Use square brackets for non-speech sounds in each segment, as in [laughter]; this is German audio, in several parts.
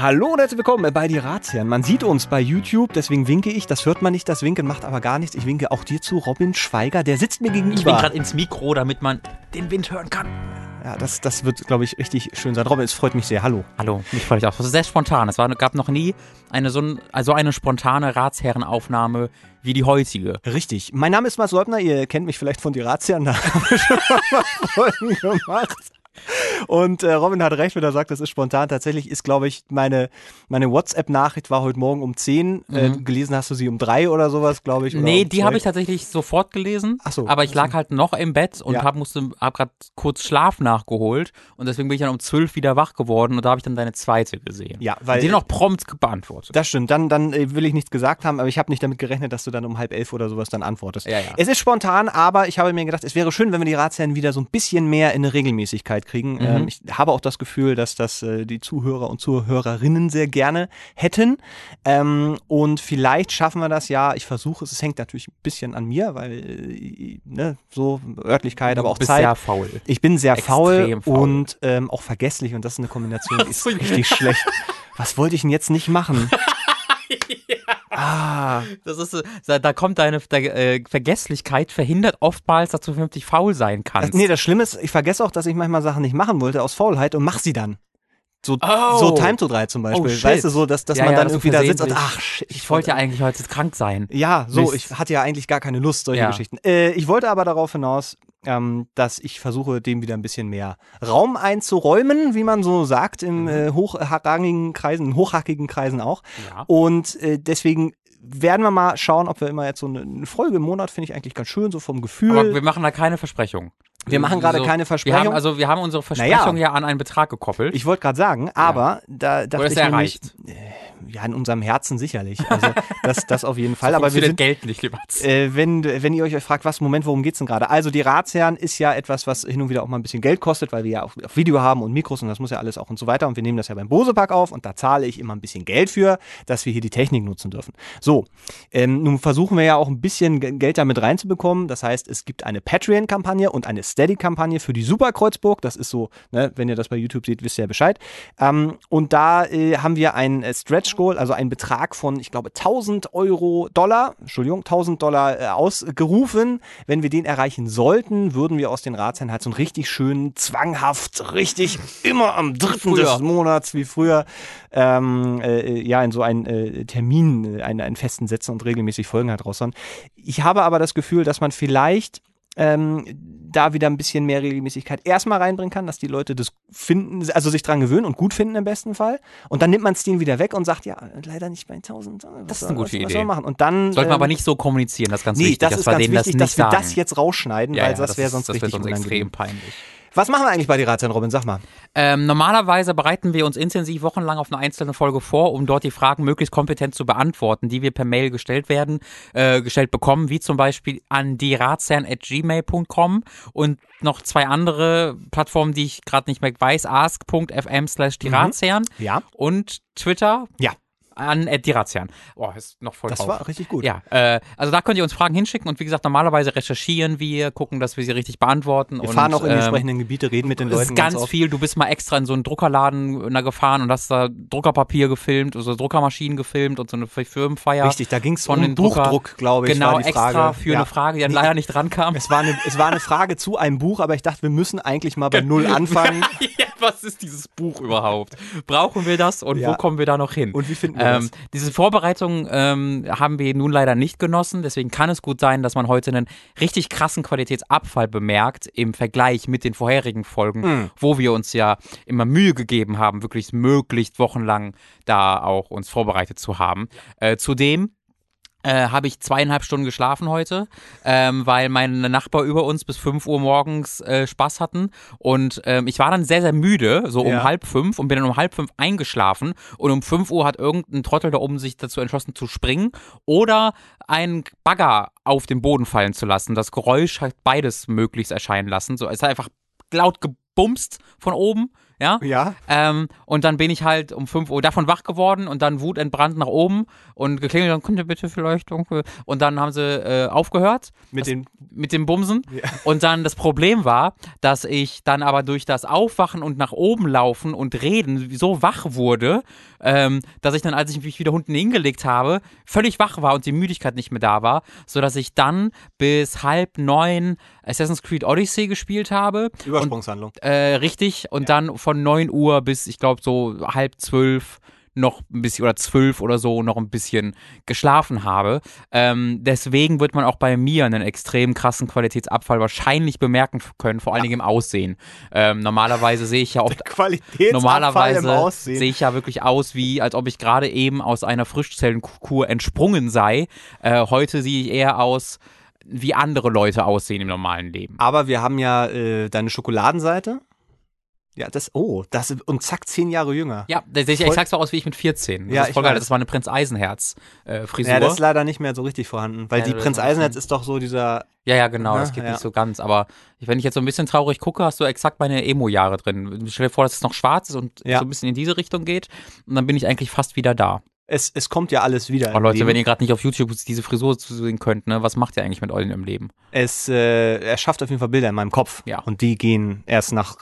Hallo und herzlich willkommen bei die Ratsherren. Man sieht uns bei YouTube, deswegen winke ich. Das hört man nicht, das Winken macht aber gar nichts. Ich winke auch dir zu, Robin Schweiger. Der sitzt mir gegenüber. Ich bin gerade ins Mikro, damit man den Wind hören kann. Ja, das, das wird, glaube ich, richtig schön sein. Robin, es freut mich sehr. Hallo. Hallo, mich freut mich auch. Das ist sehr spontan. Es war, gab noch nie eine so, ein, also eine spontane Ratsherrenaufnahme wie die heutige. Richtig. Mein Name ist Mats Leubner. Ihr kennt mich vielleicht von die Ratsherren. Da [laughs] haben wir schon mal Folgen gemacht. Und äh, Robin hat recht, wenn er sagt, das ist spontan. Tatsächlich ist, glaube ich, meine, meine WhatsApp-Nachricht war heute Morgen um 10. Äh, Mhm. gelesen hast du sie um 3 oder sowas, glaube ich. Nee, um die habe 12. ich tatsächlich sofort gelesen. Ach so. Aber ich lag halt noch im Bett und Ja. hab, musste, hab gerade kurz Schlaf nachgeholt. Und deswegen bin ich dann um 12 wieder wach geworden und da habe ich dann deine zweite gesehen. Ja, weil- die noch prompt beantwortet. Das stimmt, dann, dann äh, will ich nichts gesagt haben, aber ich habe nicht damit gerechnet, dass du dann um halb elf oder sowas dann antwortest. Ja, ja. Es ist spontan, aber ich habe mir gedacht, es wäre schön, wenn wir die Ratsherren wieder so ein bisschen mehr in eine Regelmäßigkeit kriegen. Mhm. Ähm, ich habe auch das Gefühl, dass das äh, die Zuhörer und Zuhörerinnen sehr gerne hätten. Ähm, und vielleicht schaffen wir das ja. Ich versuche es. Es hängt natürlich ein bisschen an mir, weil äh, ne, so Örtlichkeit, aber auch du bist Zeit. sehr faul. Ich bin sehr faul, faul. und ähm, auch vergesslich und das ist eine Kombination, [laughs] die ist richtig schlecht. Was wollte ich denn jetzt nicht machen? [laughs] Ah, Das ist, da da kommt deine der, äh, Vergesslichkeit verhindert oftmals, dass du vernünftig faul sein kannst. das, nee, das Schlimme ist, ich vergesse auch, dass ich manchmal Sachen nicht machen wollte aus Faulheit und mach sie dann. So, Oh. so Time to 3 zum Beispiel. Oh, weißt du, so, dass, dass Ja, man ja, dann irgendwie da sitzt und ach, shit, ich wollte ja eigentlich heute krank sein. Ja, so, Mist. ich hatte ja eigentlich gar keine Lust, solche Ja. Geschichten. Äh, ich wollte aber darauf hinaus, ähm, dass ich versuche, dem wieder ein bisschen mehr Raum einzuräumen, wie man so sagt, in Mhm. äh, hochrangigen Kreisen, in hochhackigen Kreisen auch. Ja. Und äh, deswegen werden wir mal schauen, ob wir immer jetzt so eine, Folge im Monat, finde ich eigentlich ganz schön, so vom Gefühl. Aber wir machen da keine Versprechung. Wir machen gerade keine Wir haben, Versprechung. also wir haben unsere Versprechung Naja. ja an einen Betrag gekoppelt. ich wollte gerade sagen, aber da dachte Oder ist ich nämlich, erreicht? Ja, in unserem Herzen sicherlich. Also [laughs] das, das auf jeden Fall. So aber wir sind Geld nicht, lieber. Äh, wenn, wenn ihr euch fragt, was, Moment, worum geht's denn gerade? Also die Ratsherren ist ja etwas, was hin und wieder auch mal ein bisschen Geld kostet, weil wir ja auch auf Video haben und Mikros und das muss ja alles auch und so weiter. Und wir nehmen das ja beim Bosepark auf und da zahle ich immer ein bisschen Geld für, dass wir hier die Technik nutzen dürfen. So, ähm, nun versuchen wir ja auch ein bisschen Ge- Geld damit reinzubekommen. Das heißt, es gibt eine Patreon-Kampagne und eine Steady-Kampagne für die Superkreuzburg. Das ist so, ne, wenn ihr das bei YouTube seht, wisst ihr ja Bescheid. Ähm, und da äh, haben wir ein äh, Stretch Goal, also einen Betrag von, ich glaube, 1000 Euro Dollar, Entschuldigung, 1000 Dollar äh, ausgerufen. Wenn wir den erreichen sollten, würden wir aus den Ratsherren halt so einen richtig schönen, zwanghaft, richtig immer am dritten Früher. des Monats wie früher, ähm, äh, ja, in so einen äh, Termin, äh, einen, einen festen setzen und regelmäßig Folgen halt raushauen. Ich habe aber das Gefühl, dass man vielleicht ähm, da wieder ein bisschen mehr Regelmäßigkeit erstmal reinbringen kann, dass die Leute das finden, also sich dran gewöhnen und gut finden im besten Fall. Und dann nimmt man es denen wieder weg und sagt, ja, leider nicht bei 1000. Was Das ist eine gute was, Was Idee. man machen? Und dann. Sollten wir ähm, aber nicht so kommunizieren, das ist ganz Nee, wichtig, das dass ist wir ganz wichtig, das dass wir sagen. das jetzt rausschneiden, ja, weil ja, das wäre ist- sonst das richtig unangenehm. extrem peinlich. Was machen wir eigentlich bei die Ratsherren, Robin? Sag mal. Ähm, normalerweise bereiten wir uns intensiv wochenlang auf eine einzelne Folge vor, um dort die Fragen möglichst kompetent zu beantworten, die wir per Mail gestellt werden, äh, gestellt bekommen, wie zum Beispiel an dieratsherren.gmail.com und noch zwei andere Plattformen, die ich gerade nicht mehr weiß, ask.fm slash dieratsherren Ja. und Twitter Ja. An äh, dieratsherren. Oh, ist noch voll Das drauf. war richtig gut. Ja, äh, also da könnt ihr uns Fragen hinschicken und wie gesagt, normalerweise recherchieren wir, gucken, dass wir sie richtig beantworten. Wir und, fahren auch in die ähm, entsprechenden Gebiete, reden mit den Leuten ist ganz oft. viel. Du bist mal extra in so einen Druckerladen äh, na, gefahren und hast da Druckerpapier gefilmt, also Druckermaschinen gefilmt und so eine Firmenfeier. Richtig, da ging es von um den Drucker- Buchdruck, glaube ich, Genau, war die Frage. extra für ja. eine Frage, die dann leider nicht drankam. Es war, eine, es war eine Frage zu einem Buch, aber ich dachte, wir müssen eigentlich mal bei Null anfangen. [laughs] ja, was ist dieses Buch überhaupt? Brauchen wir das und Ja. wo kommen wir da noch hin? Und wie finden wir ähm, Diese Vorbereitung ähm, haben wir nun leider nicht genossen, deswegen kann es gut sein, dass man heute einen richtig krassen Qualitätsabfall bemerkt im Vergleich mit den vorherigen Folgen, Mhm. wo wir uns ja immer Mühe gegeben haben, wirklich möglichst wochenlang da auch uns vorbereitet zu haben. Äh, zudem äh, habe ich zweieinhalb Stunden geschlafen heute, ähm, weil meine Nachbar über uns bis 5 Uhr morgens äh, Spaß hatten. Und ähm, ich war dann sehr, sehr müde, so um Ja. halb fünf und bin dann um halb fünf eingeschlafen. Und um 5 Uhr hat irgendein Trottel da oben sich dazu entschlossen zu springen oder einen Bagger auf den Boden fallen zu lassen. Das Geräusch hat beides möglichst erscheinen lassen. So, es hat einfach laut gebumst von oben ja. Ja. Ähm, und dann bin ich halt um 5 Uhr davon wach geworden und dann wutentbrannt nach oben und geklingelt, dann könnt ihr bitte vielleicht irgendwie. Und dann haben sie äh, aufgehört Mit den. mit dem Bumsen. [laughs] Und dann das Problem war, dass ich dann aber durch das Aufwachen und nach oben laufen und reden so wach wurde, ähm, dass ich dann, als ich mich wieder unten hingelegt habe, völlig wach war und die Müdigkeit nicht mehr da war, sodass ich dann bis halb neun Assassin's Creed Odyssey gespielt habe. Übersprungshandlung. Äh, richtig. Und dann von 9 Uhr bis, ich glaube, so halb zwölf noch ein bisschen oder zwölf oder so noch ein bisschen geschlafen habe. Ähm, deswegen wird man auch bei mir einen extrem krassen Qualitätsabfall wahrscheinlich bemerken können, vor allen Dingen im Aussehen. Ähm, normalerweise sehe ich ja oft Qualitätsabfall im Normalerweise Aussehen. sehe ich ja wirklich aus, wie als ob ich gerade eben aus einer Frischzellenkur entsprungen sei. Äh, heute sehe ich eher aus, wie andere Leute aussehen im normalen Leben. Aber wir haben ja äh, deine Schokoladenseite. Ja, das, oh, das, und zack, zehn Jahre jünger. Ja, ich Voll- exakt so aus wie ich mit 14. Das Ja, ist ich voll geil. Das war eine Prinz Eisenherz äh. Ja, das ist leider nicht mehr so richtig vorhanden, weil Ja, die Prinz ist Eisenherz ist doch so dieser, ja, ja, genau. Ne? Das geht Ja. nicht so ganz. Aber wenn ich jetzt so ein bisschen traurig gucke, hast du exakt meine Emo-Jahre drin. Stell dir vor, dass es noch schwarz ist und Ja. so ein bisschen in diese Richtung geht. Und dann bin ich eigentlich fast wieder da. es, es kommt ja alles wieder. Im Leute, wenn ihr gerade nicht auf YouTube diese Frisur zu sehen könnt, ne, was macht ihr eigentlich mit euch im Leben? es, äh, er schafft auf jeden Fall Bilder in meinem Kopf. Ja. Und die gehen erst nach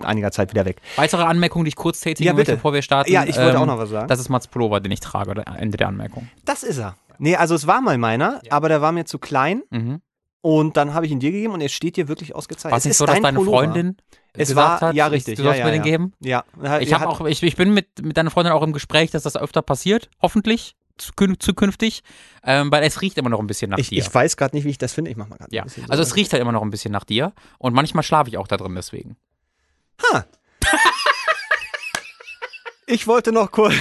einiger Zeit wieder weg. Weitere Anmerkungen, die ich kurz tätigen Ja, bitte. möchte, bevor wir starten. Ja, ich wollte Ähm, auch noch was sagen. Das ist Mats Pullover, den ich trage, Ende der Anmerkung. Das ist er. Nee, also es war mal meiner, aber der war mir zu klein Mhm. und dann habe ich ihn dir gegeben und er steht dir wirklich ausgezeichnet. War Es nicht ist so, dass dein deine Pullover. Freundin Es war- hat, ja, richtig, du ja, sollst ja, mir den ja. geben? Ja. Ich, hab auch, ich, ich bin mit, mit deiner Freundin auch im Gespräch, dass das öfter passiert, hoffentlich, zukün- zukünftig, ähm, weil es riecht immer noch ein bisschen nach Ich, dir. ich weiß gerade nicht, wie ich das finde. Ich mach mal gerade ja, bisschen so. also es riecht halt immer noch ein bisschen nach dir und manchmal schlafe ich auch da drin deswegen. Ha. Ich wollte noch kurz,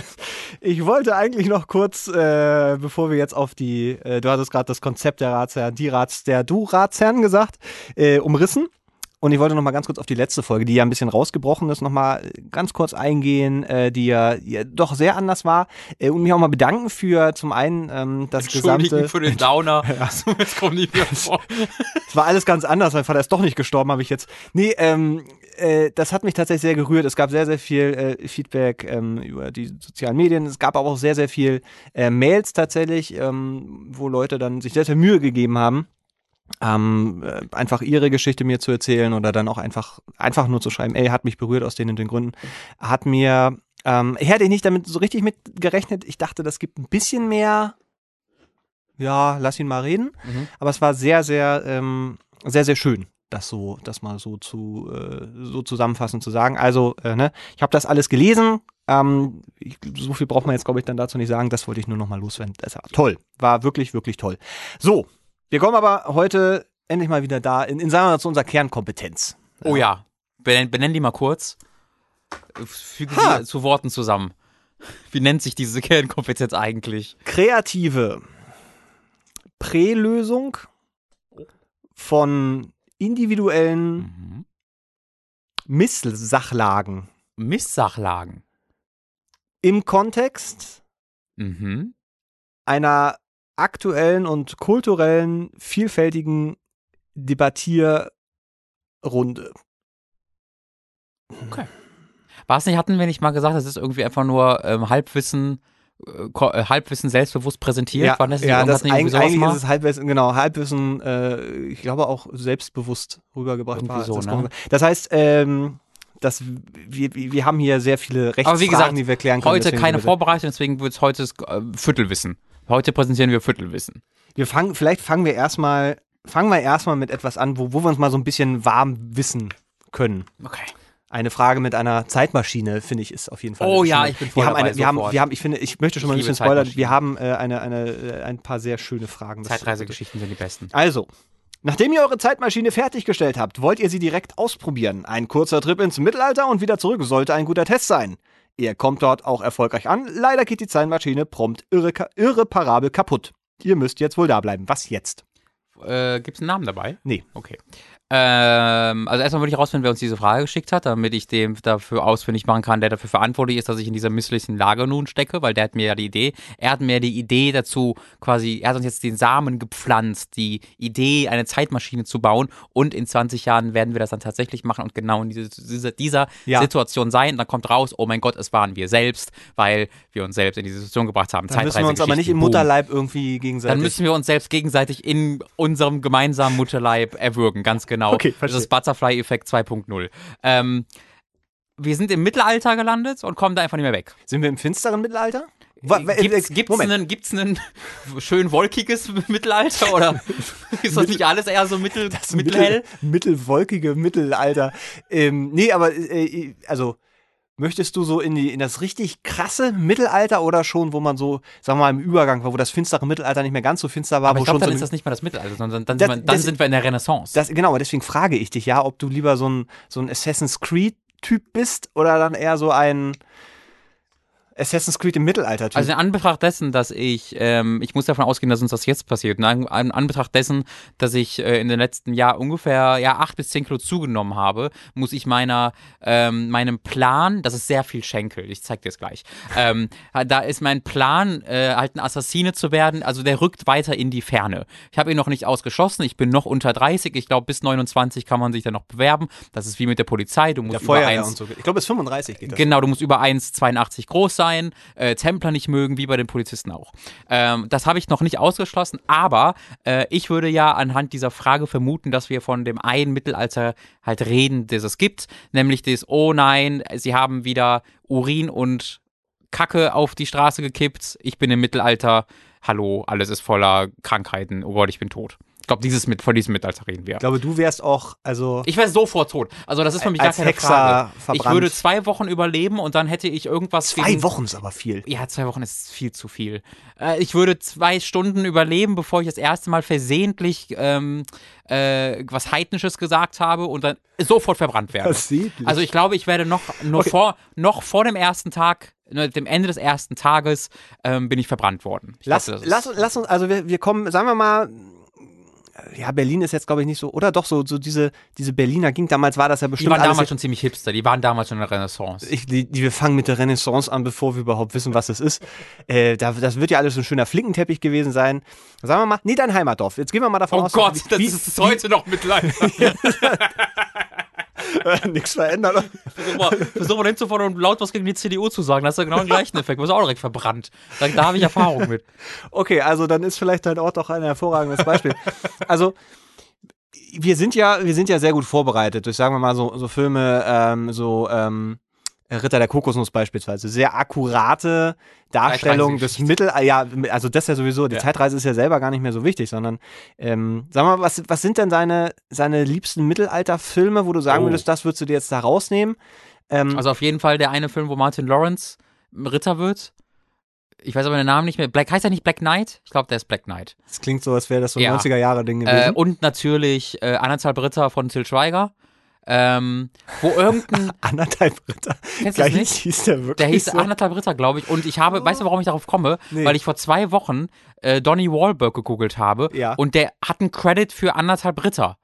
[laughs] ich wollte eigentlich noch kurz, äh, bevor wir jetzt auf die, äh, du hattest gerade das Konzept der Ratsherren, die Rats, der du Ratsherren gesagt, äh, umrissen. Und ich wollte noch mal ganz kurz auf die letzte Folge, die ja ein bisschen rausgebrochen ist, noch mal ganz kurz eingehen, äh, die ja, ja doch sehr anders war. Äh, und mich auch mal bedanken für zum einen ähm, das gesamte. für den Downer. [laughs] Jetzt kommt nicht mehr [laughs] vor. Es war alles ganz anders. Mein Vater ist doch nicht gestorben, habe ich jetzt. Nee, ähm, äh, das hat mich tatsächlich sehr gerührt. Es gab sehr, sehr viel äh, Feedback ähm, über die sozialen Medien. Es gab aber auch sehr, sehr viel äh, Mails tatsächlich, ähm, wo Leute dann sich sehr, sehr Mühe gegeben haben. Ähm, äh, einfach ihre Geschichte mir zu erzählen oder dann auch einfach, einfach nur zu schreiben, ey, hat mich berührt aus den und den Gründen. Hat mir, ähm, ich hätte nicht damit so richtig mit gerechnet. Ich dachte, das gibt ein bisschen mehr, ja, lass ihn mal reden. Mhm. Aber es war sehr, sehr, ähm, sehr, sehr schön, das so, das mal so zu, äh, so zusammenfassend zu sagen. Also, äh, ne, ich habe das alles gelesen. Ähm, so viel braucht man jetzt, glaube ich, dann dazu nicht sagen. Das wollte ich nur noch mal loswerden. Das war toll. War wirklich, wirklich toll. So, wir kommen aber heute endlich mal wieder da in, in sagen wir mal, zu unserer Kernkompetenz. Oh ja, benenn, benenn die mal kurz. Füge Ha. sie zu Worten zusammen. [laughs] Wie nennt sich diese Kernkompetenz eigentlich? Kreative Prälösung von individuellen Mhm. Misssachlagen Misssachlagen. im Kontext Mhm. einer aktuellen und kulturellen, vielfältigen Debattierrunde. War es nicht, hatten wir nicht mal gesagt, das ist irgendwie einfach nur ähm, Halbwissen, äh, äh, Halbwissen selbstbewusst präsentiert? War das ja das nicht eigentlich, eigentlich ist es Halbwissen, genau, Halbwissen, äh, ich glaube auch selbstbewusst rübergebracht. War, so, das, ne? das heißt, ähm, dass wir, wir haben hier sehr viele Rechtsfragen, Aber wie gesagt, die wir klären können. Heute keine. Vorbereitung, deswegen wird es heute äh, Viertelwissen. Heute präsentieren wir Viertelwissen. Wir fangen, vielleicht fangen wir erstmal, fangen wir erstmal mit etwas an, wo, wo wir uns mal so ein bisschen warm wissen können. Okay. Eine Frage mit einer Zeitmaschine, finde ich, ist auf jeden Fall. Oh ja, ich bin voll wir haben eine, wir haben, wir haben, ich finde, ich möchte schon mal ein bisschen spoilern. Wir haben äh, eine, eine, äh, ein paar sehr schöne Fragen. Zeitreisegeschichten sind die besten. Also, nachdem ihr eure Zeitmaschine fertiggestellt habt, wollt ihr sie direkt ausprobieren. Ein kurzer Trip ins Mittelalter und wieder zurück sollte ein guter Test sein. Ihr kommt dort auch erfolgreich an. Leider geht die Zeitmaschine prompt irre, irreparabel kaputt. Ihr müsst jetzt wohl da bleiben. Was jetzt? Äh, Gibt es einen Namen dabei? Nee. Okay. Ähm, also erstmal würde ich rausfinden, wer uns diese Frage geschickt hat, damit ich dem dafür ausfindig machen kann, der dafür verantwortlich ist, dass ich in dieser misslichen Lage nun stecke, weil der hat mir ja die Idee, er hat mir die Idee dazu quasi, er hat uns jetzt den Samen gepflanzt, die Idee, eine Zeitmaschine zu bauen und in 20 Jahren werden wir das dann tatsächlich machen und genau in diese, dieser, dieser Ja. Situation sein. Dann kommt raus, oh mein Gott, es waren wir selbst, weil wir uns selbst in diese Situation gebracht haben. Dann müssen wir uns aber nicht im. Mutterleib irgendwie gegenseitig. Dann müssen wir uns selbst gegenseitig in unserem gemeinsamen Mutterleib erwürgen, ganz genau. Okay, das ist Butterfly-Effekt 2.0. Ähm, wir sind im Mittelalter gelandet und kommen da einfach nicht mehr weg. Sind wir im finsteren Mittelalter? Gibt's, äh, gibt's, Moment. einen, gibt's einen [laughs] schön wolkiges [laughs] Mittelalter oder [laughs] ist das nicht alles eher so mittel, Das mittelhell? Mittel, mittelwolkige Mittelalter. Ähm, nee, aber äh, also möchtest du so in die in das richtig krasse Mittelalter oder schon, wo man so, sagen wir mal, im Übergang war, wo das finstere Mittelalter nicht mehr ganz so finster war, Aber wo ich glaube, schon dann so ist das nicht mal das Mittelalter, sondern dann, Das- sind, wir, dann das- sind wir in der Renaissance. das genau, deswegen frage ich dich ja, ob du lieber so ein so ein Assassin's Creed Typ bist oder dann eher so ein Assassin's Creed im Mittelalter Typ. Also in Anbetracht dessen, dass ich, ähm, ich muss davon ausgehen, dass uns das jetzt passiert. In An in Anbetracht dessen, dass ich äh, in den letzten Jahr ungefähr ja acht bis zehn Kilo zugenommen habe, muss ich meiner ähm, meinem Plan, das ist sehr viel Schenkel, ich zeig dir es gleich. Ähm, da ist mein Plan, äh, halt ein Assassine zu werden. Also der rückt weiter in die Ferne. Ich habe ihn noch nicht ausgeschlossen. Ich bin noch unter 30. Ich glaube bis 29 kann man sich dann noch bewerben. Das ist wie mit der Polizei. Du musst der über Feuerwehr eins und so. Ich glaube, bis 35 geht das. Genau, du musst über 1,82 groß sein, äh, Templer nicht mögen, wie bei den Polizisten auch. Ähm, das habe ich noch nicht ausgeschlossen, aber äh, ich würde ja anhand dieser Frage vermuten, dass wir von dem einen Mittelalter halt reden, das es gibt, nämlich das, oh nein, sie haben wieder Urin und Kacke auf die Straße gekippt, ich bin im Mittelalter, hallo, alles ist voller Krankheiten, oh Gott, ich bin tot. Ich glaube, dieses mit, von diesem Mittelalter reden wir. Ich glaube, du wärst auch, also Ich wäre sofort tot. Also das ist für mich gar keine Hexer Frage. Ich verbrannt. würde zwei Wochen überleben und dann hätte ich irgendwas zwei gegen- Wochen ist aber viel. Ja, zwei Wochen ist viel zu viel. Äh, ich würde zwei Stunden überleben, bevor ich das erste Mal versehentlich ähm, äh, was Heidnisches gesagt habe und dann sofort verbrannt werde. Versehentlich? Also ich glaube, ich werde noch, noch, Okay. vor, noch vor dem ersten Tag, ne, dem Ende des ersten Tages, ähm, bin ich verbrannt worden. Ich Lass, das ist- lass, lass uns, also wir, wir kommen, sagen wir mal, ja, Berlin ist jetzt, glaube ich, nicht so, oder doch, so, so diese, diese Berliner ging, damals war das ja die bestimmt waren alles. damals schon ziemlich hipster, die waren damals schon in der Renaissance. ich, die, die, wir fangen mit der Renaissance an, bevor wir überhaupt wissen, was es ist. Äh, da, das wird ja alles so ein schöner Flinkenteppich gewesen sein. Sagen wir mal, nee, dein Heimatdorf. Jetzt gehen wir mal davon oh aus, Gott, wie- das wie- ist heute noch [laughs] [laughs] [laughs] Nichts verändert. Versuch mal, versuch mal hinzufahren und laut was gegen die CDU zu sagen. Das ist ja genau den gleichen Effekt. Du wirst auch direkt verbrannt. Da, da habe ich Erfahrung mit. Okay, also dann ist vielleicht dein Ort doch ein hervorragendes Beispiel. also wir sind ja, wir sind ja sehr gut vorbereitet durch, sagen wir mal, so, so Filme, ähm, so ähm, Ritter der Kokosnuss beispielsweise. Sehr akkurate Darstellung des Zeitreisegeschichte. Mittel, ja, also das ja sowieso, die Ja. Zeitreise ist ja selber gar nicht mehr so wichtig, sondern ähm, sag mal, was, was sind denn seine, seine liebsten Mittelalterfilme, wo du sagen Oh. würdest, das würdest du dir jetzt da rausnehmen? Ähm, Also auf jeden Fall der eine Film, wo Martin Lawrence Ritter wird. Ich weiß aber den Namen nicht mehr. Black, heißt er nicht Black Knight? Ich glaube, der ist Black Knight. das klingt so, als wäre das so ein Ja. 90er-Jahre-Ding Äh, gewesen. und natürlich äh, anderthalb Ritter von Till Schweiger. Ähm, wo irgendein, [laughs] Anderthalb Ritter. Kennst Gleich nicht? hieß der wirklich der hieß so. anderthalb Ritter, glaube ich. Und ich habe, weißt du, warum ich darauf komme? Nee. Weil ich vor zwei Wochen äh, Donny Wahlberg gegoogelt habe. Ja. Und der hat einen Credit für anderthalb Ritter.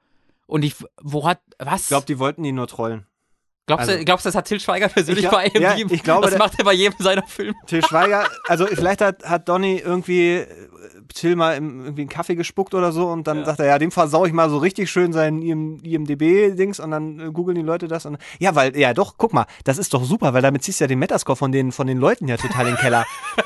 Und ich, wo hat, was? Ich glaube, die wollten ihn nur trollen. glaubst, also- du, glaubst du, das hat Till Schweiger persönlich Ich bei glaub- ja, ich glaube, das der- macht er bei jedem seiner Filme. Till Schweiger, also vielleicht hat, hat Donny irgendwie Till mal im, irgendwie einen Kaffee gespuckt oder so und dann sagt er, ja, dem versau ich mal so richtig schön seinen IM, IMDB-Dings und dann äh, googeln die Leute das und ja, weil, ja doch, guck mal, das ist doch super, weil damit ziehst du ja den Metascore von den, von den Leuten ja total in den Keller.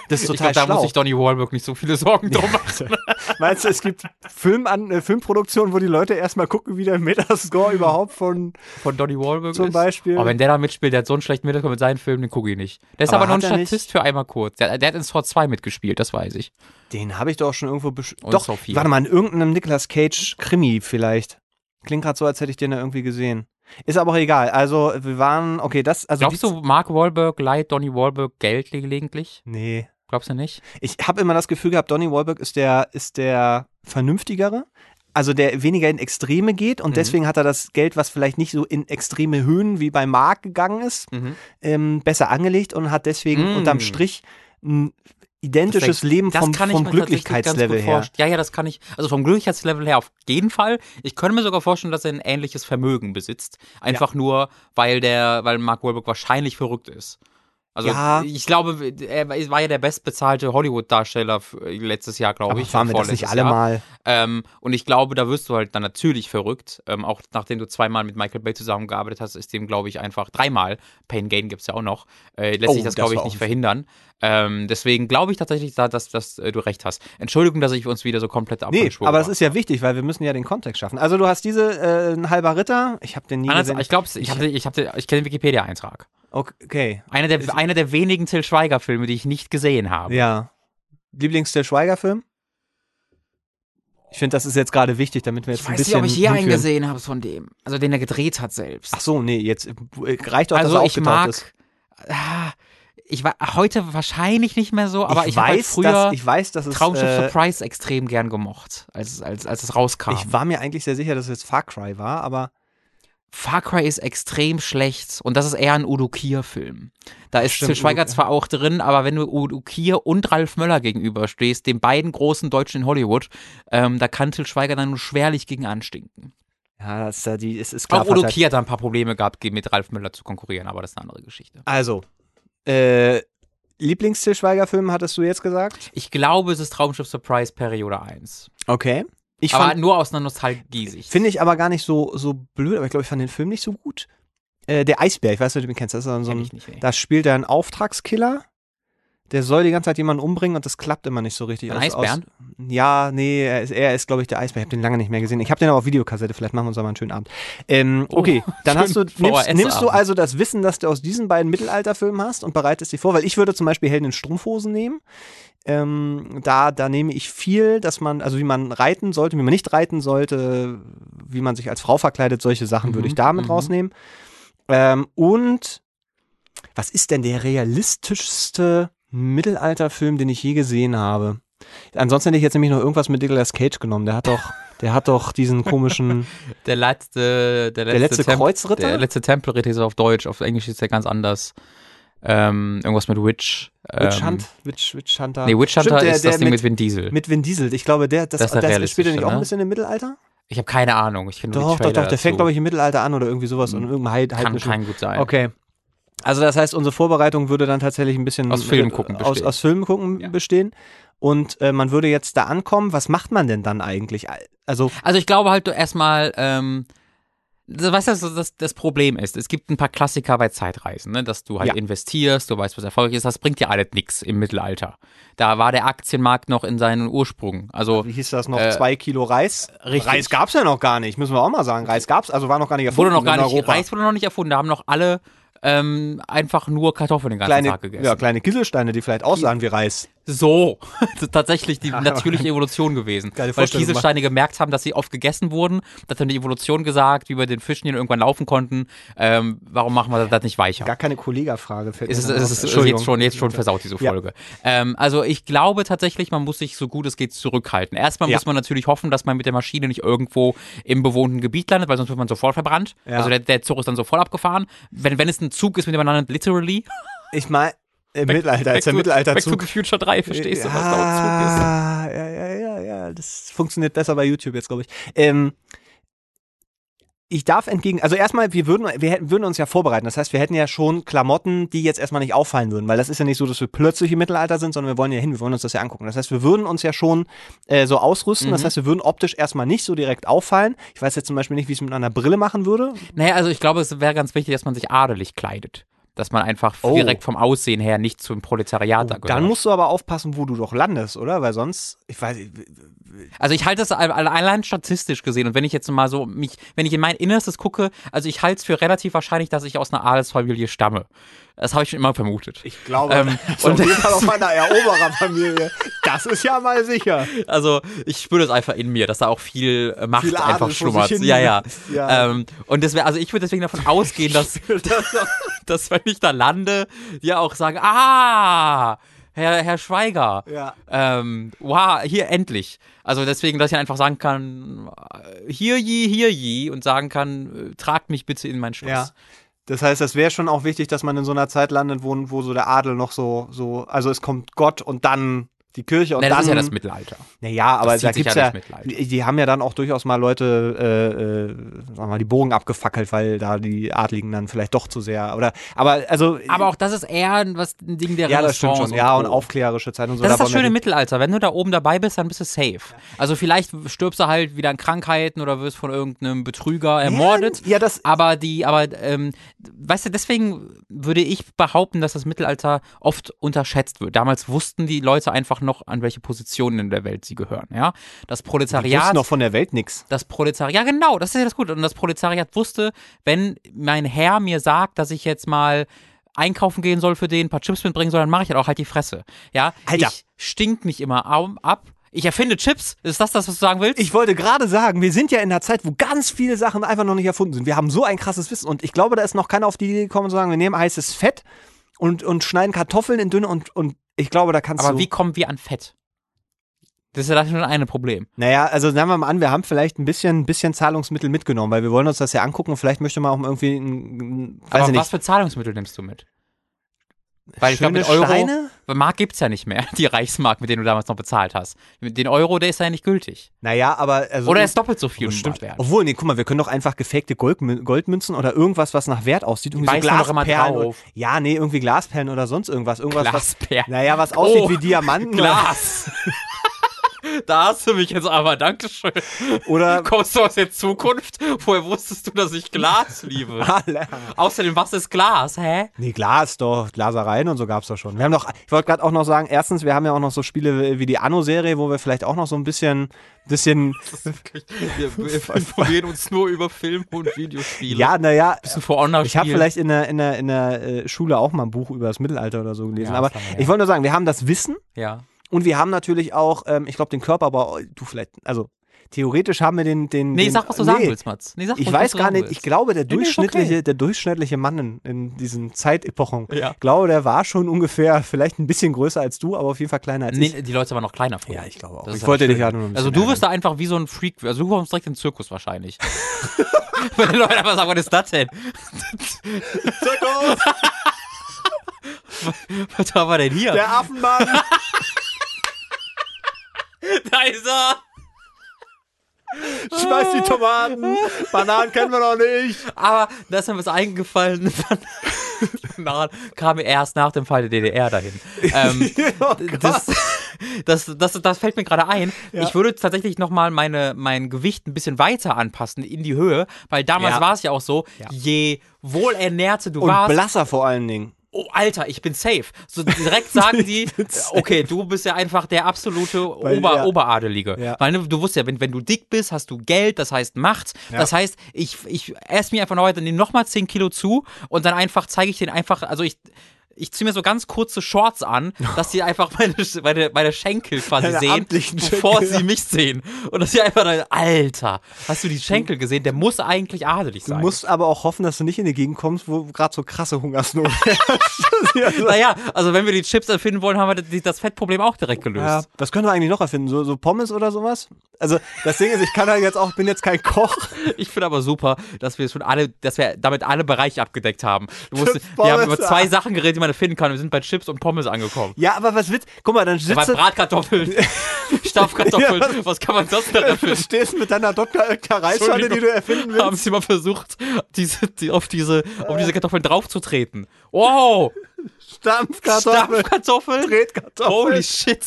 Das ist Ich total glaube, da schlau. muss sich Donny Wahlberg nicht so viele Sorgen drum machen. [laughs] Meinst du, es gibt Film an, äh, Filmproduktionen, wo die Leute erstmal gucken, wie der Metascore überhaupt von Von Donny Wahlberg Zum ist. Beispiel. Aber wenn der da mitspielt, der hat so einen schlechten Metascore mit seinen Filmen, den gucke ich nicht. Der ist Aber aber, nur ein Statist für einmal kurz. Der, der hat in Sword 2 mitgespielt, das weiß ich. Den habe ich doch schon irgendwo besch Und Doch, Sophia. warte mal, in irgendeinem Nicolas Cage Krimi vielleicht. Klingt gerade so, als hätte ich den da irgendwie gesehen. Ist aber auch egal. Also, wir waren, okay, das, also. Glaubst du, Mark Wahlberg leiht Donny Wahlberg Geld gelegentlich? Nee. Glaubst du nicht? Ich habe immer das Gefühl gehabt, Donny Wahlberg ist der, ist der vernünftigere. Also der weniger in Extreme geht und Mhm. deswegen hat er das Geld, was vielleicht nicht so in extreme Höhen wie bei Mark gegangen ist, Mhm. ähm, besser angelegt und hat deswegen Mm. unterm Strich, m, identisches Deswegen, Leben das vom, kann ich vom Glücklichkeitslevel her. vorstellen. Ja, ja, das kann ich. Also vom Glücklichkeitslevel her auf jeden Fall. Ich könnte mir sogar vorstellen, dass er ein ähnliches Vermögen besitzt. Einfach nur, weil der, weil Mark Wahlberg wahrscheinlich verrückt ist. Also Ja. ich glaube, er war ja der bestbezahlte Hollywood-Darsteller f- letztes Jahr, glaube Aber ich. waren wir oder das nicht alle Jahr. mal? Ähm, und ich glaube, da wirst du halt dann natürlich verrückt. Ähm, auch nachdem du zweimal mit Michael Bay zusammengearbeitet hast, ist dem, glaube ich, einfach dreimal. Pain Gain gibt es ja auch noch. Äh, lässt Oh, sich das, das glaube ich, nicht verhindern. Ähm, deswegen glaube ich tatsächlich, da, dass, dass äh, du recht hast. Entschuldigung, dass ich uns wieder so komplett ab Nee, aber das gebracht ist ja wichtig, weil wir müssen ja den Kontext schaffen. Also du hast diese äh, ein halber Ritter. Ich habe den nie Anders, gesehen. ich glaube, ich, hab, ich, hab, ich kenne den Wikipedia-Eintrag. Okay, Einer der, einer der wenigen Till Schweiger-Filme, die ich nicht gesehen habe. ja. Lieblings-Till Schweiger-Film? Ich finde, das ist jetzt gerade wichtig, damit wir jetzt Ich ein weiß bisschen. nicht, ob ich hier einen gesehen habe von dem. Also den er gedreht hat selbst. Ach so, nee, jetzt äh, reicht doch, also dass er ich mag. ist. Ah, ich war heute wahrscheinlich nicht mehr so, aber ich, ich habe halt weiß, früher dass, ich weiß, dass es. Traumschiff äh, Surprise extrem gern gemocht, als, als, als es rauskam. ich war mir eigentlich sehr sicher, dass es jetzt Far Cry war, aber Far Cry ist extrem schlecht und das ist eher ein Udo Kier-Film. Da ist Stimmt, Til Schweiger Udo- zwar auch drin, aber wenn du Udo Kier und Ralf Möller gegenüberstehst, den beiden großen Deutschen in Hollywood, ähm, da kann Til Schweiger dann nur schwerlich gegen anstinken. ja, das, ist ja die, es ist klar. Auch Udo. Kier hat da ein paar Probleme gehabt, mit Ralf Möller zu konkurrieren, aber das ist eine andere Geschichte. Also, äh, Lieblings-Til Schweiger-Film hattest du jetzt gesagt? Ich glaube, es ist Traumschiff Surprise Periode 1. Okay. Ich aber fand, nur aus einer Nostalgie-Sicht. finde ich aber gar nicht so, so blöd, aber ich glaube, ich fand den Film nicht so gut. Äh, der Eisbär, ich weiß nicht, ob du den kennst, das ist so ein, ich nicht, da spielt er einen Auftragskiller. Der soll die ganze Zeit jemanden umbringen und das klappt immer nicht so richtig. Ein Aus- Eisbären? Aus, ja, nee, er ist, er ist glaube ich, der Eisbär. Ich habe den lange nicht mehr gesehen. Ich habe den aber auf Videokassette. Vielleicht machen wir uns aber einen schönen Abend. Ähm, Oh, okay, dann hast du, nimmst, nimmst du also das Wissen, das du aus diesen beiden Mittelalterfilmen hast und bereitest die vor. Weil ich würde zum Beispiel Helden in Strumpfhosen nehmen. Ähm, da, da nehme ich viel, dass man, also wie man reiten sollte, wie man nicht reiten sollte, wie man sich als Frau verkleidet, solche Sachen würde ich da mit mhm. rausnehmen. Ähm, und was ist denn der realistischste Mittelalterfilm, den ich je gesehen habe? Ansonsten hätte ich jetzt nämlich noch irgendwas mit Nicolas Cage genommen. Der hat doch, der hat doch diesen komischen, [laughs] Der letzte, der letzte, der letzte Temp- Kreuzritter. Der letzte Tempelritter ist auf Deutsch, auf Englisch ist der ganz anders. Ähm, irgendwas mit Witch. Ähm, Witch Hunt, Witch, Witch Hunter. Nee, Witch Hunter Stimmt, der- ist der das Ding mit, mit, Vin Diesel. mit Vin Diesel. Ich glaube, der, das, Das ist das, spielt er realistische, nicht auch ein ne? bisschen im Mittelalter? ich habe keine Ahnung. Ich kenne Doch, doch, doch. Der fängt, glaube ich, im Mittelalter an oder irgendwie sowas. Und irgendein Heid, Kann, Heidnischen- kann gut sein. Okay. Also das heißt, unsere Vorbereitung würde dann tatsächlich ein bisschen Aus Film gucken aus, bestehen. aus Film gucken Ja. bestehen. Und äh, man würde jetzt da ankommen. Was macht man denn dann eigentlich? Also Also ich glaube halt, du erstmal, ähm, du weißt, dass das, das Problem ist. Es gibt ein paar Klassiker bei Zeitreisen, ne? dass du halt Ja. investierst, du weißt, was erfolgreich ist. Das bringt dir alles nix im Mittelalter. Da war der Aktienmarkt noch in seinen Ursprung. Also wie hieß das noch? Äh, Zwei Kilo Reis. richtig. Reis gab's ja noch gar nicht. Müssen wir auch mal sagen. Reis gab's, also war noch gar nicht erfunden wurde noch gar in nicht, Europa. Reis wurde noch nicht erfunden. Da haben noch alle ähm, einfach nur Kartoffeln den ganzen kleine, Tag gegessen. ja, kleine Kieselsteine, die vielleicht aussahen wie Reis. So, [laughs] ist tatsächlich die [laughs] natürliche Evolution gewesen. Geile Weil Kieselsteine gemerkt haben, dass sie oft gegessen wurden. Das hat dann die Evolution gesagt, wie bei den Fischen, die irgendwann laufen konnten. Ähm, warum machen wir das nicht weicher? Gar keine Kollega-Frage. ist, auf. ist Entschuldigung. jetzt schon, jetzt schon versaut, diese Ja. Folge. Ähm, also ich glaube tatsächlich, man muss sich so gut es geht zurückhalten. Erstmal Ja. muss man natürlich hoffen, dass man mit der Maschine nicht irgendwo im bewohnten Gebiet landet, weil sonst wird man sofort verbrannt. Ja. Also der, der Zug ist dann sofort abgefahren. Wenn, wenn es ein Zug ist, mit dem man landet, literally. Ich meine, im Mittelalter, als der Back to- Back to Mittelalterzug. the Future 3, verstehst du, was da Zug ist? Ja, ja, ja, ja. Das funktioniert besser bei YouTube jetzt, glaube ich. Ähm, ich darf entgegen, also erstmal, wir würden, wir hätten, würden uns ja vorbereiten. Das heißt, wir hätten ja schon Klamotten, die jetzt erstmal nicht auffallen würden, weil das ist ja nicht so, dass wir plötzlich im Mittelalter sind, sondern wir wollen ja hin, wir wollen uns das ja angucken. Das heißt, wir würden uns ja schon äh, so ausrüsten. Das Mhm. heißt, wir würden optisch erstmal nicht so direkt auffallen. Ich weiß jetzt zum Beispiel nicht, wie ich es mit einer Brille machen würde. Naja, also ich glaube, es wäre ganz wichtig, dass man sich adelig kleidet. Dass man einfach Oh. direkt vom Aussehen her nicht zum Proletariat da gehört. Dann musst du aber aufpassen, wo du doch landest, oder? Weil sonst, ich weiß, Also ich halte al- allein statistisch gesehen und wenn ich jetzt mal so mich, wenn ich in mein Innerstes gucke, also ich halte es für relativ wahrscheinlich, dass ich aus einer Adelsfamilie stamme. Das habe ich schon immer vermutet. Ich glaube, Ähm, [laughs] das ist auf und- jeden Fall auf einer Erobererfamilie. Das ist ja mal sicher. Also ich spüre das einfach in mir, dass da auch viel äh, Macht Viel einfach schlummert. Ja, ja. Ja. Ähm, und das wäre, also ich würde deswegen davon [laughs] ausgehen, dass, [laughs] dass wenn ich da lande, die auch sagen, ah, Herr, Herr Schweiger. Ja. Ähm, wow, hier endlich. Also deswegen, dass ich einfach sagen kann, äh, hier je, hier je und sagen kann, äh, tragt mich bitte in mein Schloss. Ja. Das heißt, es wäre schon auch wichtig, dass man in so einer Zeit landet, wo, wo so der Adel noch so, so, also es kommt Gott und dann die Kirche und Na, das dann. ist ja das Mittelalter. Naja, aber Das da gibt's ja ja, die, die haben ja dann auch durchaus mal Leute, äh, äh, sagen wir mal, die Bogen abgefackelt, weil da die Adligen dann vielleicht doch zu sehr, oder, aber also. Aber auch das ist eher ein, was, ein Ding der ja, das stimmt schon, ja, und aufklärerische Zeit und so. Das da ist das schöne Mittelalter. Wenn du da oben dabei bist, dann bist du safe. Also vielleicht stirbst du halt wieder an Krankheiten oder wirst von irgendeinem Betrüger ermordet. Ja, das, Aber die, aber ähm, weißt du, deswegen würde ich behaupten, dass das Mittelalter oft unterschätzt wird. Damals wussten die Leute einfach noch, an welche Positionen in der Welt sie gehören. Ja, das die wussten Proletariat. noch von der Welt nix. Das Proletariat, ja genau, das ist ja das Gute. Und das Proletariat wusste, wenn mein Herr mir sagt, dass ich jetzt mal einkaufen gehen soll für den, ein paar Chips mitbringen soll, dann mache ich halt auch halt die Fresse. Ja, Alter. ich stink nicht immer ab. Ich erfinde Chips. Ist das das, was du sagen willst? Ich wollte gerade sagen, wir sind ja in einer Zeit, wo ganz viele Sachen einfach noch nicht erfunden sind. Wir haben so ein krasses Wissen und ich glaube, da ist noch keiner auf die Idee gekommen zu sagen, wir nehmen heißes Fett und, und schneiden Kartoffeln in dünne und, und ich glaube, da kannst Aber du. wie kommen wir an Fett? Das ist ja das schon ein Problem. Naja, also sagen wir mal an, wir haben vielleicht ein bisschen, ein bisschen Zahlungsmittel mitgenommen, weil wir wollen uns das ja angucken und vielleicht möchte man auch irgendwie, ein, weiß Aber ich nicht, was für Zahlungsmittel nimmst du mit? Weil ich glaube, mit Euro, Steine? Mark gibt's ja nicht mehr, [laughs] die Reichsmark, mit denen du damals noch bezahlt hast. Den Euro, der ist ja nicht gültig. Naja, aber also. Oder er ist doppelt so viel nun stimmt. wert. Obwohl, nee, guck mal, wir können doch einfach gefakte Goldmün- Goldmünzen oder irgendwas, was nach Wert aussieht. Irgendwie so doch immer Glasperlen. Oder, ja, nee, irgendwie Glasperlen oder sonst irgendwas. Irgendwas, was, Glasperlen. naja, was aussieht Oh, wie Diamanten. [laughs] Glas. [laughs] da hast du mich jetzt aber, Dankeschön. Oder. [laughs] Kommst du aus der Zukunft? Woher wusstest du, dass ich Glas liebe? [laughs] Außerdem, was ist Glas, hä? Nee, Glas doch, Glasereien und so gab's doch schon. Wir haben doch, ich wollte gerade auch noch sagen, erstens, wir haben ja auch noch so Spiele wie die Anno-Serie, wo wir vielleicht auch noch so ein bisschen, bisschen, [laughs] Wir, wir informieren uns nur über Film- und Videospiele. ja, naja, Bisschen For Honor ich habe vielleicht in der, in der, in der äh, Schule auch mal ein Buch über das Mittelalter oder so gelesen. Ja, aber ich wollte nur sagen, wir haben das Wissen Ja. Und wir haben natürlich auch, ähm, ich glaube, den Körper, aber oh, du vielleicht, also theoretisch haben wir den, den. Nee, den, sag, was du sagen nee, willst, Mats. Nee, sag, Ich was weiß gar sagen nicht, willst. ich glaube, der durchschnittliche, okay. der durchschnittliche Mann in, in diesen Zeitepochen, Ja. ich glaube, der war schon ungefähr vielleicht ein bisschen größer als du, aber auf jeden Fall kleiner als ich. Nee, die Leute waren noch kleiner früher. Ja, ich glaube auch. Das ich wollte dich ja Schöne. nur ein Also du wirst da einfach wie so ein Freak, also du kommst direkt in den Zirkus wahrscheinlich. Wenn die Leute einfach sagen, was ist das denn? [laughs] Was haben wir denn hier? Der Affenmann! [laughs] Da ist er! Schmeiß die Tomaten! Bananen kennen wir noch nicht! Aber da ist mir was eingefallen. [laughs] Dann kam er erst nach dem Fall der DDR dahin. Ähm, [laughs] Oh das, das, das, das fällt mir gerade ein. Ja. Ich würde tatsächlich nochmal meine, mein Gewicht ein bisschen weiter anpassen in die Höhe, weil damals Ja. war es ja auch so, Ja. je wohlernährter du Und warst, blasser vor allen Dingen. Oh Alter, ich bin safe. So direkt sagen [laughs] die, okay, du bist ja einfach der absolute Weil, Ober, ja. Oberadelige. Ja. Weil ne, du wusstest ja, wenn, wenn du dick bist, hast du Geld, das heißt Macht. Ja. Das heißt, ich, ich esse mir einfach noch heute nochmal 10 Kilo zu und dann einfach zeige ich den einfach, also ich. Ich ziehe mir so ganz kurze Shorts an, [laughs] dass sie einfach meine, meine, meine Schenkel quasi Deine sehen, bevor Schenkel, sie ja. mich sehen. Und dass sie einfach, dann, Alter, hast du die Schenkel gesehen? Der muss eigentlich adelig Du sein. musst aber auch hoffen, dass du nicht in die Gegend kommst, wo gerade so krasse Hungersnot [laughs] herrscht. naja, also wenn wir die Chips erfinden wollen, haben wir das- das Fettproblem auch direkt gelöst. Ja, was können wir eigentlich noch erfinden? So, so Pommes oder sowas? Also, das Ding ist, ich kann halt jetzt auch, bin jetzt kein Koch. [laughs] Ich finde aber super, dass wir schon alle, dass wir damit alle Bereiche abgedeckt haben. Du musst, wir haben über zwei. Sachen geredet, die man finden kann. Wir sind bei Chips und Pommes angekommen. Ja, aber was wird, guck mal, dann Bei sitzt du, Bratkartoffeln, [laughs] Stampfkartoffeln, Ja, was kann man sonst du erfinden? stehst mit deiner Dr. Oetker Reisschale, die du erfinden Haben willst. sie mal versucht, diese, die, auf, diese, auf diese Kartoffeln draufzutreten. Wow! Stampfkartoffeln, Stampfkartoffeln? Tretkartoffeln. Holy shit!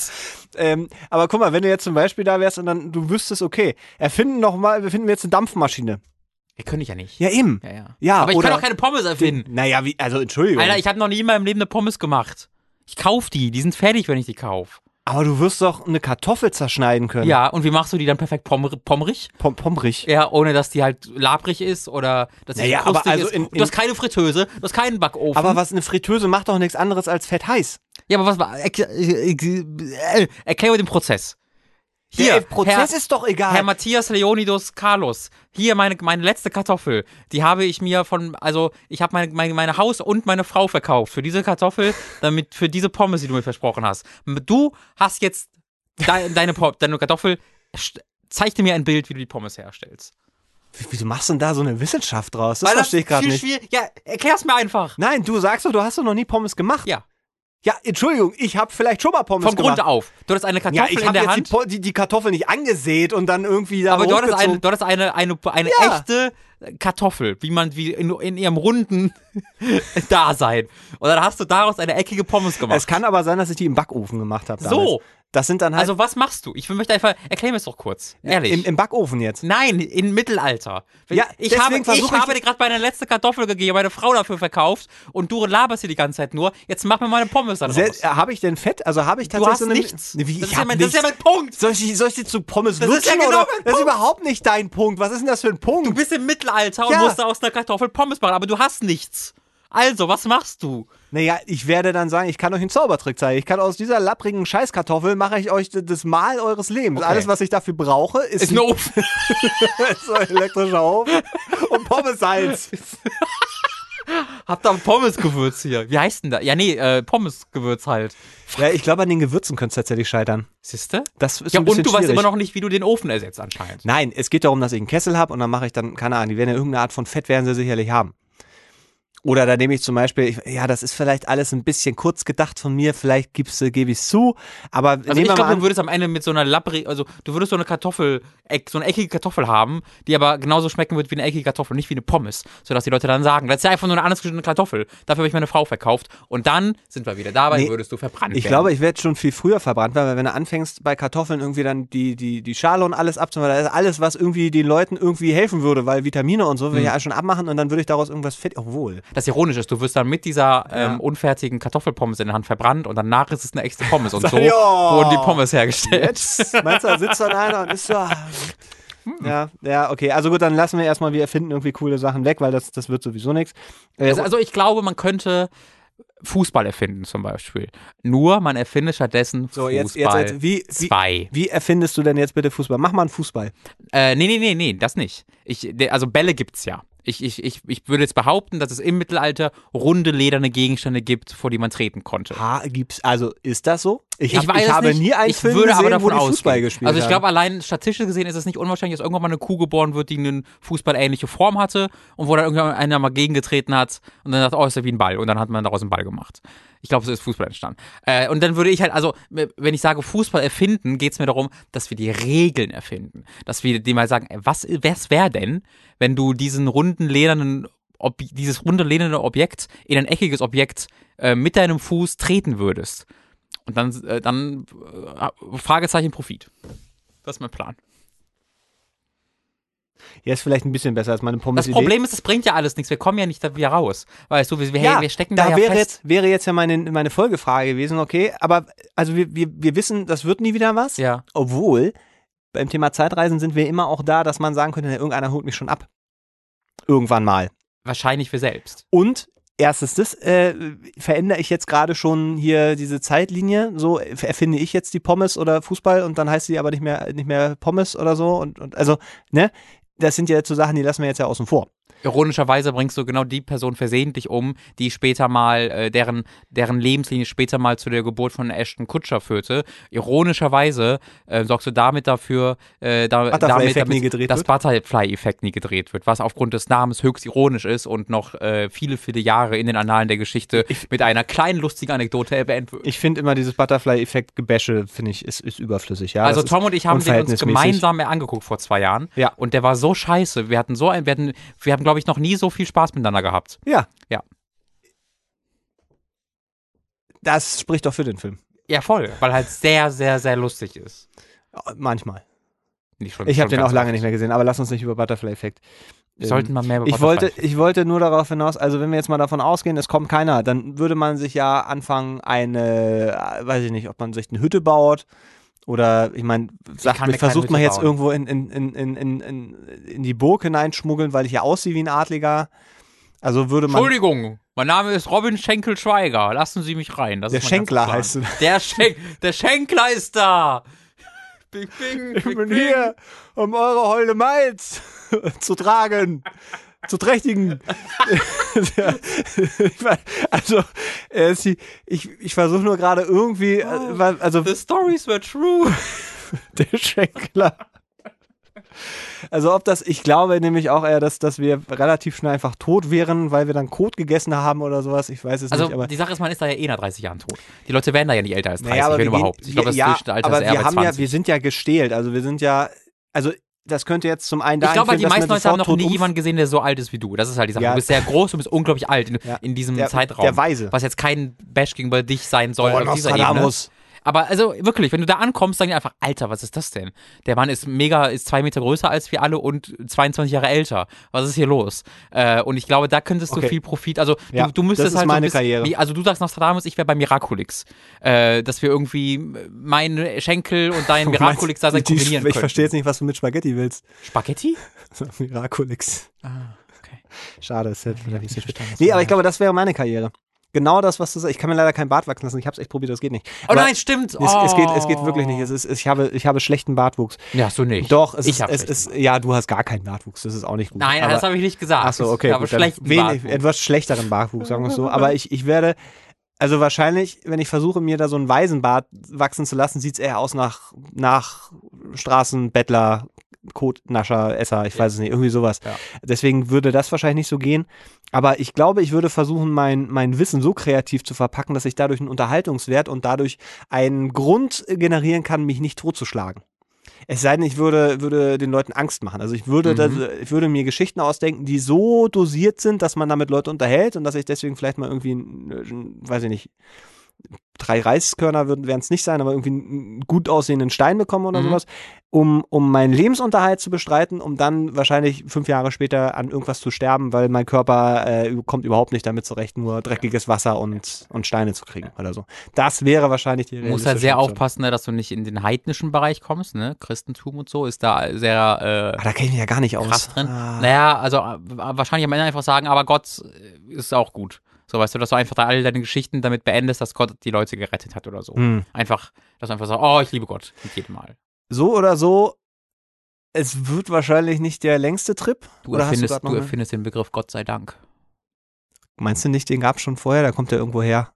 Ähm, aber guck mal, wenn du jetzt zum Beispiel da wärst und dann du wüsstest, okay, erfinden noch mal, erfinden wir jetzt eine Dampfmaschine. Ja, könnte ich ja nicht. Ja, eben. Ja, ja. Ja, aber ich oder- kann auch keine Pommes erfinden. Naja, wie, also Entschuldigung. Alter, ich habe noch nie in meinem Leben eine Pommes gemacht. Ich kauf die, die sind fertig, wenn ich die kauf. aber du wirst doch eine Kartoffel zerschneiden können. Ja, und wie machst du die dann perfekt pommer pommerig? Pom Pomrich. Ja, ohne dass die halt labrig ist oder dass sie Naja, aber also in- Und du hast keine Fritteuse, du hast keinen Backofen. Aber was eine Fritteuse macht doch nichts anderes als fett heiß. ja, aber was war. erk- äh, Erklär mir den Prozess. Hier, Der Prozess Herr, ist doch egal. Herr Matthias Leonidas Carlos. Hier meine, meine letzte Kartoffel. Die habe ich mir von, also ich habe meine, meine, meine Haus und meine Frau verkauft für diese Kartoffel, [laughs] damit für diese Pommes, die du mir versprochen hast. Du hast jetzt de, deine, deine Kartoffel. Dir mir ein Bild, wie du die Pommes herstellst. Wie- Wieso machst du denn da so eine Wissenschaft draus? Das Weil verstehe ich gerade nicht. schwierig- Ja, erklär's mir einfach. Nein, du sagst doch, du hast doch noch nie Pommes gemacht. Ja, Ja, Entschuldigung, ich habe vielleicht schon mal Pommes vom gemacht. Grund auf. Du hattest eine Ja, Kartoffel ich in habe der jetzt die, Hand. Po- die, die Kartoffel nicht angesät und dann irgendwie da Aber du hattest, eine, du hattest eine, eine, eine Ja. echte Kartoffel, wie man wie in, in ihrem runden [laughs] Dasein. Und dann hast du daraus eine eckige Pommes gemacht. Es kann aber sein, dass ich die im Backofen gemacht habe. So. Das sind dann halt also was machst du? Ich möchte einfach, erklär mir es doch kurz. Ehrlich. im, im Backofen jetzt. Nein, im Mittelalter. Ja, ich habe, ich ich- habe dir gerade meine letzte Kartoffel gegeben, meine Frau dafür verkauft und du laberst hier die ganze Zeit nur. Jetzt mach mir meine Pommes da draus. Habe ich denn Fett? Also habe ich Du tatsächlich hast so eine. nichts. Wie, das, ist ja mein, das ist ja nichts. mein Punkt. Soll ich, soll ich die zu Pommes Das ist lutschen? ja genau oder? mein Das ist Punkt. überhaupt nicht dein Punkt. Was ist denn das für ein Punkt? Du bist im Mittelalter und Ja. musst aus einer Kartoffel Pommes machen, aber du hast nichts. Also, was machst du? Naja, ich werde dann sagen, ich kann euch einen Zaubertrick zeigen. Ich kann aus dieser lapprigen Scheißkartoffel mache ich euch das Mahl eures Lebens. Okay. Alles, was ich dafür brauche, ist, Ist ein Ofen. [laughs] so ein elektrischer Ofen und Pommes-Salz. [laughs] Habt ihr Pommesgewürz hier? Wie heißt denn da? Ja, nee, äh, Pommesgewürz halt. Ja, ich glaube, an den Gewürzen könnte es tatsächlich scheitern. Siehste? Das ist Ja, ein bisschen und du weißt schwierig. immer noch nicht, wie du den Ofen ersetzt anscheinend. Nein, es geht darum, dass ich einen Kessel habe und dann mache ich dann, keine Ahnung, die werden ja irgendeine Art von Fett werden sie sicherlich haben. Oder da nehme ich zum Beispiel, ich, ja, das ist vielleicht alles ein bisschen kurz gedacht von mir, vielleicht gibt's, äh, gebe ich es zu, aber Also nehmen ich wir glaube, du würdest am Ende mit so einer lapprig, also du würdest so eine Kartoffel, eck, so eine eckige Kartoffel haben, die aber genauso schmecken wird wie eine eckige Kartoffel, nicht wie eine Pommes, sodass die Leute dann sagen, das ist ja einfach nur eine anders geschnittene Kartoffel. Dafür habe ich meine Frau verkauft und dann sind wir wieder dabei, Nee, würdest du verbrannt ich werden. glaube, ich werde schon viel früher verbrannt, weil wenn du anfängst bei Kartoffeln irgendwie dann die, die, die Schale und alles abzumachen, das ist alles, was irgendwie den Leuten irgendwie helfen würde, weil Vitamine und so, Hm. will ich alles schon abmachen und dann würde ich daraus irgendwas Fett, obwohl. Das ironisch ist, du wirst dann mit dieser ähm, unfertigen Kartoffelpommes in der Hand verbrannt und danach ist es eine echte Pommes und [laughs] so wurden die Pommes hergestellt. Jetzt, meinst du, da sitzt dann einer und ist so. ah. Ja, ja, okay. Also gut, dann lassen wir erstmal, wir erfinden irgendwie coole Sachen weg, weil das, das wird sowieso nichts. Äh, Also, also ich glaube, man könnte Fußball erfinden zum Beispiel. Nur man erfindet stattdessen so, Fußball jetzt, jetzt, jetzt wie, wie, 2. wie erfindest du denn jetzt bitte Fußball? Mach mal einen Fußball. Äh, nee, nee, nee, nee, das nicht. Ich, also Bälle gibt's ja. Ich, ich, ich, ich würde jetzt behaupten, dass es im Mittelalter runde, lederne Gegenstände gibt, vor die man treten konnte. Ha, gibt's, also ist das so? Ich, hab, ich weiß ich habe nicht. nie einen ich Film würde gesehen, aber davon wo die ausgehen. Fußball gespielt Also ich glaube, allein statistisch gesehen ist es nicht unwahrscheinlich, dass irgendwann mal eine Kuh geboren wird, die eine fußballähnliche Form hatte und wo dann irgendwann einer mal gegengetreten hat und dann dachte, oh, ist ja wie ein Ball und dann hat man daraus einen Ball gemacht. Ich glaube, so ist Fußball entstanden. Äh, und dann würde ich halt, also, wenn ich sage Fußball erfinden, geht es mir darum, dass wir die Regeln erfinden. Dass wir dem mal sagen, was, was wäre denn, wenn du diesen runden, ledernen, Ob dieses runde, lederne Objekt in ein eckiges Objekt äh, mit deinem Fuß treten würdest? Und dann, äh, dann äh, Fragezeichen Profit. Das ist mein Plan. Ja, ist vielleicht ein bisschen besser als meine pommes Das Problem ist, es bringt ja alles nichts. Wir kommen ja nicht da wieder raus. Weißt du, wir, wir, ja, wir stecken da, da ja wäre fest. jetzt wäre jetzt ja meine meine Folgefrage gewesen, okay, aber also wir, wir, wir wissen, das wird nie wieder was, Ja. obwohl beim Thema Zeitreisen sind wir immer auch da, dass man sagen könnte, irgendeiner holt mich schon ab. Irgendwann mal. Wahrscheinlich wir selbst. Und erstes, das äh, verändere ich jetzt gerade schon hier diese Zeitlinie. So erfinde ich jetzt die Pommes oder Fußball und dann heißt sie aber nicht mehr nicht mehr Pommes oder so und, und also ne, das sind ja jetzt so Sachen, die lassen wir jetzt ja außen vor. Ironischerweise bringst du genau die Person versehentlich um, die später mal, äh, deren, deren Lebenslinie später mal zu der Geburt von Ashton Kutscher führte. Ironischerweise äh, sorgst du damit dafür, äh, da, damit, Butterfly-Effekt nie damit gedreht das wird? Butterfly-Effekt nie gedreht wird, was aufgrund des Namens höchst ironisch ist und noch äh, viele, viele Jahre in den Annalen der Geschichte mit einer kleinen lustigen Anekdote erwähnt wird. Ich finde immer dieses Butterfly-Effekt-Gebäsche, finde ich, ist, ist überflüssig. Ja, also das Tom und ich haben den uns gemeinsam angeguckt vor zwei Jahren. Ja. Und der war so scheiße. Wir hatten so ein, wir hatten, wir haben, glaube ich, noch nie so viel Spaß miteinander gehabt. Ja. Ja. Das spricht doch für den Film. Ja, voll. Weil halt sehr, sehr, sehr lustig ist. Manchmal. Nicht schon, Ich habe den auch lange nicht mehr gesehen, aber lass uns nicht über Butterfly-Effekt. Wir sollten mal mehr über Ich wollte, Butterfly- ich wollte nur darauf hinaus, also wenn wir jetzt mal davon ausgehen, es kommt keiner, dann würde man sich ja anfangen, eine, äh, weiß ich nicht, ob man sich eine Hütte baut oder ich meine, sagt mir, versucht man jetzt bauen. irgendwo in, in, in, in, in, in, die Burg hineinschmuggeln, weil ich ja aussehe wie ein Adliger. Also würde man. Entschuldigung, mein Name ist Robin Schenkel-Schweiger. Lassen Sie mich rein. Das Der Schenkler heißt du. Plan. [laughs] Der, Schen der Schenkler ist da. Bing, bing, Ich bing, bin bing. hier, um eure Heule Malz [laughs] zu tragen, zu trächtigen. [laughs] Also, ich, ich versuche nur gerade irgendwie, äh, weil- also The stories were true. [laughs] der Schenkler. Also ob das, ich glaube nämlich auch eher, dass, dass wir relativ schnell einfach tot wären, weil wir dann Kot gegessen haben oder sowas. Ich weiß es Also nicht. Aber die Sache ist, man ist da ja eh nach 30 Jahren tot. Die Leute werden da ja nicht älter als 30, Naja, wenn wir gehen- überhaupt. Ich glaube, das ja, Durchschnittsalter aber ist eher wir haben 20. ja, wir sind ja gestählt. Also wir sind ja, also das könnte jetzt zum einen ich dahin glaube, halt, die meisten Leute haben noch nie jemanden gesehen, der so alt ist wie du. Das ist halt die Sache. Ja. Du bist sehr groß und bist unglaublich alt in, Ja. in diesem Der- Zeitraum. der Weise. Was jetzt kein Bash gegenüber dich sein soll Oh, auf dieser Ebene. Aber also wirklich, wenn du da ankommst, sagen die einfach, Alter, was ist das denn? Der Mann ist mega, ist zwei Meter größer als wir alle und 22 Jahre älter. Was ist hier los? Äh, und ich glaube, da könntest du Okay. viel Profit, also Ja, du, du müsstest das ist halt meine so bisschen, Karriere. Wie, also du sagst Nostradamus, ich wäre bei Miraculix. Äh, dass wir irgendwie meine Schenkel und dein [laughs] Miraculix da sein kombinieren Ich verstehe jetzt nicht, was du mit Spaghetti willst. Spaghetti? [laughs] Miraculix. Ah, okay. Schade, ist jetzt vielleicht nicht so schön. verstanden, Nee, du aber ich glaube, das wäre meine Karriere. Genau das, was du sagst. Ich kann mir leider keinen Bart wachsen lassen. Ich habe es echt probiert, das geht nicht. Oh Aber nein, stimmt. Es, es, geht, es geht Oh. wirklich nicht. Es ist, ich, habe, ich habe schlechten Bartwuchs. Ja, du nicht. Doch, es ich ist, es ist, ja, du hast gar keinen Bartwuchs. Das ist auch nicht gut. Nein, aber, das habe ich nicht gesagt. Ach so, okay. Ich habe schlechten wenig, etwas schlechteren Bartwuchs, sagen wir es so. Aber ich, ich werde, also wahrscheinlich, wenn ich versuche, mir da so einen Waisenbart wachsen zu lassen, sieht es eher aus nach, nach Straßenbettler, Kotnascher, Esser, ich weiß es nicht, irgendwie sowas. Ja. Deswegen würde das wahrscheinlich nicht so gehen. Aber ich glaube, ich würde versuchen, mein, mein Wissen so kreativ zu verpacken, dass ich dadurch einen Unterhaltungswert und dadurch einen Grund generieren kann, mich nicht totzuschlagen. Es sei denn, ich würde, würde den Leuten Angst machen. Also ich würde, Mhm. das, ich würde mir Geschichten ausdenken, die so dosiert sind, dass man damit Leute unterhält und dass ich deswegen vielleicht mal irgendwie, weiß ich nicht, drei Reiskörner werden es nicht sein, aber irgendwie einen gut aussehenden Stein bekommen oder Mhm. sowas, um, um meinen Lebensunterhalt zu bestreiten, um dann wahrscheinlich fünf Jahre später an irgendwas zu sterben, weil mein Körper äh, kommt überhaupt nicht damit zurecht, nur dreckiges Wasser und, und Steine zu kriegen oder so. Das wäre wahrscheinlich die Du musst halt sehr Option. aufpassen, ne, dass du nicht in den heidnischen Bereich kommst, ne? Christentum und so ist da sehr Ah, da kenne ich mich ja gar nicht äh, aus. krass drin. Ah. Naja, also äh, wahrscheinlich am Ende einfach sagen, aber Gott äh, ist auch gut. So, weißt du, dass du einfach da alle deine Geschichten damit beendest, dass Gott die Leute gerettet hat oder so. Hm. Einfach, dass du einfach sagst, oh, ich liebe Gott mit jedem Mal. So oder so, es wird wahrscheinlich nicht der längste Trip. Du oder du erfindest, du eine- erfindest den Begriff Gott sei Dank. Meinst du nicht, den gab es schon vorher? Da kommt der irgendwo her.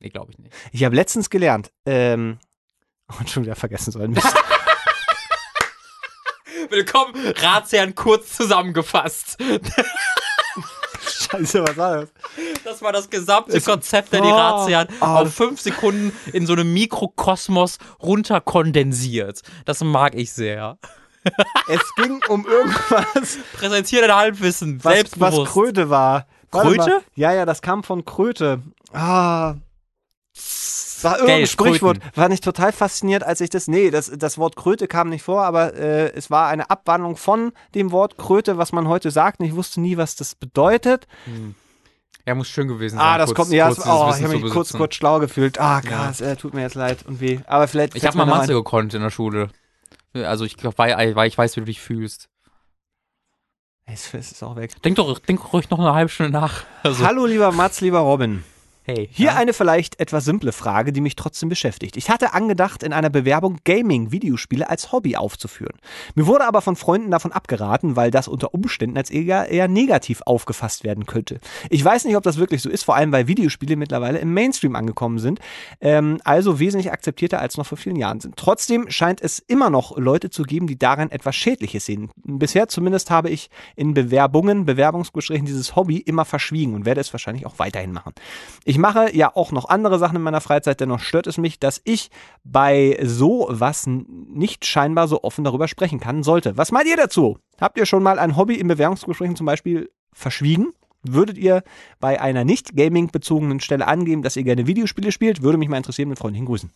Nee, glaube ich nicht. Ich habe letztens gelernt, ähm, und [laughs] schon wieder vergessen sollen. [laughs] [laughs] Willkommen, Ratsherrn kurz zusammengefasst. Scheiße, was war das? War das gesamte Es- Konzept der Oh, Ratsherren oh. auf fünf Sekunden in so einem Mikrokosmos runterkondensiert. Das mag ich sehr. Es ging um irgendwas, Präsentiere dein Halbwissen, was, was selbstbewusst. Kröte war. Kröte? Ja, ja, das kam von Kröte. Ah. War irgendein Geld, Sprichwort. Kröten. War nicht total fasziniert, als ich das. Nee, das, das Wort Kröte kam nicht vor, aber äh, es war eine Abwandlung von dem Wort Kröte, was man heute sagt. Und ich wusste nie, was das bedeutet. Ja, muss schön gewesen sein. Ah, das kurz- kommt. Ja, kurz das, oh, ich habe mich kurz, kurz schlau gefühlt. Ah, krass, äh, tut mir jetzt leid. Und wie. Aber vielleicht. Ich habe mal Mathe gekonnt in der Schule. Also ich glaube, weil, weil ich weiß, wie du dich fühlst. Es es ist auch weg. Denk doch, denk ruhig noch eine halbe Stunde nach. Also, Hallo, lieber Mats, lieber Robin. Hey. Hier ja? eine vielleicht etwas simple Frage, die mich trotzdem beschäftigt. Ich hatte angedacht, in einer Bewerbung Gaming-Videospiele als Hobby aufzuführen. Mir wurde aber von Freunden davon abgeraten, weil das unter Umständen als eher, eher negativ aufgefasst werden könnte. Ich weiß nicht, ob das wirklich so ist, vor allem weil Videospiele mittlerweile im Mainstream angekommen sind, ähm, also wesentlich akzeptierter als noch vor vielen Jahren sind. Trotzdem scheint es immer noch Leute zu geben, die daran etwas Schädliches sehen. Bisher zumindest habe ich in Bewerbungen, Bewerbungsgesprächen dieses Hobby immer verschwiegen und werde es wahrscheinlich auch weiterhin machen. Ich mache ja auch noch andere Sachen in meiner Freizeit, dennoch stört es mich, dass ich bei so was n- nicht scheinbar so offen darüber sprechen kann sollte. Was meint ihr dazu? Habt ihr schon mal ein Hobby in Bewerbungsgesprächen zum Beispiel verschwiegen? Würdet ihr bei einer nicht Gaming-bezogenen Stelle angeben, dass ihr gerne Videospiele spielt? Würde mich mal interessieren, mit freundlichen Grüßen.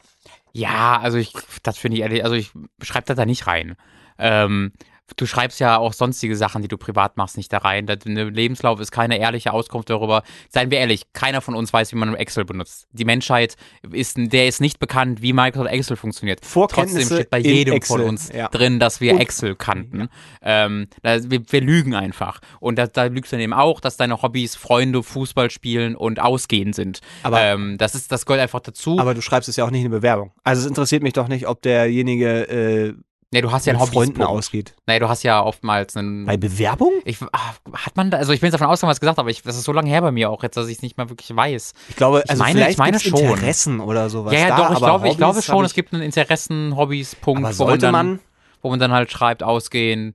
Ja, also ich, das finde ich ehrlich, also ich schreibe das da nicht rein. Ähm, du schreibst ja auch sonstige Sachen, die du privat machst, nicht da rein. Der Lebenslauf ist keine ehrliche Auskunft darüber. Seien wir ehrlich, keiner von uns weiß, wie man Excel benutzt. Die Menschheit ist, der ist nicht bekannt, wie Microsoft Excel funktioniert. Trotzdem steht bei jedem von uns ja. drin, dass wir Und- Excel kannten. Ähm, da, wir, wir lügen einfach. Und da, da lügst du dann eben auch, dass deine Hobbys Freunde, Fußball spielen und Ausgehen sind. Aber- ähm, das ist, das gehört einfach dazu. Aber du schreibst es ja auch nicht in eine Bewerbung. Also es interessiert mich doch nicht, ob derjenige äh, nee, du hast ja mit ein Hobby. Freunden ausgeht. Nee, du hast ja oftmals einen. Bei Bewerbung? Ich, ah, hat man da, also ich bin jetzt davon ausgegangen, was gesagt, aber ich, das ist so lange her bei mir auch jetzt, dass ich es nicht mal wirklich weiß. Ich glaube, Ich also meine- vielleicht ich meine schon. Interessen oder sowas. ja, ja, da, doch, ich glaube, ich glaube schon, ich, es gibt einen Interessen-Hobbys-Punkt. Wo man dann, man? wo man dann halt schreibt, ausgehen,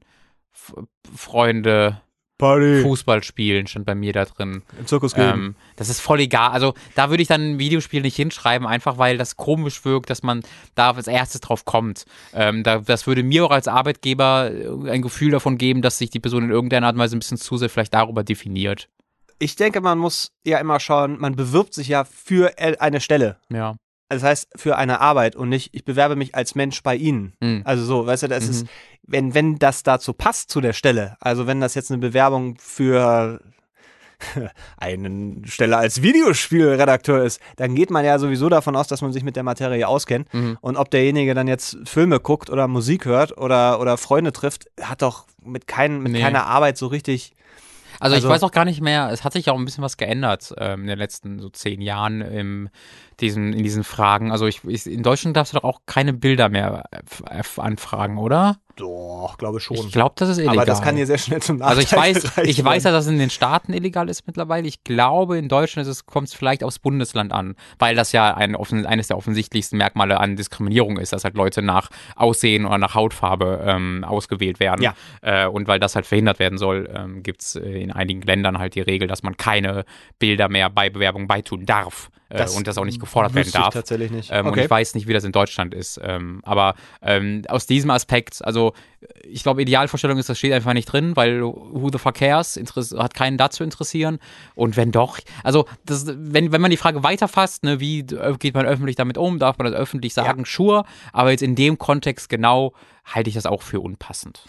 Freunde, Party. Fußball spielen, stand bei mir da drin. Im Zirkus gehen. Ähm, das ist voll egal. Also da würde ich dann ein Videospiel nicht hinschreiben, einfach weil das komisch wirkt, dass man da als erstes drauf kommt. Ähm, da, das würde mir auch als Arbeitgeber ein Gefühl davon geben, dass sich die Person in irgendeiner Art und Weise ein bisschen zu sehr vielleicht darüber definiert. ich denke, man muss ja immer schauen, man bewirbt sich ja für eine Stelle. Ja. Das heißt, für eine Arbeit und nicht, ich bewerbe mich als Mensch bei Ihnen. Mhm. Also so, weißt du, das Mhm. ist, wenn, wenn das dazu passt zu der Stelle, also wenn das jetzt eine Bewerbung für [laughs] eine Stelle als Videospielredakteur ist, dann geht man ja sowieso davon aus, dass man sich mit der Materie auskennt. Mhm. Und ob derjenige dann jetzt Filme guckt oder Musik hört oder, oder Freunde trifft, hat doch mit, kein, mit Nee. keiner Arbeit so richtig. Also, Also- ich weiß auch gar nicht mehr, es hat sich auch ein bisschen was geändert ähm, in den letzten so zehn Jahren im, diesen, in diesen Fragen. Also ich, ich, in Deutschland darfst du doch auch keine Bilder mehr äh, anfragen, oder? Doch, glaube schon. Ich glaube, das ist illegal. Aber das kann dir sehr schnell zum Nachteil Also ich weiß, ich weiß ja, dass es in den Staaten illegal ist mittlerweile. Ich glaube, in Deutschland kommt es vielleicht aufs Bundesland an, weil das ja ein, eines der offensichtlichsten Merkmale an Diskriminierung ist, dass halt Leute nach Aussehen oder nach Hautfarbe ähm, ausgewählt werden. Ja. Äh, und weil das halt verhindert werden soll, ähm, gibt es in einigen Ländern halt die Regel, dass man keine Bilder mehr bei Bewerbungen beitun darf äh, und das auch nicht gefordert werden wüsste ich darf. tatsächlich nicht. Ähm, Und okay. ich weiß nicht, wie das in Deutschland ist. Ähm, aber ähm, aus diesem Aspekt, also ich glaube, Idealvorstellung ist, das steht einfach nicht drin, weil who the fuck cares, hat keinen dazu interessieren. Und wenn doch, also das, wenn, wenn man die Frage weiterfasst, ne, wie äh, geht man öffentlich damit um, darf man das öffentlich sagen, sure, aber jetzt in dem Kontext genau halte ich das auch für unpassend.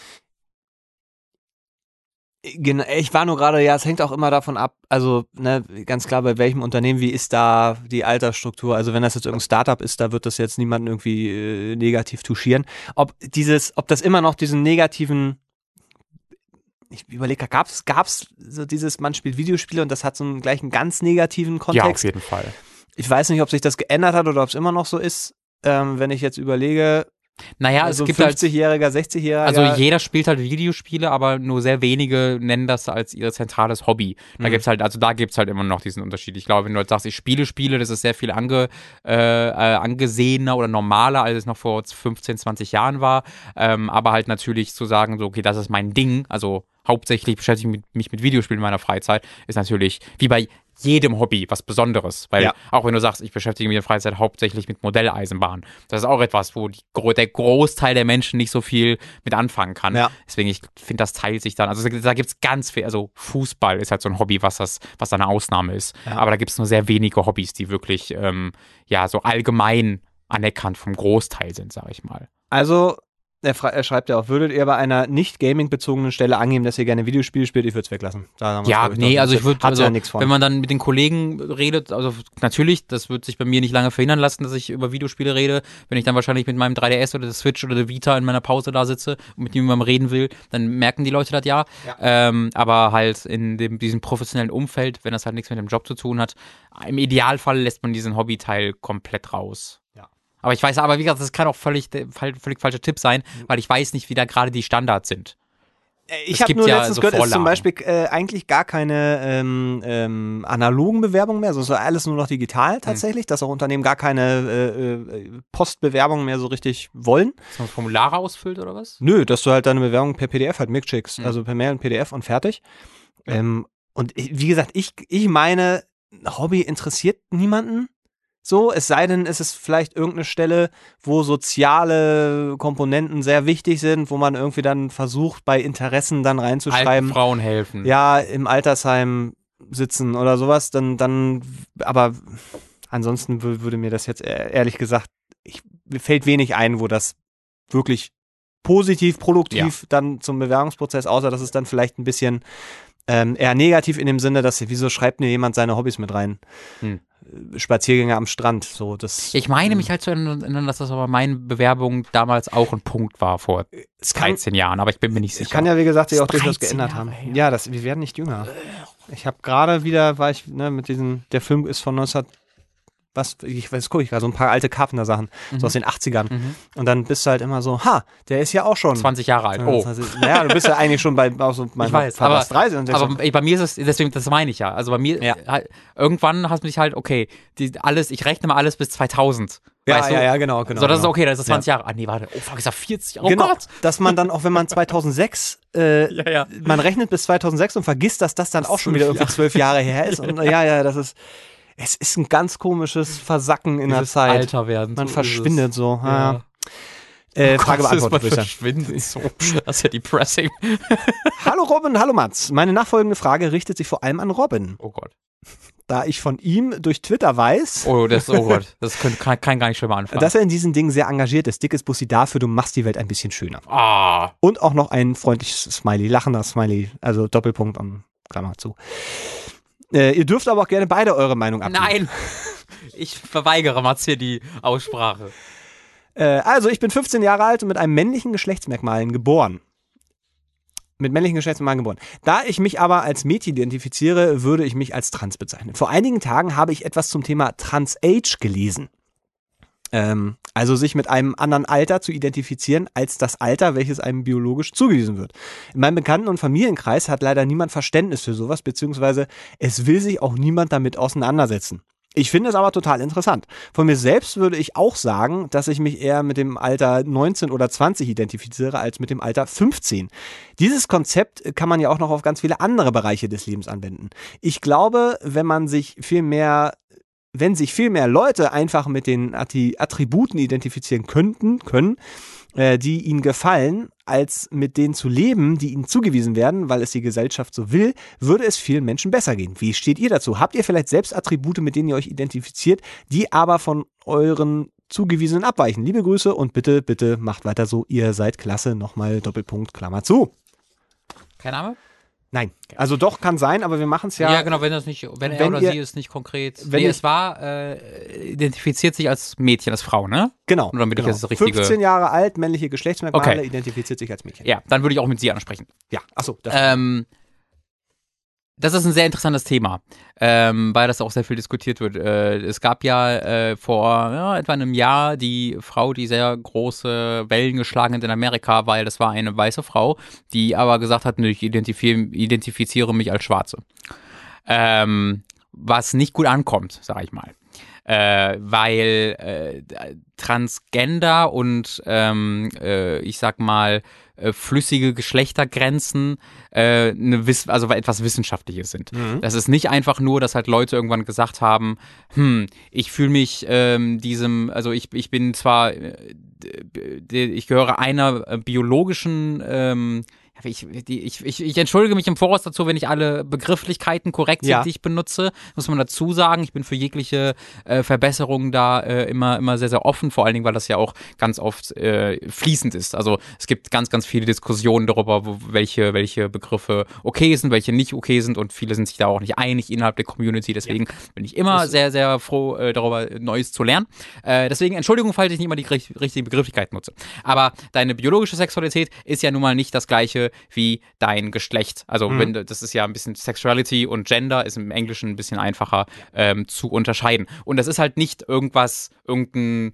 Genau, ich war nur gerade, ja, es hängt auch immer davon ab, also ne, ganz klar, bei welchem Unternehmen, wie ist da die Altersstruktur? Also wenn das jetzt irgendein Startup ist, da wird das jetzt niemanden irgendwie äh, negativ touchieren. Ob dieses, ob das immer noch diesen negativen, ich überlege, gab es gab's so dieses, man spielt Videospiele und das hat so einen gleich einen ganz negativen Kontext. jeden Fall. Ich weiß nicht, ob sich das geändert hat oder ob es immer noch so ist. Ähm, wenn ich jetzt überlege, Naja, also es gibt halt 50-Jähriger, 60-Jähriger. Also jeder spielt halt Videospiele, aber nur sehr wenige nennen das als ihr zentrales Hobby. Da Mhm. gibt's halt, also da gibt's halt immer noch diesen Unterschied. Ich glaube, wenn du jetzt sagst, ich spiele Spiele, das ist sehr viel ange, äh, äh, angesehener oder normaler, als es noch vor 15, 20 Jahren war. Ähm, aber halt natürlich zu sagen, so, okay, das ist mein Ding, also hauptsächlich beschäftige ich mich mit Videospielen in meiner Freizeit, ist natürlich wie bei jedem Hobby was Besonderes. Weil Ja. auch wenn du sagst, ich beschäftige mich in der Freizeit hauptsächlich mit Modelleisenbahn, das ist auch etwas, wo die, der Großteil der Menschen nicht so viel mit anfangen kann. Ja. Deswegen, ich finde, das teilt sich dann. Also da gibt's ganz viel, also Fußball ist halt so ein Hobby, was das, was da eine Ausnahme ist. Ja. Aber da gibt's nur sehr wenige Hobbys, die wirklich ähm, ja so allgemein anerkannt vom Großteil sind, sage ich mal. Also, er, er schreibt ja auch, würdet ihr bei einer nicht Gaming-bezogenen Stelle angeben, dass ihr gerne Videospiele spielt? Ich würde es weglassen. Ja, nee, also ich würde, also, ja nichts von. wenn man dann mit den Kollegen redet, also natürlich, das wird sich bei mir nicht lange verhindern lassen, dass ich über Videospiele rede. Wenn ich dann wahrscheinlich mit meinem 3DS oder der Switch oder der Vita in meiner Pause da sitze und mit jemandem reden will, dann merken die Leute das ja. Ja. Ähm, aber halt in dem, diesem professionellen Umfeld, wenn das halt nichts mit dem Job zu tun hat, im Idealfall lässt man diesen Hobbyteil komplett raus. Ja. Aber ich weiß, aber wie gesagt, das kann auch völlig, völlig, falscher Tipp sein, weil ich weiß nicht, wie da gerade die Standards sind. Äh, es ich habe gibt nur ja letztens so gehört, ist zum Vorlagen. Beispiel äh, eigentlich gar keine ähm, ähm, analogen Bewerbungen mehr, sondern alles nur noch Hm. digital tatsächlich, dass auch Unternehmen gar keine äh, äh, Postbewerbungen mehr so richtig wollen. Dass man Formulare ausfüllt oder was? Nö, dass du halt deine Bewerbung per PDF halt mitschickst, Mhm. also per Mail und PDF und fertig. Ähm, und ich, wie gesagt, ich, ich meine, Hobby interessiert niemanden. So, es sei denn, es ist vielleicht irgendeine Stelle, wo soziale Komponenten sehr wichtig sind, wo man irgendwie dann versucht, bei Interessen dann Alten reinzuschreiben, Frauen helfen. ja, im Altersheim sitzen oder sowas, dann, dann, aber ansonsten wü- würde mir das jetzt e- ehrlich gesagt, ich, mir fällt wenig ein, wo das wirklich positiv, produktiv dann zum Bewerbungsprozess, außer dass es dann vielleicht ein bisschen ähm, eher negativ in dem Sinne, dass wieso schreibt mir jemand seine Hobbys mit rein? Hm. Spaziergänge am Strand, so das. Ich meine mich halt zu erinnern, dass das aber meine Bewerbung damals auch ein Punkt war vor es kann, 13 Jahren, aber ich bin mir nicht sicher. kann ja wie gesagt sich auch durchaus 13 geändert Jahre haben. her. Ja, das, wir werden nicht jünger. Ich habe gerade wieder, war ich ne, mit diesen, der Film ist von 19 was, ich weiß, gucke ich gerade, so ein paar alte Carpenter-Sachen, so aus den 80ern. Mhm. Und dann bist du halt immer so, ha, der ist ja auch schon. 20 Jahre alt. Oh. Naja, du bist ja eigentlich schon bei, auch so, mein Ich weiß, aber- ist 30 und Aber ey, bei mir ist es, deswegen, das meine ich ja. Also bei mir, Ja. halt, irgendwann hast du mich halt, okay, die, alles, ich rechne mal alles bis 2000. Ja, weißt du? ja, ja, genau, genau. So, das ist genau. okay, das ist 20 Jahre. Ah, nee, warte. Oh, fuck, ist das 40? Oh genau, Gott. dass man dann auch, wenn man [laughs] 2006, äh, Ja, ja. man rechnet bis 2006 und vergisst, dass das dann auch schon wieder irgendwie zwölf Jahre her ist. Und ja, ja, das ist, es ist ein ganz komisches Versacken in der Dieses Zeit. Alter werden. Man so verschwindet es. so. Ja. Ja. Äh, Frage Gott, beantwortet, würde verschwindet so. Das ist ja depressing. [laughs] Hallo Robin, hallo Mats. Meine nachfolgende Frage richtet sich vor allem an Robin. Oh Gott. Da ich von ihm durch Twitter weiß, Oh, das, oh [laughs] Gott. Das könnte, kann, kann gar nicht schlimmer anfangen. dass er in diesen Dingen sehr engagiert ist. Dickes Bussi dafür, du machst die Welt ein bisschen schöner. ah. Und auch noch ein freundliches Smiley, lachender Smiley, also Doppelpunkt und Klammer zu. Äh, ihr dürft aber auch gerne beide eure Meinung abgeben. Nein. [laughs] Ich verweigere Mats hier die Aussprache. Äh, also, ich bin 15 Jahre alt und mit einem männlichen Geschlechtsmerkmalen geboren. Mit männlichen Geschlechtsmerkmalen geboren. Da ich mich aber als Mädchen identifiziere, würde ich mich als trans bezeichnen. Vor einigen Tagen habe ich etwas zum Thema Trans-Age gelesen. Ähm, also sich mit einem anderen Alter zu identifizieren als das Alter, welches einem biologisch zugewiesen wird. In meinem Bekannten- und Familienkreis hat leider niemand Verständnis für sowas, beziehungsweise es will sich auch niemand damit auseinandersetzen. Ich finde es aber total interessant. Von mir selbst würde ich auch sagen, dass ich mich eher mit dem Alter 19 oder 20 identifiziere als mit dem Alter 15. Dieses Konzept kann man ja auch noch auf ganz viele andere Bereiche des Lebens anwenden. Ich glaube, wenn man sich viel mehr wenn sich viel mehr Leute einfach mit den Attributen identifizieren könnten, können, äh, die ihnen gefallen, als mit denen zu leben, die ihnen zugewiesen werden, weil es die Gesellschaft so will, würde es vielen Menschen besser gehen. Wie steht ihr dazu? Habt ihr vielleicht selbst Attribute, mit denen ihr euch identifiziert, die aber von euren zugewiesenen abweichen? Liebe Grüße und bitte, bitte macht weiter so. Ihr seid klasse. Nochmal Doppelpunkt, Klammer zu. Kein Name? Nein. Also doch, kann sein, aber wir machen es ja. Ja, genau, wenn das nicht, wenn er Wenn oder ihr- sie ist nicht konkret. wenn nee, ich- es war, äh, identifiziert sich als Mädchen, als Frau, ne? Genau. Nur damit ich genau. das richtige- 15 Jahre alt, männliche Geschlechtsmerkmale, Okay. identifiziert sich als Mädchen. Ja, dann würde ich auch mit sie ansprechen. Ja, achso. Das Ähm, das ist ein sehr interessantes Thema, ähm, weil das auch sehr viel diskutiert wird. Äh, es gab ja äh, vor ja, etwa einem Jahr die Frau, die sehr große Wellen geschlagen hat in Amerika, weil das war eine weiße Frau, die aber gesagt hat, ich identifiziere, mich als Schwarze. Ähm, was nicht gut ankommt, sag ich mal. Äh, weil äh, Transgender und ähm, äh, ich sag mal äh, flüssige Geschlechtergrenzen äh, eine Wiss also etwas Wissenschaftliches sind. Das ist nicht einfach nur, dass halt Leute irgendwann gesagt haben, hm, ich fühle mich ähm, diesem, also ich, ich bin zwar, äh, ich gehöre einer äh, biologischen ähm, ich, ich, ich, ich entschuldige mich im Voraus dazu, wenn ich alle Begrifflichkeiten korrekt sind, Ja. die ich benutze. Muss man dazu sagen, ich bin für jegliche äh, Verbesserungen da äh, immer, immer sehr, sehr offen, vor allen Dingen, weil das ja auch ganz oft äh, fließend ist. Also es gibt ganz, ganz viele Diskussionen darüber, wo, welche, welche Begriffe okay sind, welche nicht okay sind und viele sind sich da auch nicht einig innerhalb der Community. Deswegen bin ich immer sehr, sehr froh, äh, darüber Neues zu lernen. Äh, deswegen Entschuldigung, falls ich nicht immer die richt- richtige Begrifflichkeit nutze. Aber deine biologische Sexualität ist ja nun mal nicht das gleiche wie dein Geschlecht. Also wenn du- das ist ja ein bisschen Sexuality und Gender ist im Englischen ein bisschen einfacher ähm, zu unterscheiden. Und das ist halt nicht irgendwas, irgendein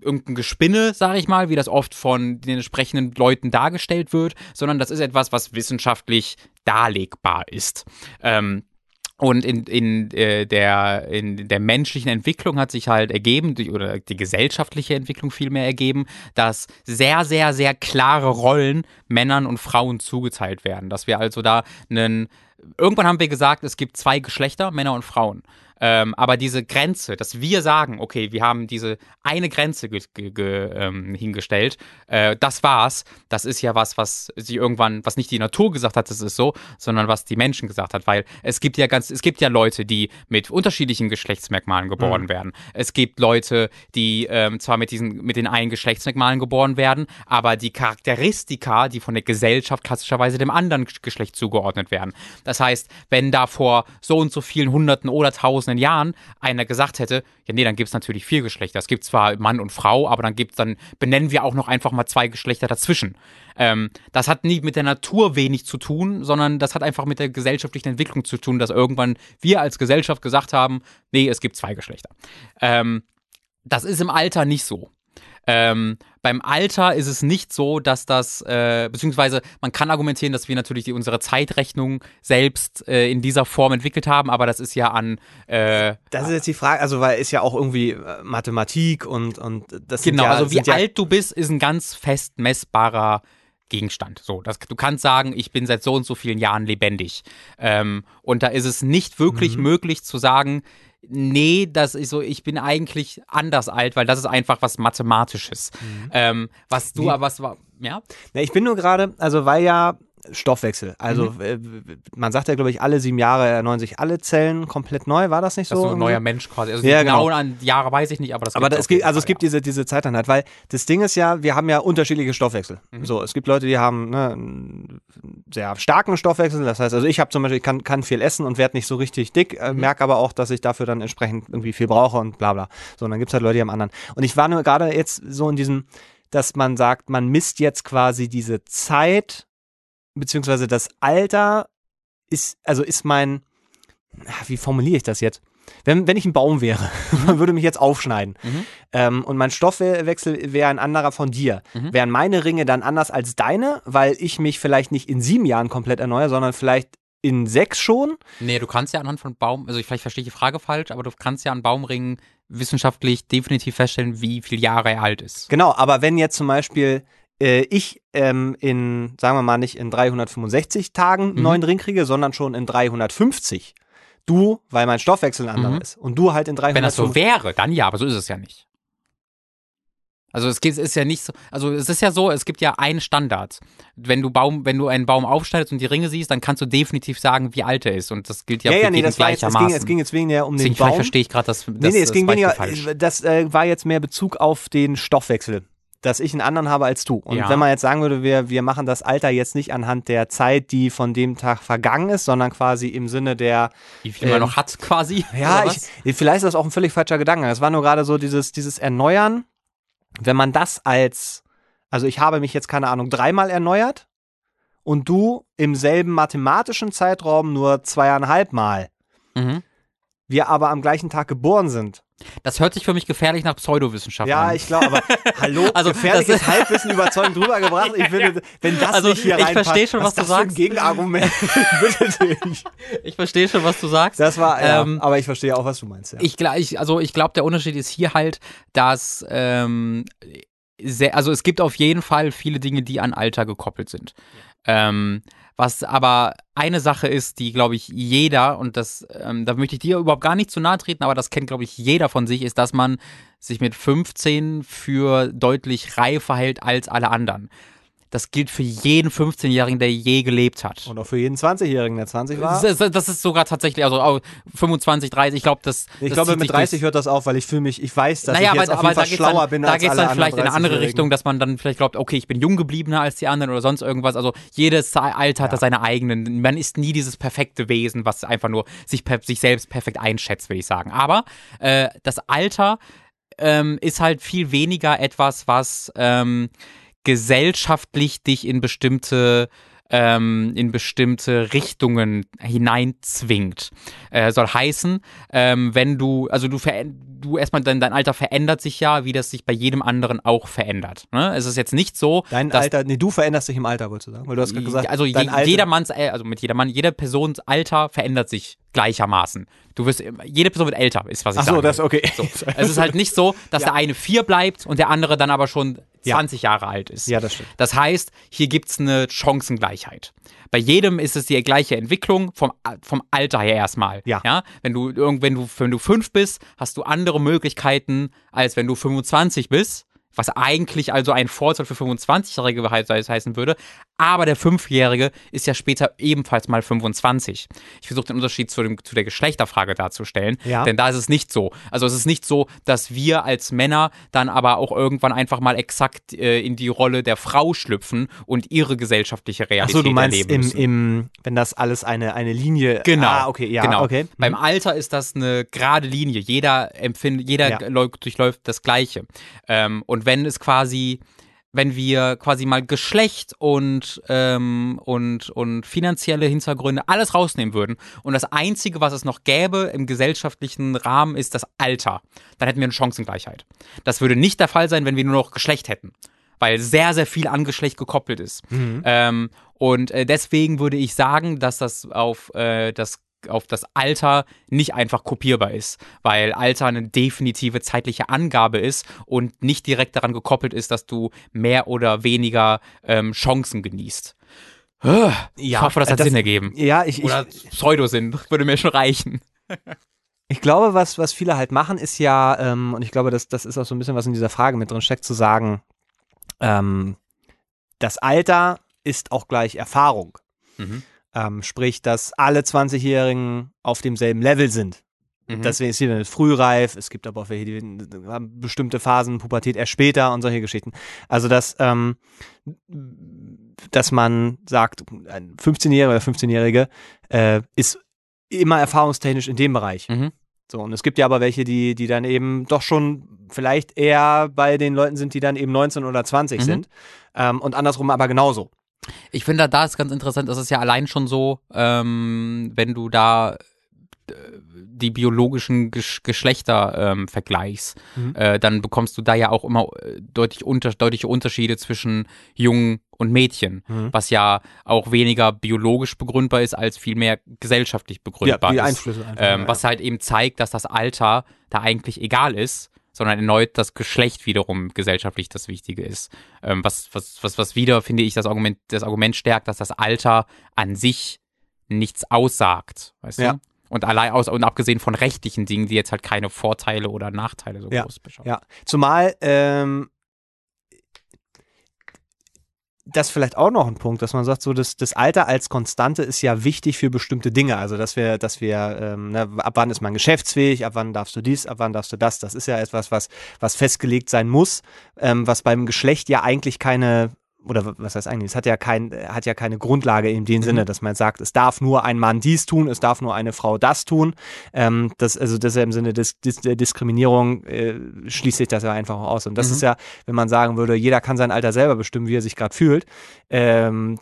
irgendein Gespinne, sage ich mal, wie das oft von den entsprechenden Leuten dargestellt wird, sondern das ist etwas, was wissenschaftlich darlegbar ist. Ähm, und in, in, äh, der, in der menschlichen Entwicklung hat sich halt ergeben, die- oder die gesellschaftliche Entwicklung vielmehr ergeben, dass sehr, sehr, sehr klare Rollen Männern und Frauen zugeteilt werden. Dass wir also da einen. Irgendwann haben wir gesagt, es gibt zwei Geschlechter, Männer und Frauen. Ähm, aber diese Grenze, dass wir sagen, okay, wir haben diese eine Grenze ähm, hingestellt, äh, das war's. Das ist ja was, was sie irgendwann, was nicht die Natur gesagt hat, das ist so, sondern was die Menschen gesagt hat, weil es gibt ja ganz, es gibt ja Leute, die mit unterschiedlichen Geschlechtsmerkmalen geboren werden. Es gibt Leute, die ähm, zwar mit diesen, mit den einen Geschlechtsmerkmalen geboren werden, aber die Charakteristika, die von der Gesellschaft klassischerweise dem anderen Geschlecht zugeordnet werden. Das heißt, wenn da vor so und so vielen Hunderten oder Tausenden Jahren einer gesagt hätte, ja nee, dann gibt es natürlich vier Geschlechter. Es gibt zwar Mann und Frau, aber dann gibt's dann benennen wir auch noch einfach mal zwei Geschlechter dazwischen. Ähm, das hat nie mit der Natur wenig zu tun, sondern das hat einfach mit der gesellschaftlichen Entwicklung zu tun, dass irgendwann wir als Gesellschaft gesagt haben, nee, es gibt zwei Geschlechter. Ähm, das ist im Alter nicht so. Ähm, beim Alter ist es nicht so, dass das, äh, beziehungsweise man kann argumentieren, dass wir natürlich die, unsere Zeitrechnung selbst äh, in dieser Form entwickelt haben, aber das ist ja an. Äh, Das ist jetzt die Frage, also weil ist ja auch irgendwie äh, Mathematik und, und das genau, ja, also wie ja, alt du bist, ist ein ganz fest messbarer Gegenstand. So, das, du kannst sagen, ich bin seit so und so vielen Jahren lebendig. Ähm, und da ist es nicht wirklich Mhm. möglich zu sagen, nee, das ist so, ich bin eigentlich anders alt, weil das ist einfach was Mathematisches. Ähm, was du Mhm. Aber, was war, ja? Ne, ich bin nur gerade, also weil ja Stoffwechsel, also Mhm. äh, man sagt ja, glaube ich, alle sieben Jahre erneuern sich alle Zellen komplett neu, war das nicht Das so? ist so ein neuer irgendwie? Mensch quasi. Also Ja, die genau. genauen an Jahre weiß ich nicht, aber das Aber jeden gibt, also es gibt diese, diese Zeiteinheit, weil das Ding ist ja, wir haben ja unterschiedliche Stoffwechsel. Mhm. So, es gibt Leute, die haben ne, einen sehr starken Stoffwechsel. Das heißt, also ich habe zum Beispiel, ich kann, kann viel essen und werde nicht so richtig dick, äh, Mhm. merke aber auch, dass ich dafür dann entsprechend irgendwie viel brauche und bla bla. So, und dann gibt es halt Leute, die haben anderen. Und ich war nur gerade jetzt so in diesem, dass man sagt, man misst jetzt quasi diese Zeit, beziehungsweise das Alter ist, also ist mein, wie formuliere ich das jetzt? Wenn, wenn ich ein Baum wäre, [laughs] man würde mich jetzt aufschneiden Mhm. ähm, und mein Stoffwechsel wäre ein anderer von dir, Mhm. wären meine Ringe dann anders als deine, weil ich mich vielleicht nicht in sieben Jahren komplett erneuere, sondern vielleicht in sechs schon? Nee, du kannst ja anhand von Baum, also ich, vielleicht verstehe ich die Frage falsch, aber du kannst ja an Baumringen wissenschaftlich definitiv feststellen, wie viele Jahre er alt ist. Genau, aber wenn jetzt zum Beispiel äh, ich ähm, in, sagen wir mal, nicht in 365 Tagen einen Mhm. neuen Ring kriege, sondern schon in 350. Du, weil mein Stoffwechsel ein anderer Mhm. ist. Und du halt in 350. Wenn das so wäre, dann ja, aber so ist es ja nicht. Also es ist ja nicht so, also es ist ja so, es gibt ja einen Standard. Wenn du Baum, wenn du einen Baum aufschneidest und die Ringe siehst, dann kannst du definitiv sagen, wie alt er ist. Und das gilt ja, ja, für ja, nee, jeden das war jetzt, es ging, es ging jetzt weniger um den Deswegen, vielleicht Baum. verstehe ich gerade das, das, Nee, nee, es das ging weniger, das äh, war jetzt mehr Bezug auf den Stoffwechsel, dass ich einen anderen habe als du. Und Ja. wenn man jetzt sagen würde, wir, wir machen das Alter jetzt nicht anhand der Zeit, die von dem Tag vergangen ist, sondern quasi im Sinne der, Wie viel man ähm, noch hat quasi. [laughs] ja, ich, vielleicht ist das auch ein völlig falscher Gedanke. Es war nur gerade so dieses, dieses Erneuern, wenn man das als, also ich habe mich jetzt, keine Ahnung, dreimal erneuert und du im selben mathematischen Zeitraum nur zweieinhalb Mal, Mhm. wir aber am gleichen Tag geboren sind. Das hört sich für mich gefährlich nach Pseudowissenschaft Ja, an. ich glaube, aber [laughs] hallo, Also, gefährliches das- Halbwissen überzeugend drübergebracht. Ich finde, [laughs] wenn das Also, nicht hier ich reinpasst, verstehe schon, was ist du das für ein sagst. Gegenargument. [laughs] Bitte nicht. ich verstehe schon, was du sagst. Das war, ja, Ähm, aber ich verstehe auch, was du meinst. Ja. Ich, ich, also ich glaube, der Unterschied ist hier halt, dass ähm, sehr, also es gibt auf jeden Fall viele Dinge, die an Alter gekoppelt sind. Ähm, was aber eine Sache ist, die, glaube ich, jeder, und das, ähm, da möchte ich dir überhaupt gar nicht zu nahe treten, aber das kennt, glaube ich, jeder von sich, ist, dass man sich mit 15 für deutlich reifer hält als alle anderen. Das gilt für jeden 15-Jährigen, der je gelebt hat. Und auch für jeden 20-Jährigen, der 20 war. Das, das, ist sogar tatsächlich, also auch 25, 30, ich glaube, das. Ich das glaube, mit sich durch- 30 hört das auf, weil ich fühle mich, ich weiß, dass naja, ich jetzt aber, auf aber jeden da Fall schlauer dann, bin da als alle dann vielleicht in eine andere 30-Jährigen. Richtung, dass man dann vielleicht glaubt, okay, ich bin jung gebliebener als die anderen oder sonst irgendwas. Also jedes Alter hat da seine eigenen. Man ist nie dieses perfekte Wesen, was einfach nur sich, sich selbst perfekt einschätzt, würde ich sagen. Aber äh, das Alter ähm, ist halt viel weniger etwas, was ähm, gesellschaftlich dich in bestimmte ähm, in bestimmte Richtungen hineinzwingt. Äh, soll heißen, ähm, wenn du, also du du erstmal dein, dein Alter verändert sich ja, wie das sich bei jedem anderen auch verändert. Ne? Es ist jetzt nicht so, Dein dass Alter, nee, du veränderst dich im Alter, wolltest du sagen? Weil du hast gerade gesagt, also je, jedermanns, äh, also mit jedermann, jeder Persons Alter verändert sich gleichermaßen. Du wirst, jede Person wird älter, ist was ich Ach so, sagen das okay. So. [laughs] Es ist halt nicht so, dass Ja. der eine vier bleibt und der andere dann aber schon Ja. 20 Jahre alt ist. Ja, das stimmt. Das heißt, hier gibt es eine Chancengleichheit. Bei jedem ist es die gleiche Entwicklung vom, vom Alter her erstmal. Ja. ja? Wenn, du, wenn, du, wenn du fünf bist, hast du andere Möglichkeiten, als wenn du 25 bist. Was eigentlich also ein Vorteil für 25-Jährige he- heißen würde. Aber der Fünfjährige ist ja später ebenfalls mal 25. Ich versuche den Unterschied zu, dem, zu der Geschlechterfrage darzustellen. Ja. Denn da ist es nicht so. Also es ist nicht so, dass wir als Männer dann aber auch irgendwann einfach mal exakt äh, in die Rolle der Frau schlüpfen und ihre gesellschaftliche Realität Achso, du meinst erleben im, im, wenn das alles eine, eine Linie. Genau. Ah, okay, ja, genau. okay. Beim Alter ist das eine gerade Linie. Jeder empfindet, jeder Ja. läu- durchläuft das Gleiche. Ähm, und wenn es quasi wenn wir quasi mal Geschlecht und, ähm, und, und finanzielle Hintergründe alles rausnehmen würden und das Einzige, was es noch gäbe im gesellschaftlichen Rahmen, ist das Alter, dann hätten wir eine Chancengleichheit. Das würde nicht der Fall sein, wenn wir nur noch Geschlecht hätten, weil sehr, sehr viel an Geschlecht gekoppelt ist. Ähm, und äh, deswegen würde ich sagen, dass das auf äh, das auf das Alter nicht einfach kopierbar ist, weil Alter eine definitive zeitliche Angabe ist und nicht direkt daran gekoppelt ist, dass du mehr oder weniger ähm, Chancen genießt. Ich hoffe, das hat äh, Sinn ergeben. Ja, ich, ich, Oder Pseudosinn, würde mir schon reichen. Ich glaube, was, was viele halt machen, ist ja, ähm, und ich glaube, das, das ist auch so ein bisschen, was in dieser Frage mit drin steckt, zu sagen, ähm, das Alter ist auch gleich Erfahrung. Mhm. Ähm, sprich, dass alle 20-Jährigen auf demselben Level sind. Mhm. Deswegen ist hier frühreif, es gibt aber auch welche, die haben bestimmte Phasen, Pubertät erst später und solche Geschichten. Also, dass, ähm, dass man sagt, ein 15-Jähriger oder 15-Jährige äh, ist immer erfahrungstechnisch in dem Bereich. Mhm. So, und es gibt ja aber welche, die, die dann eben doch schon vielleicht eher bei den Leuten sind, die dann eben 19 oder 20 Mhm. sind. Ähm, und andersrum aber genauso. Ich finde, da ist ganz interessant, das ist ja allein schon so, ähm, wenn du da äh, die biologischen Gesch Geschlechter ähm, vergleichst, Mhm. äh, dann bekommst du da ja auch immer äh, deutlich unter deutliche Unterschiede zwischen Jungen und Mädchen, Mhm. was ja auch weniger biologisch begründbar ist, als vielmehr gesellschaftlich begründbar die ist. Einflüsse einfach. Ähm, ja. was halt eben zeigt, dass das Alter da eigentlich egal ist, sondern erneut das Geschlecht wiederum gesellschaftlich das Wichtige ist. Ähm, was, was, was, was wieder, finde ich, das Argument, das Argument stärkt, dass das Alter an sich nichts aussagt. Weißt Ja. du? Und allein aus und abgesehen von rechtlichen Dingen, die jetzt halt keine Vorteile oder Nachteile so Ja, groß beschaffen. Ja, zumal ähm, das vielleicht auch noch ein Punkt, dass man sagt, so das, das Alter als Konstante ist ja wichtig für bestimmte Dinge. Also dass wir, dass wir, ähm, ne, ab wann ist man geschäftsfähig, ab wann darfst du dies, ab wann darfst du das. Das ist ja etwas, was, was festgelegt sein muss, ähm, was beim Geschlecht ja eigentlich keine oder was heißt eigentlich, es hat ja, kein, hat ja keine Grundlage in dem Sinne, dass man sagt, es darf nur ein Mann dies tun, es darf nur eine Frau das tun. Ähm, das, also das ist ja im Sinne des, des, der Diskriminierung äh, schließt sich das ja einfach aus. Und das Mhm. ist ja, wenn man sagen würde, jeder kann sein Alter selber bestimmen, wie er sich gerade fühlt. Ähm,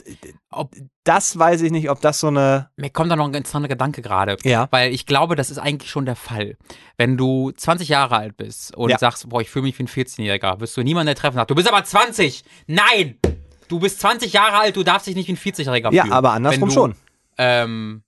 Ob, das weiß ich nicht, ob das so eine. mir kommt da noch ein interessanter Gedanke gerade. Ja. Weil ich glaube, das ist eigentlich schon der Fall. Wenn du 20 Jahre alt bist und Ja. sagst, boah, ich fühle mich wie ein 14-Jähriger, wirst du niemanden treffen und sagt, du bist aber 20! Nein! Du bist 20 Jahre alt, du darfst dich nicht wie ein 40-Jähriger Ja, fühlen. aber andersrum du, schon. Ähm,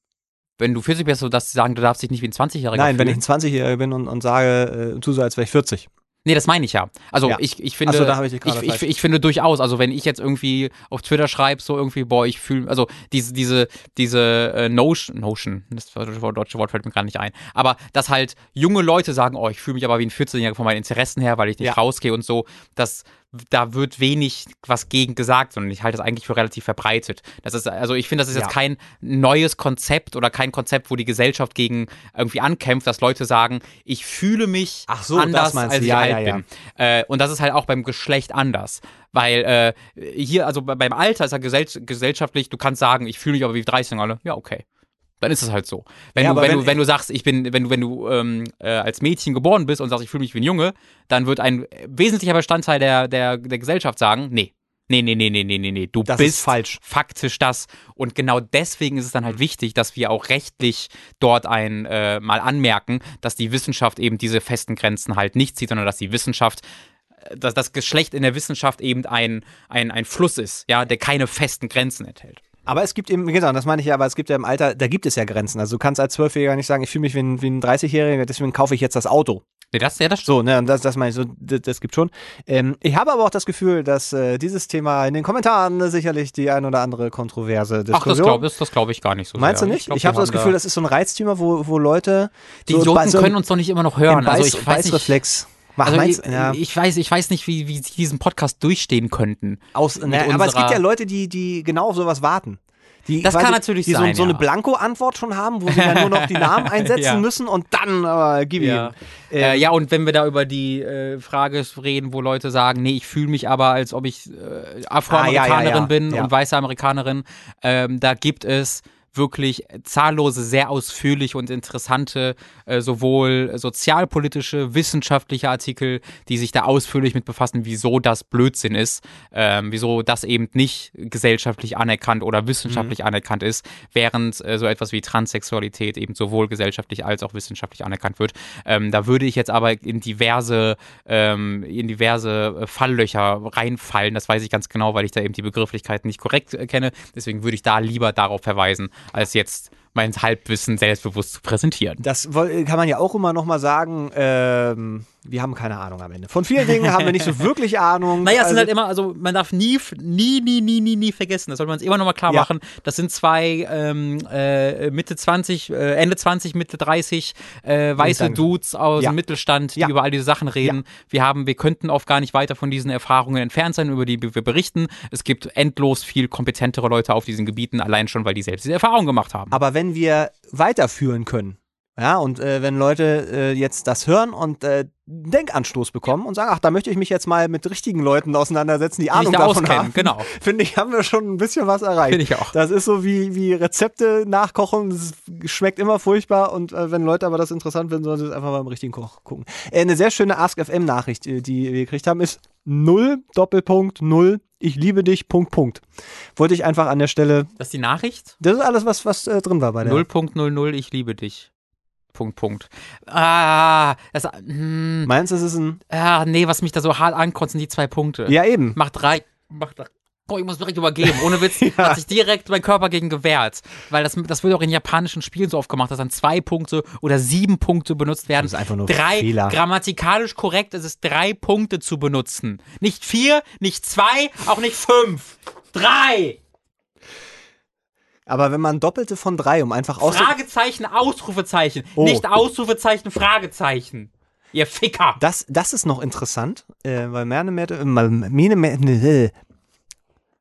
wenn du 40 bist, so dass sie sagen, du darfst dich nicht wie ein 20-Jähriger Nein, fühlen. wenn ich ein 20-Jähriger bin und, und sage, äh, tu so, als wäre ich 40. Nee, das meine ich ja. Also Ja. ich, ich finde, so, ich ich, ich, ich finde durchaus, also wenn ich jetzt irgendwie auf Twitter schreibe, so irgendwie, boah, ich fühle, also diese, diese, diese äh, Notion, Notion, das deutsche Wort, deutsche Wort fällt mir gerade nicht ein, aber dass halt junge Leute sagen, oh, ich fühle mich aber wie ein 14-Jähriger von meinen Interessen her, weil ich nicht Ja. rausgehe und so, das da wird wenig was gegen gesagt, sondern ich halte das eigentlich für relativ verbreitet. Das ist, also ich finde, das ist Ja. jetzt kein neues Konzept oder kein Konzept, wo die Gesellschaft gegen irgendwie ankämpft, dass Leute sagen, ich fühle mich Ach so, anders, als ich Ja, alt ja, bin. Äh, und das ist halt auch beim Geschlecht anders. Weil äh, hier, also bei- beim Alter ist ja gesell gesellschaftlich, du kannst sagen, ich fühle mich aber wie 30 alle. Ja, okay. Dann ist es halt so. Wenn, Ja, du, wenn, wenn- du, wenn du sagst, ich bin, wenn du, wenn du ähm, äh, als Mädchen geboren bist und sagst, ich fühle mich wie ein Junge, dann wird ein wesentlicher Bestandteil der, der, der Gesellschaft sagen, nee. Nee, nee, nee, nee, nee, nee, nee. Du Das bist ist falsch. faktisch das. Und genau deswegen ist es dann halt wichtig, dass wir auch rechtlich dort ein äh, mal anmerken, dass die Wissenschaft eben diese festen Grenzen halt nicht zieht, sondern dass die Wissenschaft dass das Geschlecht in der Wissenschaft eben ein, ein, ein Fluss ist, ja, der keine festen Grenzen enthält. Aber es gibt eben, genau, das meine ich ja, aber es gibt ja im Alter, da gibt es ja Grenzen. Also du kannst als Zwölfjähriger nicht sagen, ich fühle mich wie ein, wie ein 30-Jähriger, deswegen kaufe ich jetzt das Auto. Nee, das, ja, das So, ne, und das, das meine ich so, das, das gibt schon. Ähm, ich habe aber auch das Gefühl, dass äh, dieses Thema in den Kommentaren sicherlich die ein oder andere kontroverse Ach, Diskussion. das glaube das glaub ich gar nicht so Meinst sehr. du nicht? glaub, Ich, habe so das Gefühl, da, das ist so ein Reizthema, wo, wo Leute die so Idioten so können uns doch nicht immer noch hören. Also ich weiß nicht, Beißreflex. Mach, also meinst, ich, ja, ich weiß, ich weiß nicht, wie, wie sie diesen Podcast durchstehen könnten. aus, ne, aber es gibt ja Leute, die, die genau auf sowas warten. Die Das quasi- kann natürlich die sein, so, so eine. Blanko-Antwort schon haben, wo sie dann nur noch die [laughs] Namen einsetzen Ja. müssen und dann äh, gib Ja. ihm. Äh, ja, und wenn wir da über die äh, Frage reden, wo Leute sagen, nee, ich fühle mich aber, als ob ich äh, Afroamerikanerin Ah, ja, ja. bin und weiße Amerikanerin, ähm, da gibt es wirklich zahllose, sehr ausführliche und interessante, äh, sowohl sozialpolitische, wissenschaftliche Artikel, die sich da ausführlich mit befassen, wieso das Blödsinn ist, ähm, wieso das eben nicht gesellschaftlich anerkannt oder wissenschaftlich mhm. anerkannt ist, während äh, so etwas wie Transsexualität eben sowohl gesellschaftlich als auch wissenschaftlich anerkannt wird. Ähm, da würde ich jetzt aber in diverse, ähm, in diverse Falllöcher reinfallen. Das weiß ich ganz genau, weil ich da eben die Begrifflichkeiten nicht korrekt äh, kenne. Deswegen würde ich da lieber darauf verweisen, als jetzt mein Halbwissen selbstbewusst zu präsentieren. Das kann man ja auch immer noch mal sagen. Ähm, wir haben keine Ahnung am Ende. Von vielen Dingen haben wir nicht so wirklich Ahnung. Naja, es also, sind halt immer, also man darf nie, nie, nie, nie, nie, nie vergessen. Das sollte man sich immer noch mal klar ja. machen. Das sind zwei ähm, äh, Mitte 20, äh, Ende 20, Mitte 30 äh, weiße Dudes aus ja. dem Mittelstand, die ja. über all diese Sachen reden. Wir haben, wir könnten oft gar nicht weiter von diesen Erfahrungen entfernt sein, über die wir berichten. Es gibt endlos viel kompetentere Leute auf diesen Gebieten, allein schon, weil die selbst diese Erfahrung gemacht haben. Aber wenn wir weiterführen können, ja, und äh, wenn Leute äh, jetzt das hören und äh, Denkanstoß bekommen und sagen, ach, da möchte ich mich jetzt mal mit richtigen Leuten auseinandersetzen, die Ahnung da davon haben. Genau. [laughs] Finde ich, haben wir schon ein bisschen was erreicht. Finde ich auch. Das ist so wie, wie Rezepte nachkochen, das schmeckt immer furchtbar und äh, wenn Leute aber das interessant finden, sollen sie es einfach mal im richtigen Koch gucken. Äh, eine sehr schöne Ask-FM-Nachricht, äh, die wir gekriegt haben, ist null Doppelpunkt null ich liebe dich, Punkt, Punkt. Wollte ich einfach an der Stelle. Das ist die Nachricht? Das ist alles, was, was äh, drin war bei der. 0.00, ich liebe dich. Punkt, Punkt. Ah, das, hm, Meinst du, es ist ein. Ah, nee, was mich da so hart ankotzt, sind die zwei Punkte. Ja, eben. Mach drei. Mach drei. Boah, ich muss direkt übergeben. Ohne Witz [laughs] ja. hat sich direkt mein Körper gegen gewehrt. Weil das, das wird auch in japanischen Spielen so oft gemacht, dass dann zwei Punkte oder sieben Punkte benutzt werden. Das ist einfach nur drei, Fehler. Grammatikalisch korrekt ist es, drei Punkte zu benutzen. Nicht vier, nicht zwei, auch nicht fünf. Drei! Aber wenn man Doppelte von drei, um einfach aus. Fragezeichen, Ausrufezeichen. Oh. Nicht Ausrufezeichen, Fragezeichen. Ihr Ficker. Das, das ist noch interessant, äh, weil meine, meine, meine,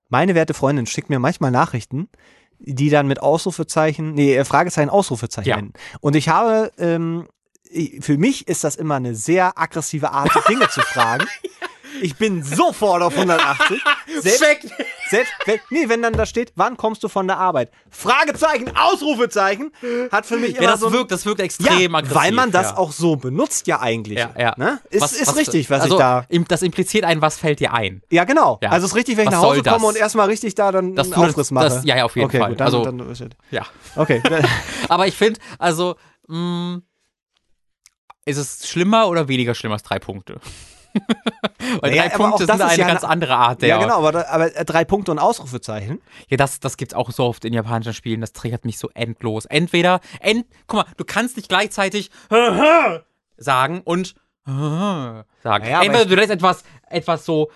meine werte Freundin schickt mir manchmal Nachrichten, die dann mit Ausrufezeichen, nee, äh, Fragezeichen, Ausrufezeichen ja. Und ich habe, ähm, für mich ist das immer eine sehr aggressive Art, Dinge zu fragen. [laughs] Ich bin sofort auf 180. [laughs] Selbst, selbst wenn, nee, wenn dann da steht, wann kommst du von der Arbeit? Fragezeichen, Ausrufezeichen, hat für mich immer ja, das so wirkt, das wirkt extrem ja, aggressiv. Weil man das ja. auch so benutzt ja eigentlich. Ja, ja. Ne? Ist, was, ist was, richtig, was also, ich da. Das impliziert ein, was fällt dir ein? Ja, genau. Ja. Also es ist richtig, wenn ich was nach Hause komme und erstmal richtig da dann das einen Aufriss mache. Das, ja, ja, auf jeden okay, Fall. Gut, dann, also, dann, dann, ja. Okay. [laughs] Aber ich finde, also, mh, mm, ist es schlimmer oder weniger schlimmer als drei Punkte? [laughs] Weil naja, drei Punkte sind eine ja ganz andere Art der. Ja, genau, aber, aber äh, drei Punkte und Ausrufezeichen. Ja, das, das gibt's auch so oft in japanischen Spielen. Das triggert mich so endlos. Entweder, ent, guck mal, du kannst nicht gleichzeitig [laughs] sagen und [laughs] sagen. Naja, Entweder du lässt etwas, etwas so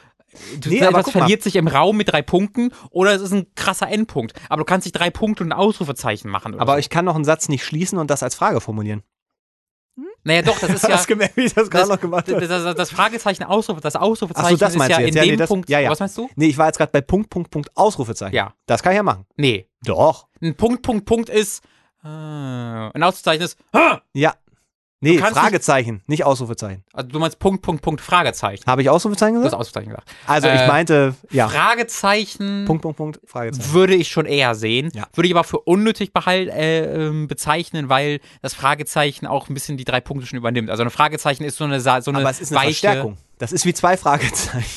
Du, nee, etwas verliert sich im Raum mit drei Punkten oder es ist ein krasser Endpunkt. Aber du kannst nicht drei Punkte und ein Ausrufezeichen machen. aber so. ich kann noch einen Satz nicht schließen und das als Frage formulieren. Naja, doch, das ist [laughs] ja. Hast gemerkt, wie ich das gerade noch gemacht habe? Das, das, das, Fragezeichen, Ausrufe, das Ausrufezeichen so, das ist ja in ja, dem nee, das, Punkt. Ja, ja. Was meinst du? Nee, ich war jetzt gerade bei Punkt, Punkt, Punkt, Ausrufezeichen. Ja. Das kann ich ja machen. Nee. Doch. Ein Punkt, Punkt, Punkt ist. Äh, ein Ausrufezeichen ist. Ja. Nee, Fragezeichen, nicht, nicht, Ausrufezeichen. Also du meinst Punkt, Punkt, Punkt, Fragezeichen. Habe ich Ausrufezeichen gesagt? Du hast Ausrufezeichen gesagt. Also äh, ich meinte, ja. Fragezeichen. Punkt, Punkt, Punkt, Fragezeichen. Würde ich schon eher sehen. Ja. Würde ich aber für unnötig behalt, äh, ähm, bezeichnen, weil das Fragezeichen auch ein bisschen die drei Punkte schon übernimmt. Also ein Fragezeichen ist so eine, so eine aber es ist eine weiche, Verstärkung. Das ist wie zwei Fragezeichen.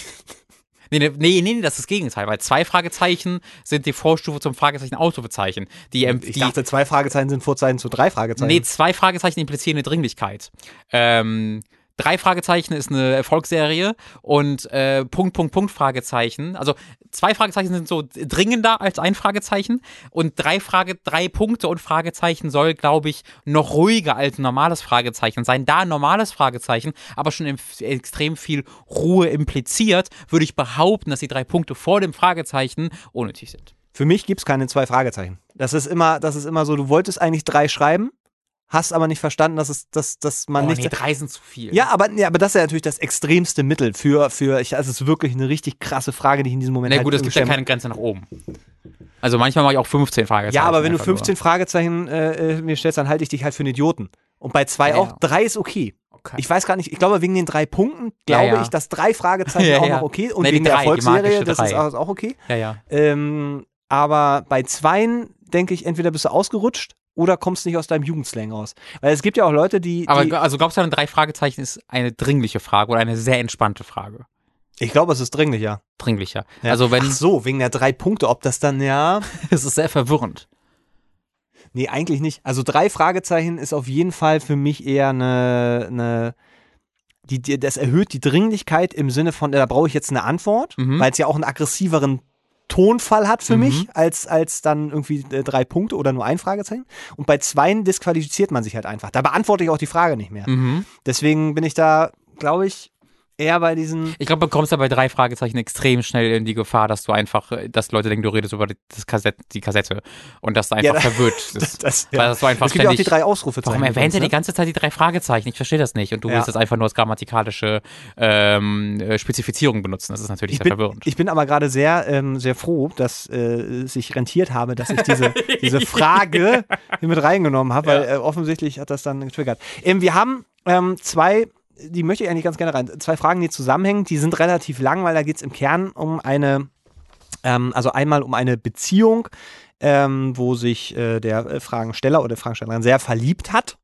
Nee, nee, nee, das ist das Gegenteil, weil zwei Fragezeichen sind die Vorstufe zum Fragezeichen Ausrufezeichen. Die, ähm, ich die, dachte, zwei Fragezeichen sind Vorzeichen zu drei Fragezeichen. Nee, zwei Fragezeichen implizieren eine Dringlichkeit. Ähm, Drei Fragezeichen ist eine Erfolgsserie und äh, Punkt, Punkt, Punkt Fragezeichen. Also zwei Fragezeichen sind so dringender als ein Fragezeichen und drei Frage, drei Punkte und Fragezeichen soll, glaube ich, noch ruhiger als ein normales Fragezeichen sein. Da ein normales Fragezeichen aber schon extrem viel Ruhe impliziert, würde ich behaupten, dass die drei Punkte vor dem Fragezeichen unnötig sind. Für mich gibt es keine zwei Fragezeichen. Das ist immer, das ist immer so, du wolltest eigentlich drei schreiben, hast aber nicht verstanden, dass es, dass, dass man oh, nicht. Nee, drei sind zu viel. Ja, aber, ja, aber das ist ja natürlich das extremste Mittel für, für ich, also es ist wirklich eine richtig krasse Frage, die ich in diesem Moment. Na nee, gut, es gibt ja keine Grenze nach oben. Also manchmal mache ich auch 15 Fragezeichen. Ja, aber wenn du 15 nur. Fragezeichen äh, äh, mir stellst, dann halte ich dich halt für einen Idioten. Und bei zwei ja, auch, ja. drei ist okay. okay. Ich weiß gar nicht, ich glaube, wegen den drei Punkten glaube ja, ich, dass drei Fragezeichen [laughs] auch noch okay und nee, wegen drei, der Erfolgsserie, das ist auch okay. Ja, ja. Ähm, aber bei zweien denke ich, entweder bist du ausgerutscht oder kommst nicht aus deinem Jugendslang raus. Weil es gibt ja auch Leute, die. die Aber also glaubst du, dann drei Fragezeichen ist eine dringliche Frage oder eine sehr entspannte Frage? ich glaube, es ist dringlicher. Dringlicher. Ja. Also wenn Ach so, wegen der drei Punkte, ob das dann ja. [laughs] es ist sehr verwirrend. Nee, eigentlich nicht. Also drei Fragezeichen ist auf jeden Fall für mich eher eine, eine die, die, das erhöht die Dringlichkeit im Sinne von, da brauche ich jetzt eine Antwort, Mhm. weil es ja auch einen aggressiveren Tonfall hat für Mhm. mich, als, als dann irgendwie äh, drei Punkte oder nur ein Fragezeichen. Und bei zweien disqualifiziert man sich halt einfach. Da beantworte ich auch die Frage nicht mehr. Mhm. Deswegen bin ich da, glaube ich, eher bei diesen. Ich glaube, du kommst ja bei drei Fragezeichen extrem schnell in die Gefahr, dass du einfach, äh, dass Leute denken, du redest über die, das Kassett, die Kassette und dass du einfach da- verwirrt [laughs] bist. Das, Weil das so einfach es gibt ja auch die drei Ausrufezeichen. Warum erwähnt er die ganze Zeit die drei Fragezeichen? Ich verstehe das nicht. Und du Ja. willst das einfach nur als grammatikalische ähm, äh, Spezifizierung benutzen. Das ist natürlich Ich sehr bin, verwirrend. ich bin aber gerade sehr, ähm, sehr froh, dass äh, sich rentiert habe, dass ich diese, [laughs] diese Frage hier mit reingenommen habe, weil äh, offensichtlich hat das dann getriggert. Ähm, wir haben ähm, zwei, die möchte ich eigentlich ganz gerne rein, zwei Fragen, die zusammenhängen, die sind relativ lang, weil da geht es im Kern um eine, ähm, also einmal um eine Beziehung, ähm, wo sich äh, der äh, Fragensteller oder Fragestellerin sehr verliebt hat.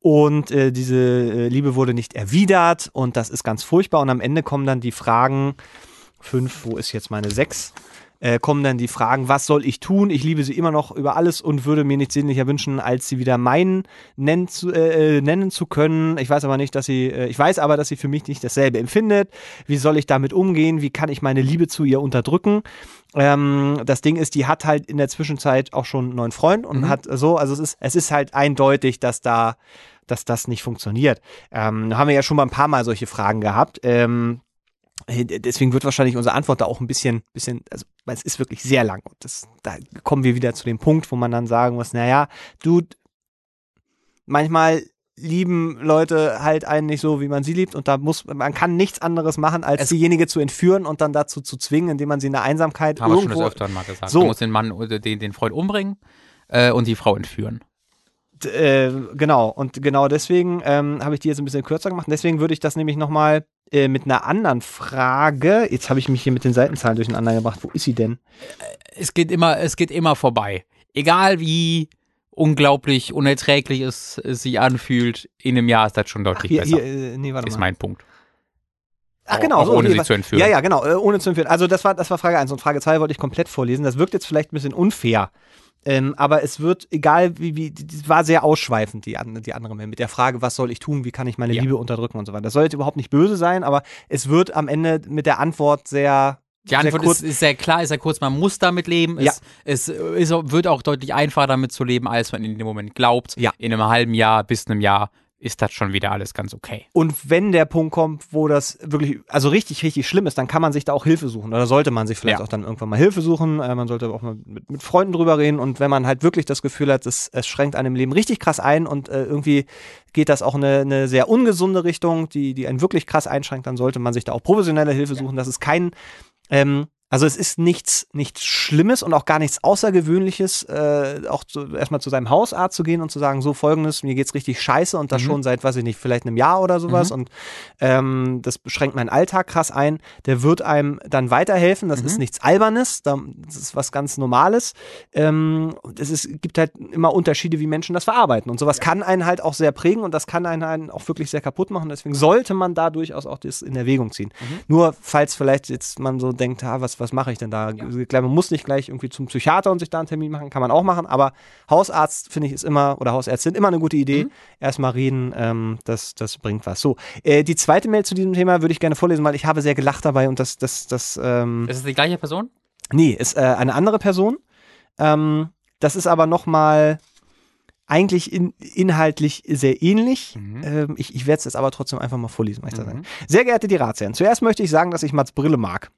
Und äh, diese äh, Liebe wurde nicht erwidert und das ist ganz furchtbar. Und am Ende kommen dann die Fragen, fünf, wo ist jetzt meine sechs? Äh, kommen dann die Fragen, was soll ich tun? Ich liebe sie immer noch über alles und würde mir nichts sehnlicher wünschen, als sie wieder meinen nennen zu, äh, äh, nennen zu können. Ich weiß aber nicht, dass sie, äh, ich weiß aber, dass sie für mich nicht dasselbe empfindet. Wie soll ich damit umgehen? Wie kann ich meine Liebe zu ihr unterdrücken? Ähm, das Ding ist, die hat halt in der Zwischenzeit auch schon einen neuen Freund und Mhm. hat so, also es ist, es ist halt eindeutig, dass da, dass das nicht funktioniert. Ähm, da haben wir ja schon mal ein paar Mal solche Fragen gehabt. Ähm, äh, deswegen wird wahrscheinlich unsere Antwort da auch ein bisschen, bisschen, also weil es ist wirklich sehr lang und das, da kommen wir wieder zu dem Punkt, wo man dann sagen muss, naja, du, manchmal lieben Leute halt einen nicht so, wie man sie liebt und da muss, man kann nichts anderes machen, als Es- diejenige zu entführen und dann dazu zu zwingen, indem man sie in der Einsamkeit Haben wir schon des irgendwo, Öfteren mal gesagt. So. Du musst den Mann oder den, den Freund umbringen äh, und die Frau entführen. D- äh, genau, und genau deswegen ähm, habe ich die jetzt ein bisschen kürzer gemacht. Deswegen würde ich das nämlich nochmal äh, mit einer anderen Frage, jetzt habe ich mich hier mit den Seitenzahlen durcheinander gebracht, wo ist sie denn? Es geht immer, es geht immer vorbei. Egal wie unglaublich unerträglich es, es sich anfühlt, in einem Jahr ist das schon Ach, deutlich hier, besser. hier, äh, nee, warte ist mal. mein Punkt. Ach Auch- genau, auch so, ohne okay, sie zu entführen. Ja, ja, genau, ohne zu entführen. Also das war, das war Frage 1 und Frage 2 wollte ich komplett vorlesen. Das wirkt jetzt vielleicht ein bisschen unfair. Ähm, aber es wird, egal wie, wie, die war sehr ausschweifend, die, die andere Mail, mit der Frage, was soll ich tun, wie kann ich meine Ja. Liebe unterdrücken und so weiter. Das soll jetzt überhaupt nicht böse sein, aber es wird am Ende mit der Antwort sehr, Die sehr Antwort kurz. ist, ist sehr klar, ist sehr kurz, man muss damit leben. Ja. Es, es ist, wird auch deutlich einfacher damit zu leben, als man in dem Moment glaubt. Ja. In einem halben Jahr bis einem Jahr ist das schon wieder alles ganz okay. Und wenn der Punkt kommt, wo das wirklich, also richtig, richtig schlimm ist, dann kann man sich da auch Hilfe suchen. Oder sollte man sich vielleicht Ja. auch dann irgendwann mal Hilfe suchen. Äh, man sollte auch mal mit, mit Freunden drüber reden. Und wenn man halt wirklich das Gefühl hat, es, es schränkt einem Leben richtig krass ein und äh, irgendwie geht das auch eine, eine sehr ungesunde Richtung, die, die einen wirklich krass einschränkt, dann sollte man sich da auch professionelle Hilfe suchen. Das ist kein, ähm, also es ist nichts, nichts Schlimmes und auch gar nichts Außergewöhnliches, äh, auch zu, erstmal zu seinem Hausarzt zu gehen und zu sagen, so folgendes, mir geht's richtig scheiße und das Mhm. schon seit, weiß ich nicht, vielleicht einem Jahr oder sowas Mhm. und ähm, das beschränkt meinen Alltag krass ein. Der wird einem dann weiterhelfen. Das Mhm. ist nichts Albernes, da- das ist was ganz Normales. Ähm, es ist, gibt halt immer Unterschiede, wie Menschen das verarbeiten. Und sowas kann einen halt auch sehr prägen und das kann einen, einen auch wirklich sehr kaputt machen. Deswegen sollte man da durchaus auch das in Erwägung ziehen. Mhm. Nur falls vielleicht jetzt man so denkt, ah, was, was mache ich denn da? Klar, Man muss nicht gleich irgendwie zum Psychiater und sich da einen Termin machen, kann man auch machen, aber Hausarzt finde ich ist immer oder Hausärztin immer eine gute Idee. Mhm. Erstmal reden, ähm, das, das bringt was. So, äh, die zweite Mail zu diesem Thema würde ich gerne vorlesen, weil ich habe sehr gelacht dabei und das, das, das, ähm, Ist es die gleiche Person? nee, ist äh, eine andere Person. Ähm, das ist aber nochmal eigentlich in, inhaltlich sehr ähnlich. Mhm. Ähm, ich ich werde es jetzt aber trotzdem einfach mal vorlesen, weil ich Mhm. sage. Sehr geehrte die Ratsherren, zuerst möchte ich sagen, dass ich Mats Brille mag.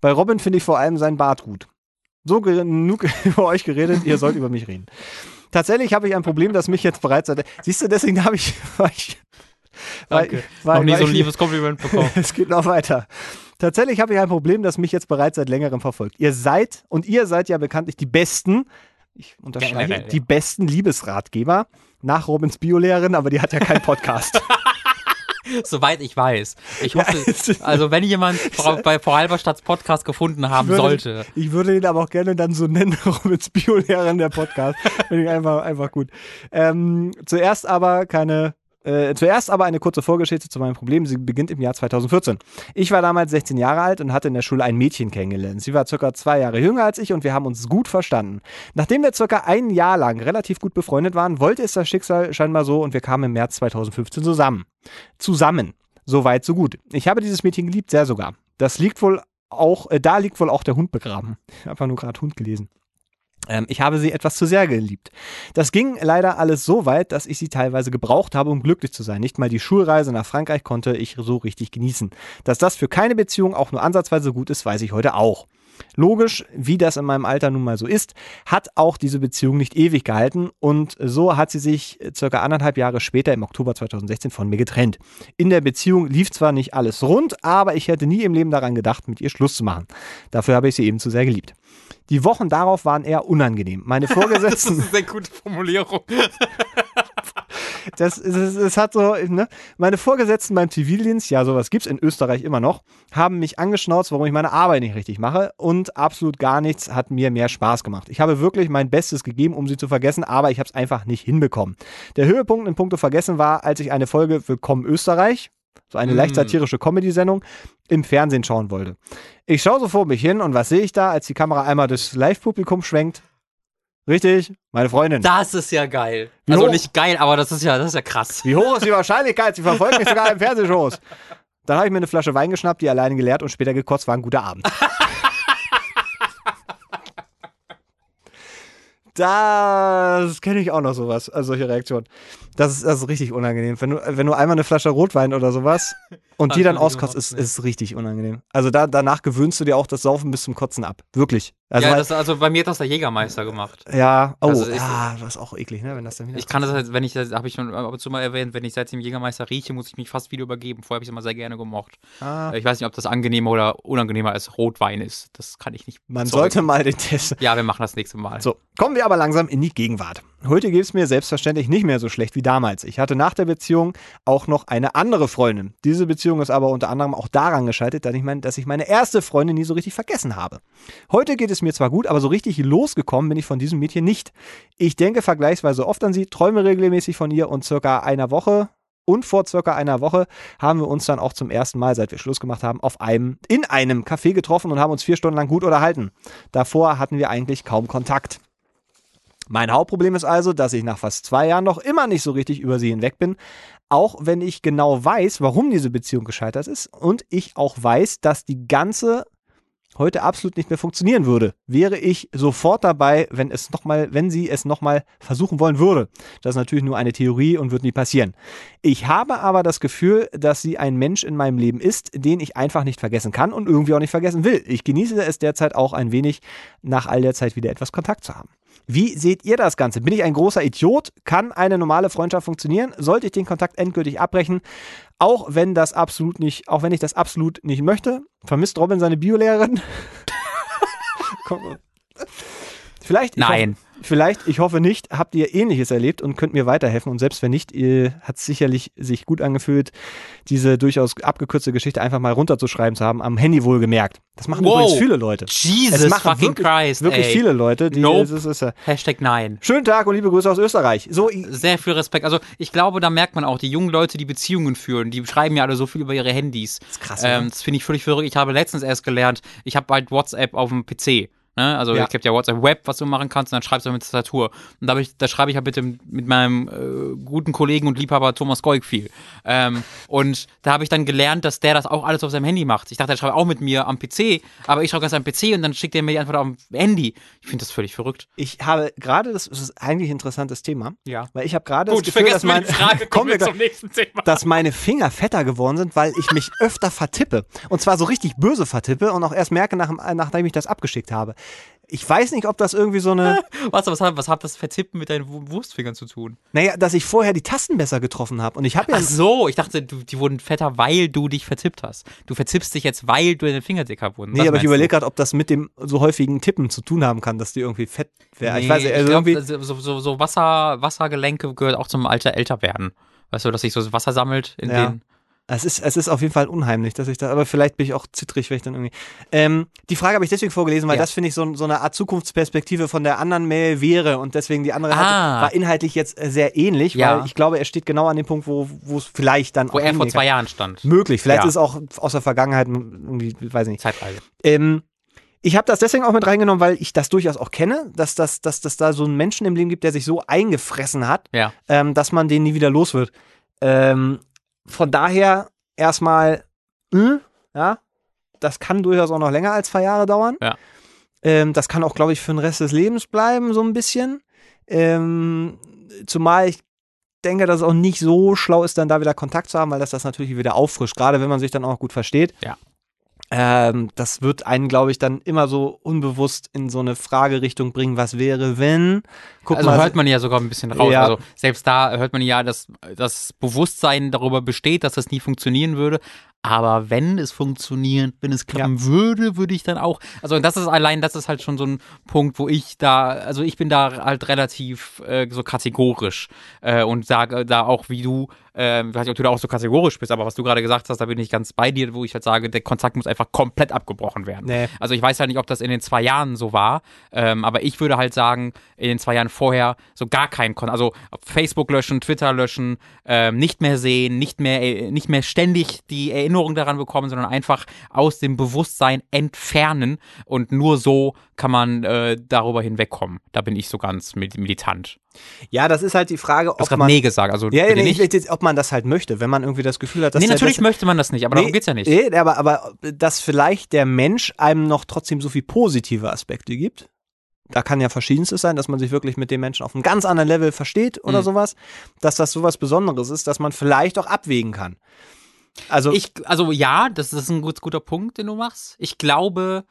Bei Robin finde ich vor allem seinen Bart gut. So genug [laughs] über euch geredet, ihr sollt über mich reden. Tatsächlich habe ich ein Problem, das mich jetzt bereits seit. Siehst du, deswegen habe ich. [laughs] Weil ich Danke. weil, Noch nie weil so ein liebes Kompliment bekommen. [laughs] es geht noch weiter. Tatsächlich habe ich ein Problem, das mich jetzt bereits seit längerem verfolgt. Ihr seid, und ihr seid ja bekanntlich die besten, ich unterstreiche, Generell, ja. die besten Liebesratgeber nach Robins Biolehrerin, aber die hat ja keinen Podcast. [laughs] Soweit ich weiß. Ich hoffe, Ja, also wenn jemand bei Frau Halberstadts Podcast gefunden haben würde, sollte. Ich würde ihn aber auch gerne dann so nennen, [laughs] Robins Biolehrerin der Podcast. Finde ich einfach, einfach gut. Ähm, zuerst aber keine. Äh, zuerst aber eine kurze Vorgeschichte zu meinem Problem. Sie beginnt im Jahr 2014. Ich war damals 16 Jahre alt und hatte in der Schule ein Mädchen kennengelernt. Sie war circa zwei Jahre jünger als ich und wir haben uns gut verstanden. Nachdem wir circa ein Jahr lang relativ gut befreundet waren, wollte es das Schicksal scheinbar so und wir kamen im März 2015 zusammen. Zusammen. So weit, so gut. Ich habe dieses Mädchen geliebt, sehr sogar. Das liegt wohl auch, äh, da liegt wohl auch der Hund begraben. Ich habe einfach nur gerade Hund gelesen. Ähm, ich habe sie etwas zu sehr geliebt. Das ging leider alles so weit, dass ich sie teilweise gebraucht habe, um glücklich zu sein. Nicht mal die Schulreise nach Frankreich konnte ich so richtig genießen. Dass das für keine Beziehung auch nur ansatzweise gut ist, weiß ich heute auch. Logisch, wie das in meinem Alter nun mal so ist, hat auch diese Beziehung nicht ewig gehalten und so hat sie sich circa anderthalb Jahre später im Oktober 2016 von mir getrennt. In der Beziehung lief zwar nicht alles rund, aber ich hätte nie im Leben daran gedacht, mit ihr Schluss zu machen. Dafür habe ich sie eben zu sehr geliebt. Die Wochen darauf waren eher unangenehm. Meine [laughs] Vorgesetzten. eine sehr gute Formulierung. Das, das, das hat so, ne? Meine Vorgesetzten beim Zivildienst, ja, sowas gibt's in Österreich immer noch, haben mich angeschnauzt, warum ich meine Arbeit nicht richtig mache und absolut gar nichts hat mir mehr Spaß gemacht. Ich habe wirklich mein Bestes gegeben, um sie zu vergessen, aber ich habe es einfach nicht hinbekommen. Der Höhepunkt in puncto Vergessen war, als ich eine Folge Willkommen Österreich, so eine Mm. leicht satirische Comedy-Sendung, im Fernsehen schauen wollte. Ich schaue so vor mich hin und was sehe ich da, als die Kamera einmal das Live-Publikum schwenkt? Richtig, meine Freundin. Das ist ja geil. Wie Also hoch? nicht geil, aber das ist ja, das ist ja krass. Wie hoch ist die Wahrscheinlichkeit? Sie verfolgt mich sogar im Fernsehshows. Dann habe ich mir eine Flasche Wein geschnappt, die alleine geleert und später gekotzt. War ein guter Abend. [laughs] Das kenne ich auch noch sowas, also solche Reaktionen. Das ist, das ist richtig unangenehm. Wenn du, wenn du einmal eine Flasche Rotwein oder sowas [laughs] und die dann auskotzt, ist, ist richtig unangenehm. Also da, danach gewöhnst du dir auch das Saufen bis zum Kotzen ab. Wirklich. Also, ja, das, also bei mir hat das der Jägermeister gemacht. ja, oh, also ich- ja, das ist auch eklig, ne, wenn das dann wieder Ich kann das halt, wenn ich das, habe ich schon ab und zu mal erwähnt, wenn ich seit dem Jägermeister rieche, muss ich mich fast wieder übergeben. Vorher habe ich es immer sehr gerne gemocht. Ah, Ich weiß nicht, ob das angenehmer oder unangenehmer als Rotwein ist. Das kann ich nicht. man bezeugen. sollte mal den Test Ja, wir machen das nächste Mal. So, kommen wir aber langsam in die Gegenwart. Heute geht es mir selbstverständlich nicht mehr so schlecht wie damals. Ich hatte nach der Beziehung auch noch eine andere Freundin. Diese Beziehung ist aber unter anderem auch daran gescheitert, dass ich, mein, dass ich meine erste Freundin nie so richtig vergessen habe. Heute geht es mir zwar gut, aber so richtig losgekommen bin ich von diesem Mädchen nicht. Ich denke vergleichsweise oft an sie, träume regelmäßig von ihr und circa einer Woche und vor circa einer Woche haben wir uns dann auch zum ersten Mal, seit wir Schluss gemacht haben, auf einem, in einem Café getroffen und haben uns vier Stunden lang gut unterhalten. Davor hatten wir eigentlich kaum Kontakt. Mein Hauptproblem ist also, dass ich nach fast zwei Jahren noch immer nicht so richtig über sie hinweg bin, auch wenn ich genau weiß, warum diese Beziehung gescheitert ist und ich auch weiß, dass die ganze heute absolut nicht mehr funktionieren würde, wäre ich sofort dabei, wenn es noch mal, wenn sie es nochmal versuchen wollen würde. Das ist natürlich nur eine Theorie und wird nie passieren. Ich habe aber das Gefühl, dass sie ein Mensch in meinem Leben ist, den ich einfach nicht vergessen kann und irgendwie auch nicht vergessen will. Ich genieße es derzeit auch ein wenig, nach all der Zeit wieder etwas Kontakt zu haben. Wie seht ihr das Ganze? Bin ich ein großer Idiot? Kann eine normale Freundschaft funktionieren? Sollte ich den Kontakt endgültig abbrechen? Auch wenn das absolut nicht, auch wenn ich das absolut nicht möchte? Vermisst Robin seine Biolehrerin? [laughs] Vielleicht. ich Nein. Hoffe, vielleicht, ich hoffe nicht, habt ihr ähnliches erlebt und könnt mir weiterhelfen. Und selbst wenn nicht, hat es sicherlich sich gut angefühlt, diese durchaus abgekürzte Geschichte einfach mal runterzuschreiben zu haben, am Handy wohlgemerkt. Das machen Wow. übrigens viele Leute. Jesus es machen fucking wirklich, Christ, wirklich ey. viele Leute, die Nope. es ist, ist, Hashtag nein. Schönen Tag und liebe Grüße aus Österreich. So, Sehr viel Respekt. Also ich glaube, da merkt man auch, die jungen Leute, die Beziehungen führen, die schreiben ja alle so viel über ihre Handys. Das ist krass, Ähm, das finde ich völlig verrückt. Ich habe letztens erst gelernt, ich habe bald WhatsApp auf dem PC. Ne? Also Ja. es gibt ja WhatsApp Web, was du machen kannst, und dann schreibst du mit Tastatur. Und da, ich, da schreibe ich halt mit, dem, mit meinem äh, guten Kollegen und Liebhaber Thomas Goik viel. Ähm, und da habe ich dann gelernt, dass der das auch alles auf seinem Handy macht. Ich dachte, er schreibt auch mit mir am PC, aber ich schreibe ganz am PC und dann schickt er mir die Antwort auf dem Handy. Ich finde das völlig verrückt. ich habe gerade, das ist eigentlich ein interessantes Thema, Ja. weil ich habe gerade das Gefühl, dass, mein, [laughs] kommen wir gleich- nächsten Thema. dass meine Finger fetter geworden sind, weil ich mich öfter vertippe. Und zwar so richtig böse vertippe und auch erst merke, nach, nachdem ich das abgeschickt habe. Ich weiß nicht, ob das irgendwie so eine, [laughs] Was, was, hat, was hat das Vertippen mit deinen Wu- Wurstfingern zu tun? naja, dass ich vorher die Tasten besser getroffen habe. Und ich habe ja, Ach so, ich dachte, du, die wurden fetter, weil du dich vertippt hast. Du vertippst dich jetzt, weil du deine Finger dicker wurden. nee, aber ich überlege gerade, ob das mit dem so häufigen Tippen zu tun haben kann, dass die irgendwie fett wäre. Nee, ich weiß nicht, also glaub, irgendwie, also so, so, so Wasser, Wassergelenke gehört auch zum Alter älter werden. Weißt du, dass sich so Wasser sammelt in Ja. den. Es ist, es ist auf jeden Fall unheimlich, dass ich da, aber vielleicht bin ich auch zittrig, wenn ich dann irgendwie. Ähm, die Frage habe ich deswegen vorgelesen, weil Ja. das finde ich so, so eine Art Zukunftsperspektive von der anderen Mail wäre und deswegen die andere hatte, Ah. war inhaltlich jetzt äh, sehr ähnlich, Ja. weil ich glaube, er steht genau an dem Punkt, wo es vielleicht dann Wo er vor zwei kann. Jahren stand. Möglich, vielleicht Ja. ist es auch aus der Vergangenheit irgendwie, weiß ich nicht. Zeitreise. Ähm, ich habe das deswegen auch mit reingenommen, weil ich das durchaus auch kenne, dass das dass, dass da so einen Menschen im Leben gibt, der sich so eingefressen hat, Ja. ähm, dass man den nie wieder los wird. Ähm, von daher erstmal, hm, ja, das kann durchaus auch noch länger als zwei Jahre dauern. Ja. Ähm, das kann auch, glaube ich, für den Rest des Lebens bleiben, so ein bisschen. Ähm, zumal ich denke, dass es auch nicht so schlau ist, dann da wieder Kontakt zu haben, weil das das natürlich wieder auffrischt, gerade wenn man sich dann auch gut versteht. Ja. Ähm, das wird einen, glaube ich, dann immer so unbewusst in so eine Fragerichtung bringen, was wäre, wenn. Guck also mal, hört man ja sogar ein bisschen raus. Ja. Also selbst da hört man ja, dass das Bewusstsein darüber besteht, dass das nie funktionieren würde. Aber wenn es funktionieren, wenn es klappen würde, würde ich dann auch. Also das ist allein, das ist halt schon so ein Punkt, wo ich da, also ich bin da halt relativ äh, so kategorisch äh, und sage da auch wie du, äh, nicht, ob du da auch so kategorisch bist, aber was du gerade gesagt hast, da bin ich ganz bei dir, wo ich halt sage, der Kontakt muss einfach komplett abgebrochen werden. Nee. Also ich weiß halt nicht, ob das in den zwei Jahren so war, ähm, aber ich würde halt sagen, in den zwei Jahren vorher so gar keinen Kon also Facebook löschen, Twitter löschen, ähm, nicht mehr sehen, nicht mehr, äh, nicht mehr ständig die Erinnerung daran bekommen, sondern einfach aus dem Bewusstsein entfernen und nur so kann man äh, darüber hinwegkommen. Da bin ich so ganz mil- militant. ja, das ist halt die Frage, ob man. Nee gesagt, also ja, nee, nicht. ich, ob man das halt möchte, wenn man irgendwie das Gefühl hat, dass nee, natürlich dass, möchte man das nicht, aber darum geht's ja nicht. Nee, aber, aber dass vielleicht der Mensch einem noch trotzdem so viel positive Aspekte gibt. Da kann ja verschiedenstes sein, dass man sich wirklich mit dem Menschen auf einem ganz anderen Level versteht oder Mhm. sowas, dass das sowas Besonderes ist, dass man vielleicht auch abwägen kann. Also Ich, also ja, das ist ein gut, guter Punkt, den du machst. Ich glaube,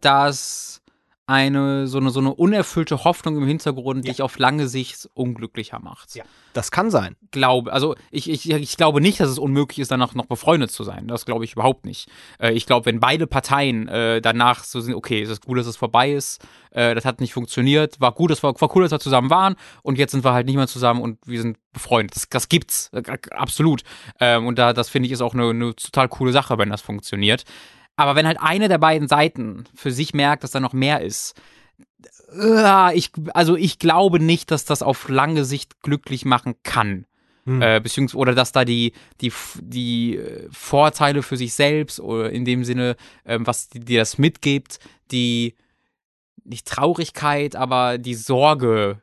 dass eine so eine so eine unerfüllte Hoffnung im Hintergrund Ja. dich auf lange Sicht unglücklicher macht. Ja. das kann sein. Glaube, also ich, ich, ich glaube nicht, dass es unmöglich ist, danach noch befreundet zu sein. Das glaube ich überhaupt nicht. Äh, ich glaube, wenn beide Parteien äh, danach so sind, okay, es ist gut, dass es vorbei ist, äh, das hat nicht funktioniert, war gut, es war, war cool, dass wir zusammen waren und jetzt sind wir halt nicht mehr zusammen und wir sind befreundet. Das, das gibt's, äh, absolut. Ähm, und da, das finde ich ist auch eine, eine total coole Sache, wenn das funktioniert. Aber wenn halt eine der beiden Seiten für sich merkt, dass da noch mehr ist, äh, ich, also ich glaube nicht, dass das auf lange Sicht glücklich machen kann. Hm. Äh, beziehungsweise, oder dass da die, die, die äh, Vorteile für sich selbst oder in dem Sinne, ähm, was dir das mitgibt, die nicht Traurigkeit, aber die Sorge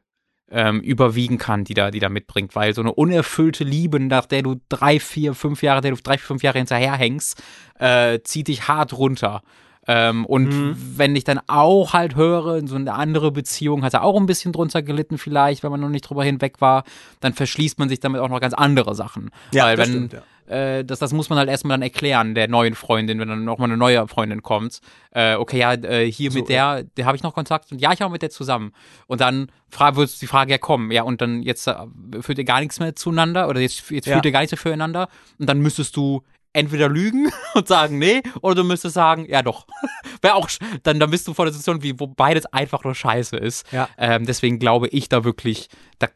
ähm, überwiegen kann, die da, die da mitbringt, weil so eine unerfüllte Liebe, nach der du drei, vier, fünf Jahre, der du drei, vier, fünf Jahre hinterherhängst, äh, zieht dich hart runter. Ähm, und Mhm. wenn ich dann auch halt höre, in so eine andere Beziehung hat er auch ein bisschen drunter gelitten vielleicht, wenn man noch nicht drüber hinweg war, dann verschließt man sich damit auch noch ganz andere Sachen. Ja, Weil wenn, stimmt, ja. Äh, das, das muss man halt erstmal dann erklären, der neuen Freundin, wenn dann nochmal eine neue Freundin kommt. Äh, okay, ja, äh, hier So, mit der, der habe ich noch Kontakt und ja, ich habe mit der zusammen. Und dann wird die Frage ja kommen, ja, und dann jetzt äh, führt ihr gar nichts mehr zueinander oder jetzt, jetzt Ja. führt ihr gar nichts mehr füreinander und dann müsstest du entweder lügen [laughs] und sagen nee oder du müsstest sagen ja doch [laughs] wäre auch dann dann bist du vor der Situation wie wo beides einfach nur Scheiße ist Ja. ähm, deswegen glaube ich da wirklich da,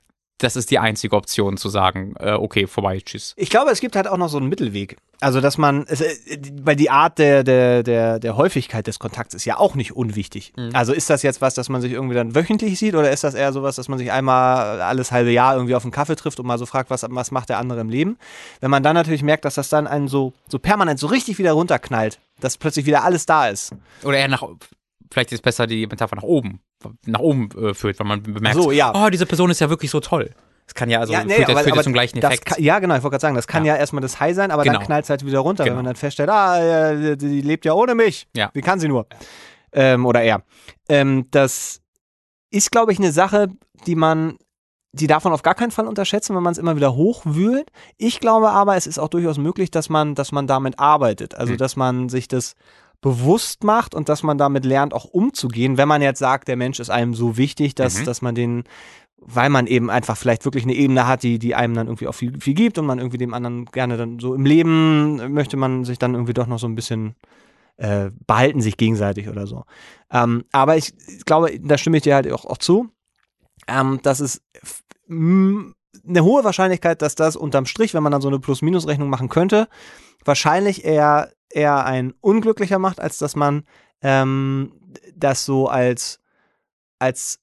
das ist die einzige Option zu sagen äh, okay vorbei tschüss Ich glaube, es gibt halt auch noch so einen Mittelweg. Also, dass man, es, äh, weil die Art der, der, der, der Häufigkeit des Kontakts ist ja auch nicht unwichtig. Mhm. Also, ist das jetzt was, dass man sich irgendwie dann wöchentlich sieht oder ist das eher sowas, dass man sich einmal alles halbe Jahr irgendwie auf einen Kaffee trifft und mal so fragt, was, was macht der andere im Leben? Wenn man dann natürlich merkt, dass das dann einen so, so permanent so richtig wieder runterknallt, dass plötzlich wieder alles da ist. oder eher nach vielleicht ist besser die Metapher nach oben nach oben äh, führt weil man bemerkt So, ja. oh diese Person ist ja wirklich so toll das kann ja also ja, nee, führt, aber, führt ja aber zum gleichen das Effekt Kann, ja, genau, ich wollte gerade sagen, das kann ja, Ja. erstmal das High sein, aber Genau. dann knallt es halt wieder runter, wenn Genau. man dann feststellt, ah, äh, die lebt ja ohne mich. Ja. Wie kann sie nur? Ähm, oder er. Ähm, das ist, glaube ich, eine Sache, die man, die darf man auf gar keinen Fall unterschätzen, wenn man es immer wieder hochwühlt. Ich glaube aber, es ist auch durchaus möglich, dass man, dass man damit arbeitet. Also, Hm. dass man sich das bewusst macht und dass man damit lernt, auch umzugehen, wenn man jetzt sagt, der Mensch ist einem so wichtig, dass, Mhm. dass man den, weil man eben einfach vielleicht wirklich eine Ebene hat, die, die einem dann irgendwie auch viel, viel gibt und man irgendwie dem anderen gerne dann so im Leben möchte man sich dann irgendwie doch noch so ein bisschen äh, behalten sich gegenseitig oder so. Ähm, aber ich glaube, da stimme ich dir halt auch, auch zu, ähm, dass es eine hohe Wahrscheinlichkeit, dass das unterm Strich, wenn man dann so eine Plus-Minus-Rechnung machen könnte, wahrscheinlich eher, eher ein unglücklicher macht, als dass man ähm, das so als, als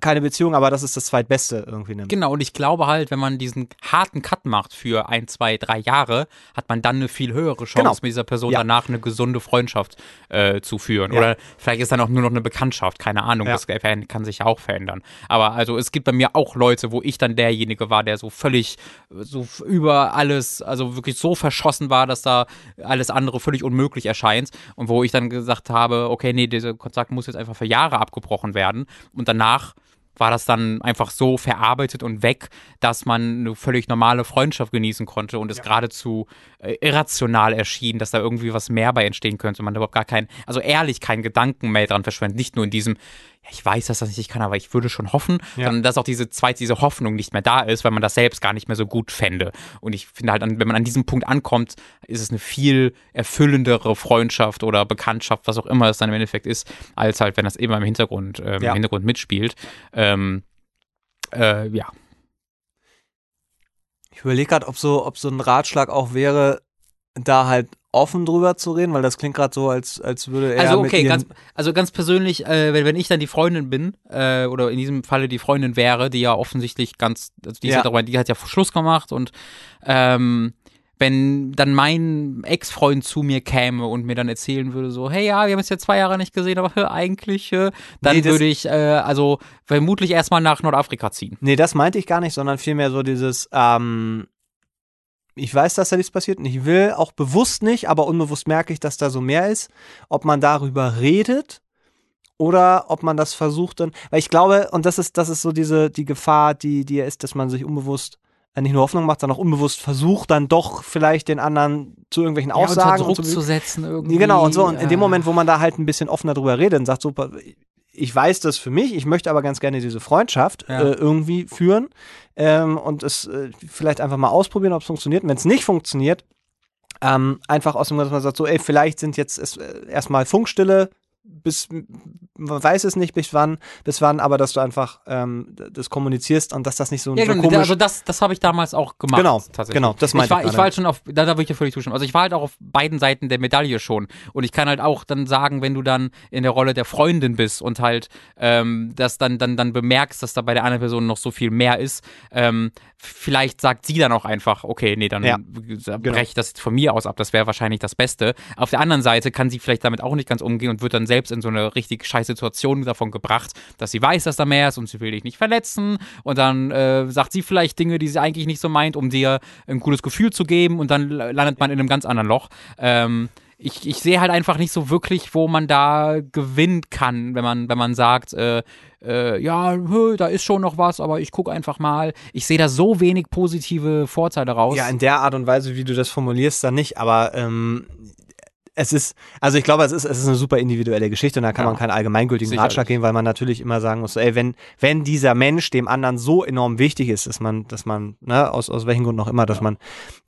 keine Beziehung, aber das ist das zweitbeste irgendwie nimmt. Genau, und ich glaube halt, wenn man diesen harten Cut macht für ein, zwei, drei Jahre, hat man dann eine viel höhere Chance, Genau. mit dieser Person Ja. danach eine gesunde Freundschaft äh, zu führen. Ja. Oder vielleicht ist dann auch nur noch eine Bekanntschaft, keine Ahnung, Ja. das kann sich ja auch verändern. Aber also es gibt bei mir auch Leute, wo ich dann derjenige war, der so völlig so über alles, also wirklich so verschossen war, dass da alles andere völlig unmöglich erscheint. Und wo ich dann gesagt habe, okay, nee, dieser Kontakt muss jetzt einfach für Jahre abgebrochen werden. Und danach war das dann einfach so verarbeitet und weg, dass man eine völlig normale Freundschaft genießen konnte und es geradezu äh, irrational erschien, dass da irgendwie was mehr bei entstehen könnte. Man überhaupt gar keinen, also ehrlich keinen Gedanken mehr dran verschwendet. Nicht nur in diesem, ja, ich weiß, dass das nicht kann, aber ich würde schon hoffen, Ja. sondern dass auch diese zweite, diese Hoffnung nicht mehr da ist, weil man das selbst gar nicht mehr so gut fände. Und ich finde halt, wenn man an diesem Punkt ankommt, ist es eine viel erfüllendere Freundschaft oder Bekanntschaft, was auch immer es dann im Endeffekt ist, als halt, wenn das immer im Hintergrund, Ja. im Hintergrund mitspielt. Ähm, äh, ja. Ich überlege gerade, ob so, ob so ein Ratschlag auch wäre, da halt offen drüber zu reden, weil das klingt gerade so, als, als würde er Also okay, ganz, also ganz persönlich, äh, wenn, wenn ich dann die Freundin bin, äh, oder in diesem Falle die Freundin wäre, die ja offensichtlich ganz, also die, Ja. ja. darüber, die hat ja Schluss gemacht und ähm, wenn dann mein Ex-Freund zu mir käme und mir dann erzählen würde, so, hey ja, wir haben es jetzt zwei Jahre nicht gesehen, aber eigentlich, äh, dann Nee, würde ich äh, also vermutlich erstmal nach Nordafrika ziehen. Nee, das meinte ich gar nicht, sondern vielmehr so dieses, ähm, ich weiß, dass da nichts passiert und ich will auch bewusst nicht, aber unbewusst merke ich, dass da so mehr ist, ob man darüber redet oder ob man das versucht dann, weil ich glaube, und das ist, das ist so diese, die Gefahr, die, die ist, dass man sich unbewusst äh, nicht nur Hoffnung macht, sondern auch unbewusst versucht, dann doch vielleicht den anderen zu irgendwelchen Aussagen unter und Druck zu zu irgendwie. Genau, und so. Und in dem äh, Moment, wo man da halt ein bisschen offener drüber redet und sagt, so, ich weiß das für mich, ich möchte aber ganz gerne diese Freundschaft Ja. äh, irgendwie führen ähm, und es äh, vielleicht einfach mal ausprobieren, ob es funktioniert. Und wenn es nicht funktioniert, ähm, einfach aus dem Grund, dass man sagt, so, ey, vielleicht sind jetzt äh, erstmal Funkstille, bis man weiß es nicht bis wann, bis wann, aber dass du einfach ähm, das kommunizierst und dass das nicht so, Ja, so genau, komisch also das, das habe ich damals auch gemacht. Genau, genau, das ich meinte war, ich ich war halt schon auf, da, da würde ich dir völlig zustimmen. Also ich war halt auch auf beiden Seiten der Medaille schon. Und ich kann halt auch dann sagen, wenn du dann in der Rolle der Freundin bist und halt ähm, das dann, dann, dann bemerkst, dass da bei der anderen Person noch so viel mehr ist, ähm, vielleicht sagt sie dann auch einfach, okay, nee, dann Ja, breche genau. ich das von mir aus ab, das wäre wahrscheinlich das Beste. Auf der anderen Seite kann sie vielleicht damit auch nicht ganz umgehen und wird dann selbst in so eine richtig scheiß Situation davon gebracht, dass sie weiß, dass da mehr ist und sie will dich nicht verletzen und dann äh, sagt sie vielleicht Dinge, die sie eigentlich nicht so meint, um dir ein gutes Gefühl zu geben und dann landet man in einem ganz anderen Loch. Ähm, ich, ich sehe halt einfach nicht so wirklich, wo man da gewinnen kann, wenn man, wenn man sagt, äh, äh, ja, da ist schon noch was, aber ich gucke einfach mal. Ich sehe da so wenig positive Vorteile raus. Ja, in der Art und Weise, wie du das formulierst, dann nicht, aber ähm, es ist, also ich glaube, es ist, es ist eine super individuelle Geschichte und da kann Ja. man keinen allgemeingültigen Sicherlich. Ratschlag geben, weil man natürlich immer sagen muss, ey, wenn, wenn dieser Mensch dem anderen so enorm wichtig ist, dass man, dass man, ne, aus, aus welchen Gründen auch immer, dass man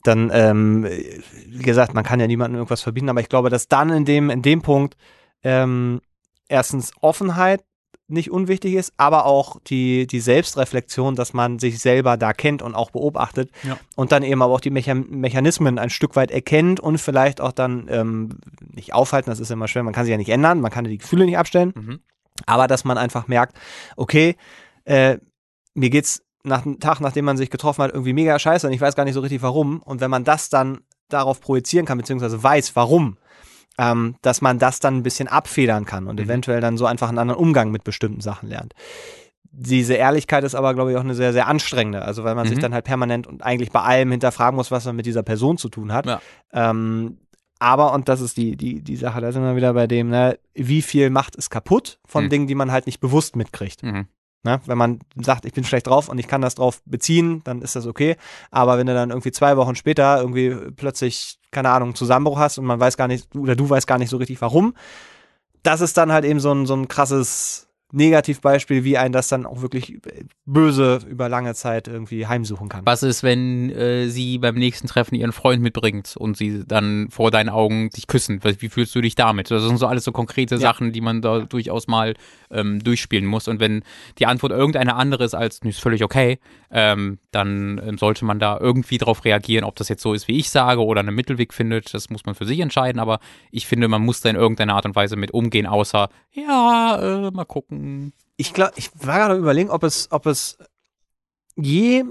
dann, ähm, wie gesagt, man kann ja niemandem irgendwas verbieten, aber ich glaube, dass dann in dem, in dem Punkt ähm, erstens Offenheit nicht unwichtig ist, aber auch die, die Selbstreflexion, dass man sich selber da kennt und auch beobachtet Ja. und dann eben aber auch die Mecha Mechanismen ein Stück weit erkennt und vielleicht auch dann ähm, nicht aufhalten, das ist immer schwer, man kann sich ja nicht ändern, man kann die Gefühle nicht abstellen, Mhm. aber dass man einfach merkt, okay, äh, mir geht's nach einem Tag, nachdem man sich getroffen hat, irgendwie mega scheiße und ich weiß gar nicht so richtig warum und wenn man das dann darauf projizieren kann, beziehungsweise weiß, warum, ähm, dass man das dann ein bisschen abfedern kann und Mhm. eventuell dann so einfach einen anderen Umgang mit bestimmten Sachen lernt. Diese Ehrlichkeit ist aber, glaube ich, auch eine sehr, sehr anstrengende. Also, weil man sich Mhm. dann halt permanent und eigentlich bei allem hinterfragen muss, was man mit dieser Person zu tun hat. Ja. Ähm, aber, und das ist die, die, die Sache, da sind wir wieder bei dem, ne, wie viel Macht ist kaputt von Mhm. Dingen, die man halt nicht bewusst mitkriegt. Mhm. Ne? Wenn man sagt, ich bin schlecht drauf und ich kann das drauf beziehen, dann ist das okay. Aber wenn du dann irgendwie zwei Wochen später irgendwie plötzlich, keine Ahnung, einen Zusammenbruch hast und man weiß gar nicht, oder du weißt gar nicht so richtig warum, das ist dann halt eben so ein, so ein krasses, Negativbeispiel, wie ein das dann auch wirklich äh, böse über lange Zeit irgendwie heimsuchen kann. Was ist, wenn äh, sie beim nächsten Treffen ihren Freund mitbringt und sie dann vor deinen Augen dich küssen? Wie fühlst du dich damit? Das sind so alles so konkrete Ja. Sachen, die man da durchaus mal ähm, durchspielen muss. Und wenn die Antwort irgendeine andere ist als, "Nö, ist völlig okay, ähm, dann ähm, sollte man da irgendwie drauf reagieren, ob das jetzt so ist, wie ich sage, oder einen Mittelweg findet. Das muss man für sich entscheiden. Aber ich finde, man muss da in irgendeiner Art und Weise mit umgehen, außer, ja, äh, mal gucken. Ich glaube, ich war gerade überlegen, ob es, ob es je,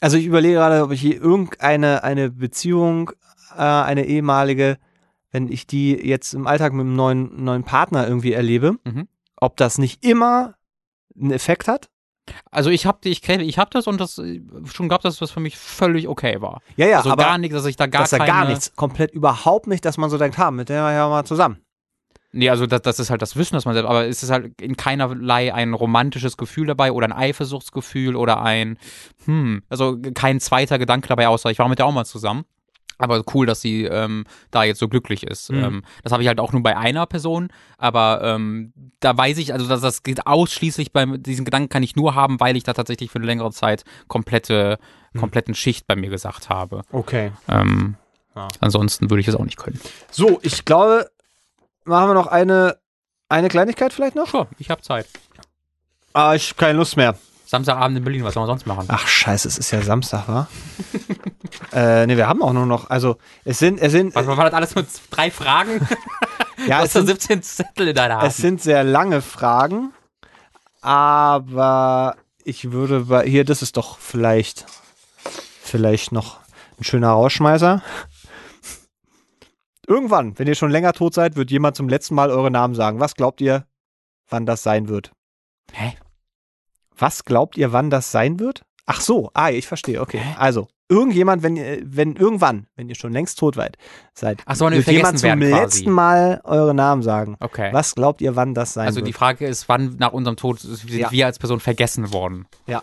also ich überlege gerade, ob ich je irgendeine eine Beziehung, äh, eine ehemalige, wenn ich die jetzt im Alltag mit einem neuen, neuen Partner irgendwie erlebe, Mhm. ob das nicht immer einen Effekt hat. Also ich habe ich kenn, ich hab das und das äh, schon gab das, was für mich völlig okay war. Ja, ja, also aber gar nichts, dass ich da gar dass da keine, gar nichts, komplett überhaupt nicht, dass man so denkt, ha, mit der war ja mal zusammen. Nee, also das, das ist halt das Wissen, dass man selbst, aber es ist halt in keinerlei ein romantisches Gefühl dabei oder ein Eifersuchtsgefühl oder ein, hm, also kein zweiter Gedanke dabei, außer ich war mit der auch mal zusammen. Aber cool, dass sie ähm, da jetzt so glücklich ist. Mhm. Ähm, das habe ich halt auch nur bei einer Person, aber ähm, da weiß ich, also dass das geht ausschließlich bei diesen Gedanken kann ich nur haben, weil ich da tatsächlich für eine längere Zeit komplette, Mhm. kompletten Schicht bei mir gesagt habe. Okay. Ähm, Ja. Ansonsten würde ich es auch nicht können. So, ich glaube, machen wir noch eine, eine Kleinigkeit vielleicht noch? Sure, ich habe Zeit. Ah, ich habe keine Lust mehr. Samstagabend in Berlin, was soll man sonst machen? Ach scheiße, es ist ja Samstag, wa? [laughs] äh, ne, wir haben auch nur noch, also es sind, es sind, Was war das alles mit drei Fragen? [laughs] ja, es sind, 17 Zettel in deiner Hand. es sind sehr lange Fragen, aber ich würde bei, hier, das ist doch vielleicht, vielleicht noch ein schöner Rausschmeißer. Irgendwann, wenn ihr schon länger tot seid, wird jemand zum letzten Mal eure Namen sagen. Was glaubt ihr, wann das sein wird? Hä? Was glaubt ihr, wann das sein wird? Ach so, ah, ich verstehe, okay. Hä? Also, irgendjemand, wenn ihr, wenn irgendwann, wenn ihr schon längst tot seid, seid, Ach so, wird jemand zum letzten Mal eure Namen sagen. Okay. Was glaubt ihr, wann das sein also wird? die Frage ist, wann nach unserem Tod sind Ja. wir als Person vergessen worden? Ja.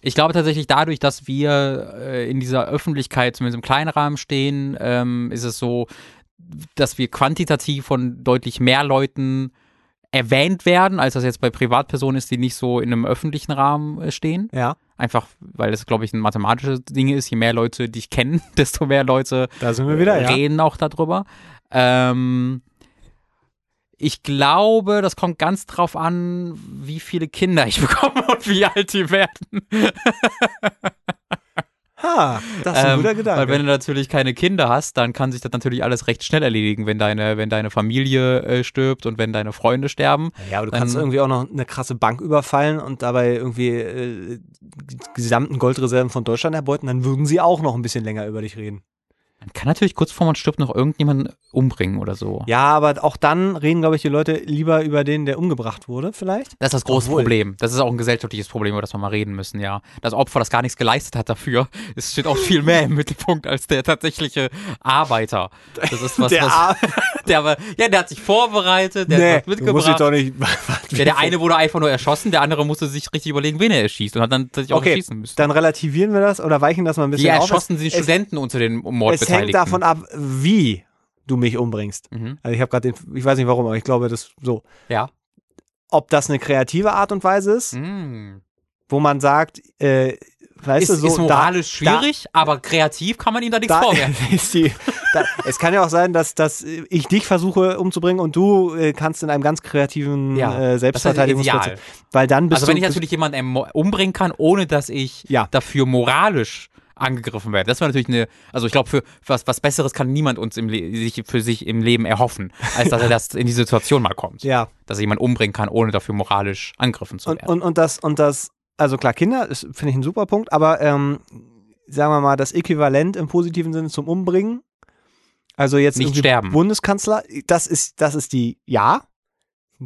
Ich glaube tatsächlich dadurch, dass wir äh, in dieser Öffentlichkeit zumindest im kleinen Rahmen stehen, ähm, ist es so, dass wir quantitativ von deutlich mehr Leuten erwähnt werden, als das jetzt bei Privatpersonen ist, die nicht so in einem öffentlichen Rahmen äh, stehen. ja, Einfach, weil das, glaube ich, ein mathematisches Ding ist. Je mehr Leute dich kennen, [laughs] desto mehr Leute da sind wir wieder, ja. reden auch darüber. Ähm, ich glaube, das kommt ganz drauf an, wie viele Kinder ich [laughs] bekomme und wie alt die werden. [laughs] Ha, das ist ein Ähm, guter Gedanke. Weil wenn du natürlich keine Kinder hast, dann kann sich das natürlich alles recht schnell erledigen, wenn deine, wenn deine Familie äh, stirbt und wenn deine Freunde sterben. ja, aber du kannst irgendwie auch noch eine krasse Bank überfallen und dabei irgendwie äh, die gesamten Goldreserven von Deutschland erbeuten, dann würden sie auch noch ein bisschen länger über dich reden. Man kann natürlich kurz vor man stirbt noch irgendjemanden umbringen oder so. Ja, aber auch dann reden, glaube ich, die Leute lieber über den, der umgebracht wurde, vielleicht. Das ist das große Obwohl- Problem. Das ist auch ein gesellschaftliches Problem, über das wir mal reden müssen, ja. Das Opfer, das gar nichts geleistet hat dafür, [laughs] es steht auch viel mehr im Mittelpunkt als der tatsächliche Arbeiter. Das ist was, der was [laughs] der ja, der hat sich vorbereitet, der hat was du musst dich mitgebracht. doch nicht. [laughs] Ja, der eine wurde einfach nur erschossen, der andere musste sich richtig überlegen, wen er erschießt und hat dann auch Okay, erschießen müssen. dann relativieren wir das oder weichen das mal ein bisschen Die auf. erschossen Es- sind es, Studenten unter den Mordbeteiligten. Hängt davon ab, wie du mich umbringst. Mhm. Also ich habe gerade den, ich weiß nicht warum, aber ich glaube, das so. Ja. Ob das eine kreative Art und Weise ist, Mhm. wo man sagt, äh, weißt Ist, du, so ist moralisch da, schwierig, aber kreativ kann man ihm da nichts Da, vorwerfen. [laughs] da die, da, es kann ja auch sein, dass, dass ich dich versuche umzubringen und du äh, kannst in einem ganz kreativen Ja, äh, Selbstverteidigungsprozess. Weil dann bist Also wenn du ich natürlich jemanden umbringen kann, ohne dass ich Ja. dafür moralisch angegriffen werde. Das wäre natürlich eine, also ich glaube, für, für was, was Besseres kann niemand uns im Le sich für sich im Leben erhoffen, als dass er [laughs] das in die Situation mal kommt. ja Dass er jemanden umbringen kann, ohne dafür moralisch angegriffen zu und, werden. und, und das und das also klar Kinder ist finde ich ein super Punkt, aber ähm, sagen wir mal das Äquivalent im positiven Sinne zum Umbringen. Also jetzt Nicht sterben. Bundeskanzler, das ist das ist die ja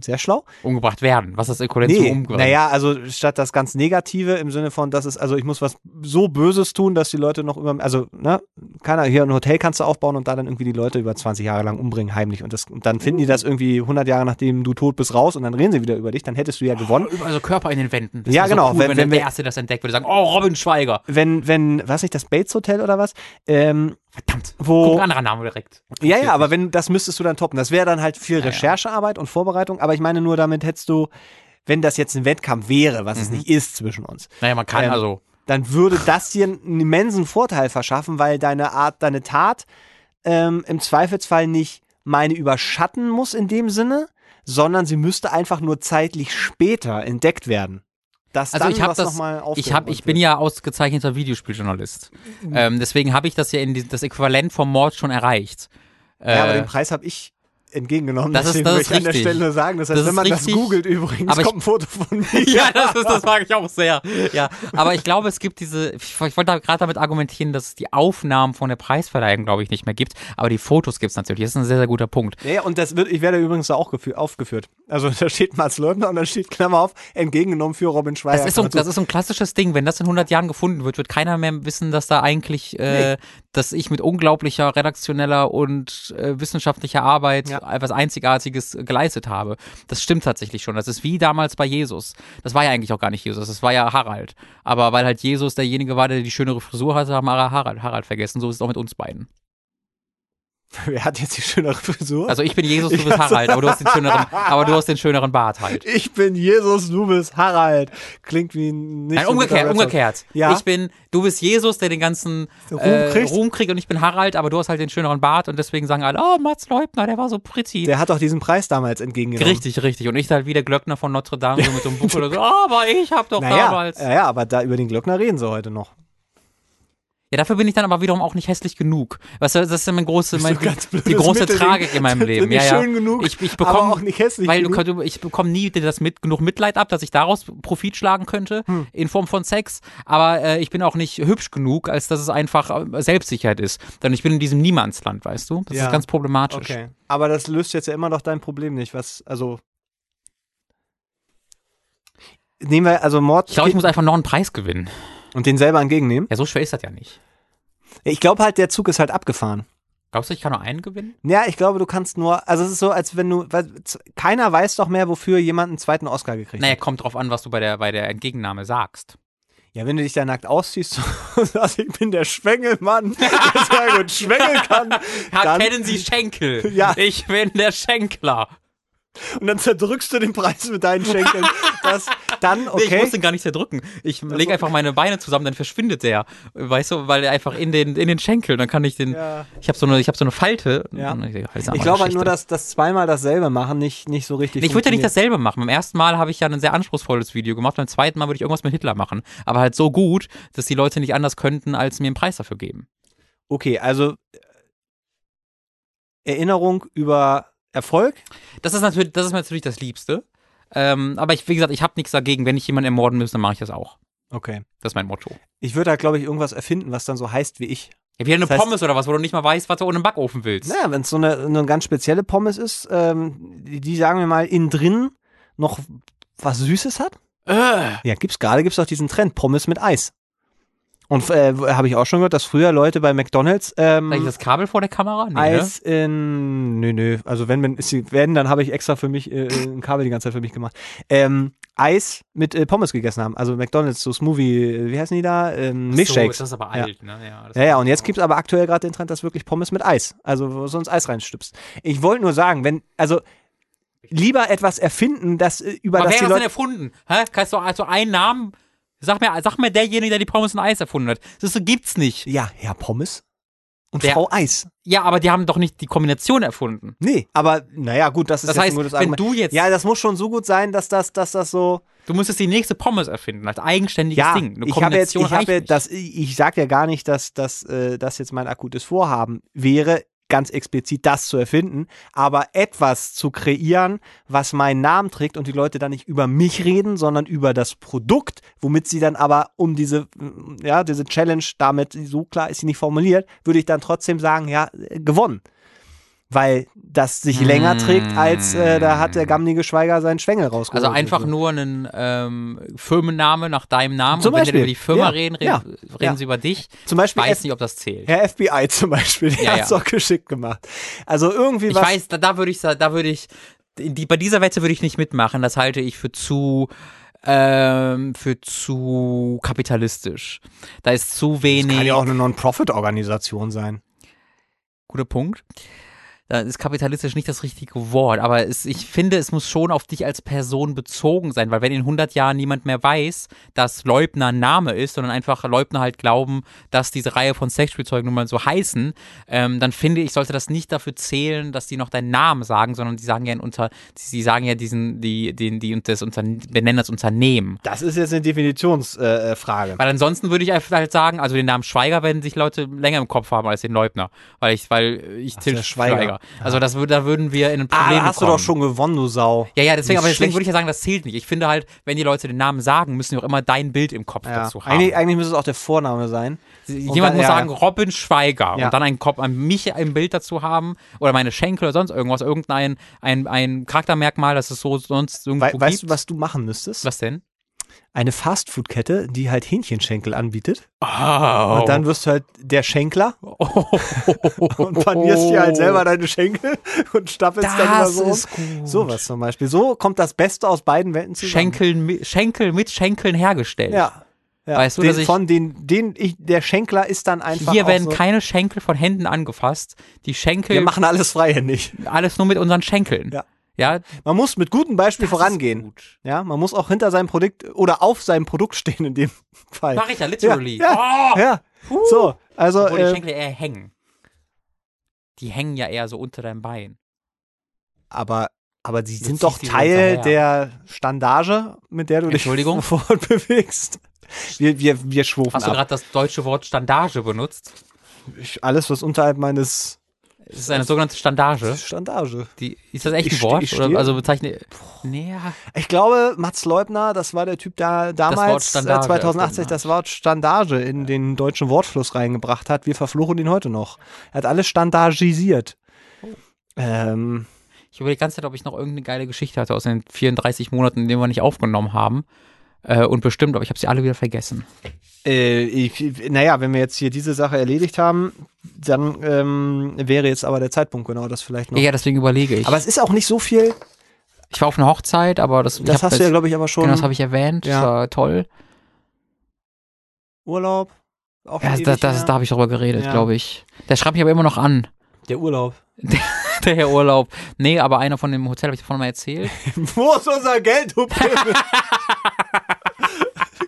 sehr schlau. Umgebracht werden. Was ist das Äquivalent Nee, zum Umgebracht? naja, also statt das ganz Negative im Sinne von, dass es, also ich muss was so Böses tun, dass die Leute noch über, also, ne, keiner, hier ein Hotel kannst du aufbauen und da dann irgendwie die Leute über 20 Jahre lang umbringen, heimlich. Und, das, und dann finden die das irgendwie 100 Jahre nachdem du tot bist raus und dann reden sie wieder über dich, dann hättest du ja gewonnen. Überall so Körper in den Wänden. Das Ja, so genau, Cool, wenn- wenn, wenn der Erste das entdeckt, würde sagen, oh, Robin Schweiger. Wenn, wenn, was nicht, das Bates Hotel oder was, ähm, Verdammt. Wo- Guck, anderer Name direkt. Ja, ja, aber wenn, das müsstest du dann toppen. Das wäre dann halt viel Ja. Recherchearbeit und Vorbereitung, aber ich meine nur, damit hättest du, wenn das jetzt ein Wettkampf wäre, was es nicht ist zwischen uns, Naja, man kann Ähm, also. dann würde das dir einen immensen Vorteil verschaffen, weil deine Art, deine Tat ähm, im Zweifelsfall nicht meine überschatten muss in dem Sinne, sondern sie müsste einfach nur zeitlich später entdeckt werden. Dass Also dann ich habe was das, noch mal ich hab, ich bin ja ausgezeichneter Videospieljournalist. Ähm, deswegen habe ich das ja in die, das Äquivalent vom Mord schon erreicht. Äh, Ja, aber den Preis habe ich entgegengenommen. Das ist- Deswegen das möchte ist ich an der. Stelle nur sagen. Das heißt, Das wenn ist man richtig. das googelt übrigens, Aber ich- kommt ein Foto von mir. [laughs] ja, das, ist, das mag ich auch sehr. Ja, aber ich glaube, es gibt diese, ich, ich wollte da gerade damit argumentieren, dass es die Aufnahmen von der Preisverleihung, glaube ich, nicht mehr gibt, aber die Fotos gibt es natürlich. Das ist ein sehr, sehr guter Punkt. Ja, und das wird, ich werde übrigens da auch gefü- aufgeführt. Also [laughs] da steht Mats Leubner und dann steht Klammer auf, entgegengenommen für Robin Schweizer. Das ist, so, zu. das ist so ein klassisches Ding. Wenn das in 100 Jahren gefunden wird, wird keiner mehr wissen, dass da eigentlich, äh, dass ich mit unglaublicher redaktioneller und äh, wissenschaftlicher Arbeit Ja. Etwas Einzigartiges geleistet habe. Das stimmt tatsächlich schon. Das ist wie damals bei Jesus. Das war ja eigentlich auch gar nicht Jesus, das war ja Harald. Aber weil halt Jesus derjenige war, der die schönere Frisur hatte, haben wir Harald, Harald vergessen. So ist es auch mit uns beiden. [laughs] Wer hat jetzt die schönere Frisur? Also ich bin Jesus, du bist Harald, aber du hast den schöneren, [laughs] aber du hast den schöneren Bart halt. ich bin Jesus, du bist Harald. Klingt wie ein nicht Nein, umgekehrt, umgekehrt. Ja. Ich bin, du bist Jesus, der den ganzen Ruhm äh, kriegt. Ruhm kriegt und ich bin Harald, aber du hast halt den schöneren Bart und deswegen sagen alle, oh, Mats Leubner, der war so pretty. Der hat doch diesen Preis damals entgegengenommen. richtig, richtig. Und ich halt wie der Glöckner von Notre Dame, so mit so einem Buch [laughs] oder so, oh, aber ich hab doch Naja, damals. ja, ja, aber da über den Glöckner reden sie heute noch. Ja, dafür bin ich dann aber wiederum auch nicht hässlich genug. Weißt du, das ist ja mein große, mein, die blödes große Mittelding. Tragik in meinem [laughs] Leben. Ja, ja. schön genug, ich, ich bekomme auch nicht hässlich weil genug. du, ich bekomme nie das mit, genug Mitleid ab, dass ich daraus Profit schlagen könnte Hm. in Form von Sex. Aber äh, ich bin auch nicht hübsch genug, als dass es einfach äh, Selbstsicherheit ist. Denn ich bin in diesem Niemandsland, weißt du? Das Ja. ist ganz problematisch. Okay. Aber das löst jetzt ja immer noch dein Problem nicht. Was, also. Nehmen wir, also Mord Ich glaube, ich muss einfach noch einen Preis gewinnen. Und den selber entgegennehmen. Ja, so schwer ist das ja nicht. Ich glaube halt, der Zug ist halt abgefahren. Glaubst du, ich kann nur einen gewinnen? Ja, ich glaube, du kannst nur, also es ist so, als wenn du, weil, keiner weiß doch mehr, wofür jemand einen zweiten Oscar gekriegt Naja, hat. kommt drauf an, was du bei der, bei der Entgegennahme sagst. Ja, wenn du dich da nackt ausziehst [laughs] und sagst, ich bin der Schwengelmann, [laughs] der sehr gut schwengeln kann, Ja, dann, kennen Sie Schenkel? Ja. Ich bin der Schenkler. Und dann zerdrückst du den Preis mit deinen Schenkeln. Das, dann, [laughs] Nee, ich okay. muss den gar nicht zerdrücken. Ich lege einfach meine Beine zusammen, dann verschwindet der. Weißt du, weil er einfach in den, in den Schenkel, dann kann ich den. Ja. Ich habe so eine, ich habe so eine Falte. Ja. Ist eine Ich glaube halt nur, dass das zweimal dasselbe machen nicht, nicht so richtig Nee, ich würde ja nicht dasselbe machen. Beim ersten Mal habe ich ja ein sehr anspruchsvolles Video gemacht. Beim zweiten Mal würde ich irgendwas mit Hitler machen. Aber halt so gut, dass die Leute nicht anders könnten, als mir einen Preis dafür geben. Okay, also äh, Erinnerung über Erfolg. Das ist natürlich, das ist natürlich das Liebste. Ähm, aber ich, wie gesagt, ich habe nichts dagegen. Wenn ich jemanden ermorden muss, dann mache ich das auch. Okay. Das ist mein Motto. Ich würde halt, glaube ich, irgendwas erfinden, was dann so heißt wie ich. Ja, wie eine Das heißt- Pommes oder was, wo du nicht mal weißt, was du ohne Backofen willst. Naja, wenn es so eine, eine ganz spezielle Pommes ist, ähm, die, die sagen wir mal innen drin noch was Süßes hat. Äh. Ja, gibt's gerade gibt's auch diesen Trend Pommes mit Eis. Und äh, habe ich auch schon gehört, dass früher Leute bei McDonald's ähm, ich das Kabel vor der Kamera? Nee, ne? Eis in nö nö, also wenn wenn sie werden, dann habe ich extra für mich äh, ein Kabel die ganze Zeit für mich gemacht. Ähm, Eis mit äh, Pommes gegessen haben, also McDonald's so Smoothie, äh, wie heißen die da? Ähm, So, Milkshakes. das ist aber Ja. alt, ne? Ja, Ja, ja, und jetzt gibt's aber aktuell gerade den Trend, dass wirklich Pommes mit Eis, also wo sonst Eis reinstüpst. Ich wollte nur sagen, wenn, also lieber etwas erfinden, das äh, über Aber das wer die hat das denn erfunden? Hä? Kannst du also einen Namen? Sag mir, sag mir derjenige, der die Pommes und Eis erfunden hat. Das so gibt's nicht. Ja, Herr Pommes und Der- Frau Eis. Ja, aber die haben doch nicht die Kombination erfunden. Nee, aber naja, gut, das ist Das jetzt heißt, ein gutes wenn Argument. du jetzt, Ja, das muss schon so gut sein, dass das, dass das so. du müsstest die nächste Pommes erfinden, als eigenständiges Ja, Ding. Eine ich habe jetzt, ich habe das, ich ich sag ja gar nicht, dass, dass äh, das jetzt mein akutes Vorhaben wäre, ganz explizit das zu erfinden, aber etwas zu kreieren, was meinen Namen trägt und die Leute dann nicht über mich reden, sondern über das Produkt, womit sie dann aber um diese, ja, diese Challenge damit, so klar ist sie nicht formuliert, würde ich dann trotzdem sagen, ja, gewonnen. Weil das sich länger trägt, als äh, da hat der gammige Schweiger seinen Schwengel rausgeholt. also einfach nur einen ähm, Firmenname nach deinem Namen. Zum und wenn wir Beispiel. über die Firma Ja, reden, reden, ja, reden ja. sie über dich. Zum Beispiel Ich weiß F- nicht, ob das zählt. Herr FBI zum Beispiel, der Ja, hat's ja. doch geschickt gemacht. Also irgendwie Ich was. weiß, da, da würde ich, da würde ich, die, bei dieser Wette würde ich nicht mitmachen. Das halte ich für zu, ähm, für zu kapitalistisch. Da ist zu wenig. Kann ja auch eine Non-Profit-Organisation sein. Guter Punkt. Da ist kapitalistisch nicht das richtige Wort, aber es, ich finde, es muss schon auf dich als Person bezogen sein, weil wenn in 100 Jahren niemand mehr weiß, dass Leubner ein Name ist, sondern einfach Leubner halt glauben, dass diese Reihe von Sexspielzeugen nun mal so heißen, ähm, dann finde ich, sollte das nicht dafür zählen, dass die noch deinen Namen sagen, sondern die sagen ja unter, sie sagen ja diesen, die, den, die das unter, benennen das Unternehmen. Das ist jetzt eine Definitionsfrage. Äh, weil ansonsten würde ich einfach halt sagen, also den Namen Schweiger werden sich Leute länger im Kopf haben als den Leubner, weil ich, weil ich Ach, Til der Schweiger. Schweiger. Also das da würden wir in ein ah, Problem da hast kommen. du doch schon gewonnen, du Sau. Ja, ja, deswegen, aber deswegen schlecht- würde ich ja sagen, das zählt nicht. Ich finde halt, wenn die Leute den Namen sagen, müssen die auch immer dein Bild im Kopf Ja. dazu haben. Eigentlich, eigentlich müsste es auch der Vorname sein. Jemand dann- muss ja, sagen, ja. Robin Schweiger Ja. und dann ein Kopf an mich im Bild dazu haben oder meine Schenkel oder sonst irgendwas, irgendein ein, ein Charaktermerkmal, das es so sonst irgendwo Wei weißt gibt. du, was du machen müsstest? was denn? Eine Fastfood-Kette, die halt Hähnchenschenkel anbietet. Oh. Und dann wirst du halt der Schenkler oh. [laughs] und panierst dir halt selber deine Schenkel und stapelst dann immer Das so. ist gut. Sowas zum Beispiel. So kommt das Beste aus beiden Welten zusammen. Schenkel, mi- Schenkel mit Schenkeln hergestellt. Ja. ja. Weißt du, den, dass ich- von den, den ich, der Schenkler ist dann einfach Hier werden so, keine Schenkel von Händen angefasst. Die Schenkel, wir machen alles freihändig. alles nur mit unseren Schenkeln. Ja. Ja, Man muss mit gutem Beispiel vorangehen. Gut. Ja, man muss auch hinter seinem Produkt oder auf seinem Produkt stehen in dem [laughs] Fall. Mach ich ja literally. Ja, Oh! Ja, Puh. so, also Obwohl die äh, Schenkel eher hängen. Die hängen ja eher so unter deinem Bein. aber aber sie sind doch die Teil der Standage, mit der du dich fortbewegst. [laughs] Wir, wir, wir schwufen Hast du gerade das deutsche Wort Standage benutzt? Ich, alles, was unterhalb meines Es ist eine sogenannte Standage. Standage. Die, ist das echt Ich ein ste- Wort? ich Oder, also bezeichne. Nee, ja. Ich glaube, Mats Leubner, das war der Typ, der damals, äh, Standage 2080, erfunden das Wort Standage in den deutschen Wortfluss reingebracht hat. Wir verfluchen ihn heute noch. Er hat alles standardisiert. Oh. Ähm, Ich überlege die ganze Zeit, ob ich noch irgendeine geile Geschichte hatte aus den 34 Monaten, in denen wir nicht aufgenommen haben. Äh, und bestimmt, aber ich habe sie alle wieder vergessen. äh, ich, naja, wenn wir jetzt hier diese Sache erledigt haben, dann ähm, wäre jetzt aber der Zeitpunkt genau das vielleicht noch. Ja, deswegen überlege ich. Aber es ist auch nicht so viel. ich war auf einer Hochzeit, aber das, Das hast du ja, glaube ich, aber schon. Genau, das habe ich erwähnt. Ja. Das war toll. Urlaub. Auch Ja, ewig das, da habe ich drüber geredet, Ja. glaube ich. Der schreibt mich aber immer noch an, Der Urlaub. der [laughs] Herr Urlaub. Nee, aber einer von dem Hotel habe ich davon mal erzählt. [laughs] Wo ist unser Geld, du? [laughs]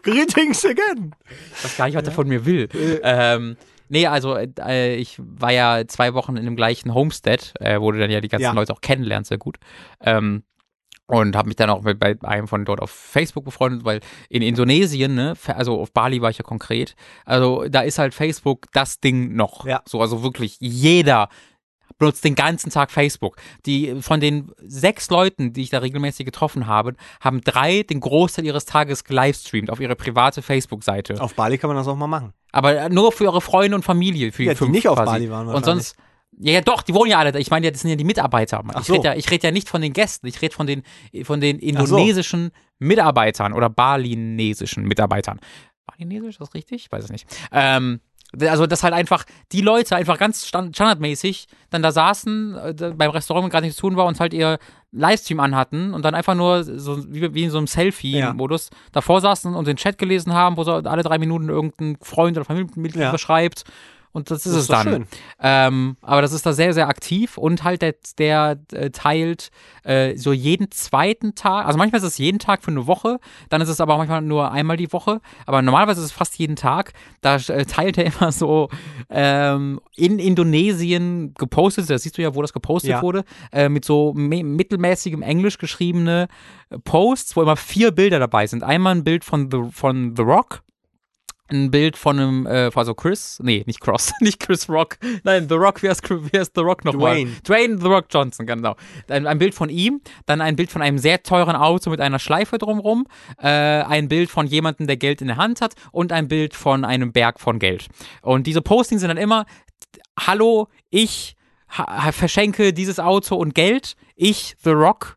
Greetings again. Ich weiß gar nicht, was er von mir will. Ähm, nee, also äh, ich war ja zwei Wochen in dem gleichen Homestead, äh, wo du dann ja die ganzen Ja. Leute auch kennenlernst, sehr gut. Ähm, und habe mich dann auch mit bei einem von dort auf Facebook befreundet, weil in Indonesien, ne, also auf Bali war ich ja konkret, also da ist halt Facebook das Ding noch. Ja. So, also wirklich jeder benutzt den ganzen Tag Facebook. Die von den sechs Leuten, die ich da regelmäßig getroffen habe, haben drei den Großteil ihres Tages gelivestreamt auf ihre private Facebook-Seite. Auf Bali kann man das auch mal machen. Aber nur für eure Freunde und Familie. Für die, Ja, die fünf nicht auf quasi. Bali waren Und sonst. Ja, ja, doch, die wohnen ja alle da. Ich meine, ja, das sind ja die Mitarbeiter. Ach ich so. rede ja, ich red ja nicht von den Gästen, ich rede von den, von den indonesischen Mitarbeitern oder balinesischen Mitarbeitern. Balinesisch, ist das richtig? Ich weiß es nicht. Ähm, also, dass halt einfach die Leute einfach ganz stand- standardmäßig dann da saßen, äh, beim Restaurant und gerade nichts zu tun war und halt ihr Livestream anhatten und dann einfach nur so wie, wie in so einem Selfie-Modus davor saßen und den Chat gelesen haben, wo so alle drei Minuten irgendein Freund oder Familienmitglied Ja. beschreibt. Und das ist Das es ist doch dann. Ähm, aber das ist da sehr, sehr aktiv und halt der, der äh, teilt äh, so jeden zweiten Tag, also manchmal ist es jeden Tag für eine Woche, dann ist es aber manchmal nur einmal die Woche, aber normalerweise ist es fast jeden Tag. Da äh, teilt er [laughs] immer so ähm, in Indonesien gepostet, da siehst du ja, wo das gepostet Ja. wurde, äh, mit so mittelmäßigem Englisch geschriebene Posts, wo immer vier Bilder dabei sind. Einmal ein Bild von The, von The Rock, ein Bild von einem, äh, also Chris, nee, nicht Cross, [laughs] nicht Chris Rock, nein, The Rock, wie heißt The Rock nochmal? Dwayne. Dwayne The Rock Johnson, genau. Ein, ein Bild von ihm, dann ein Bild von einem sehr teuren Auto mit einer Schleife drumrum, äh, ein Bild von jemandem, der Geld in der Hand hat und ein Bild von einem Berg von Geld. Und diese Postings sind dann immer, hallo, ich verschenke dieses Auto und Geld, ich, The Rock,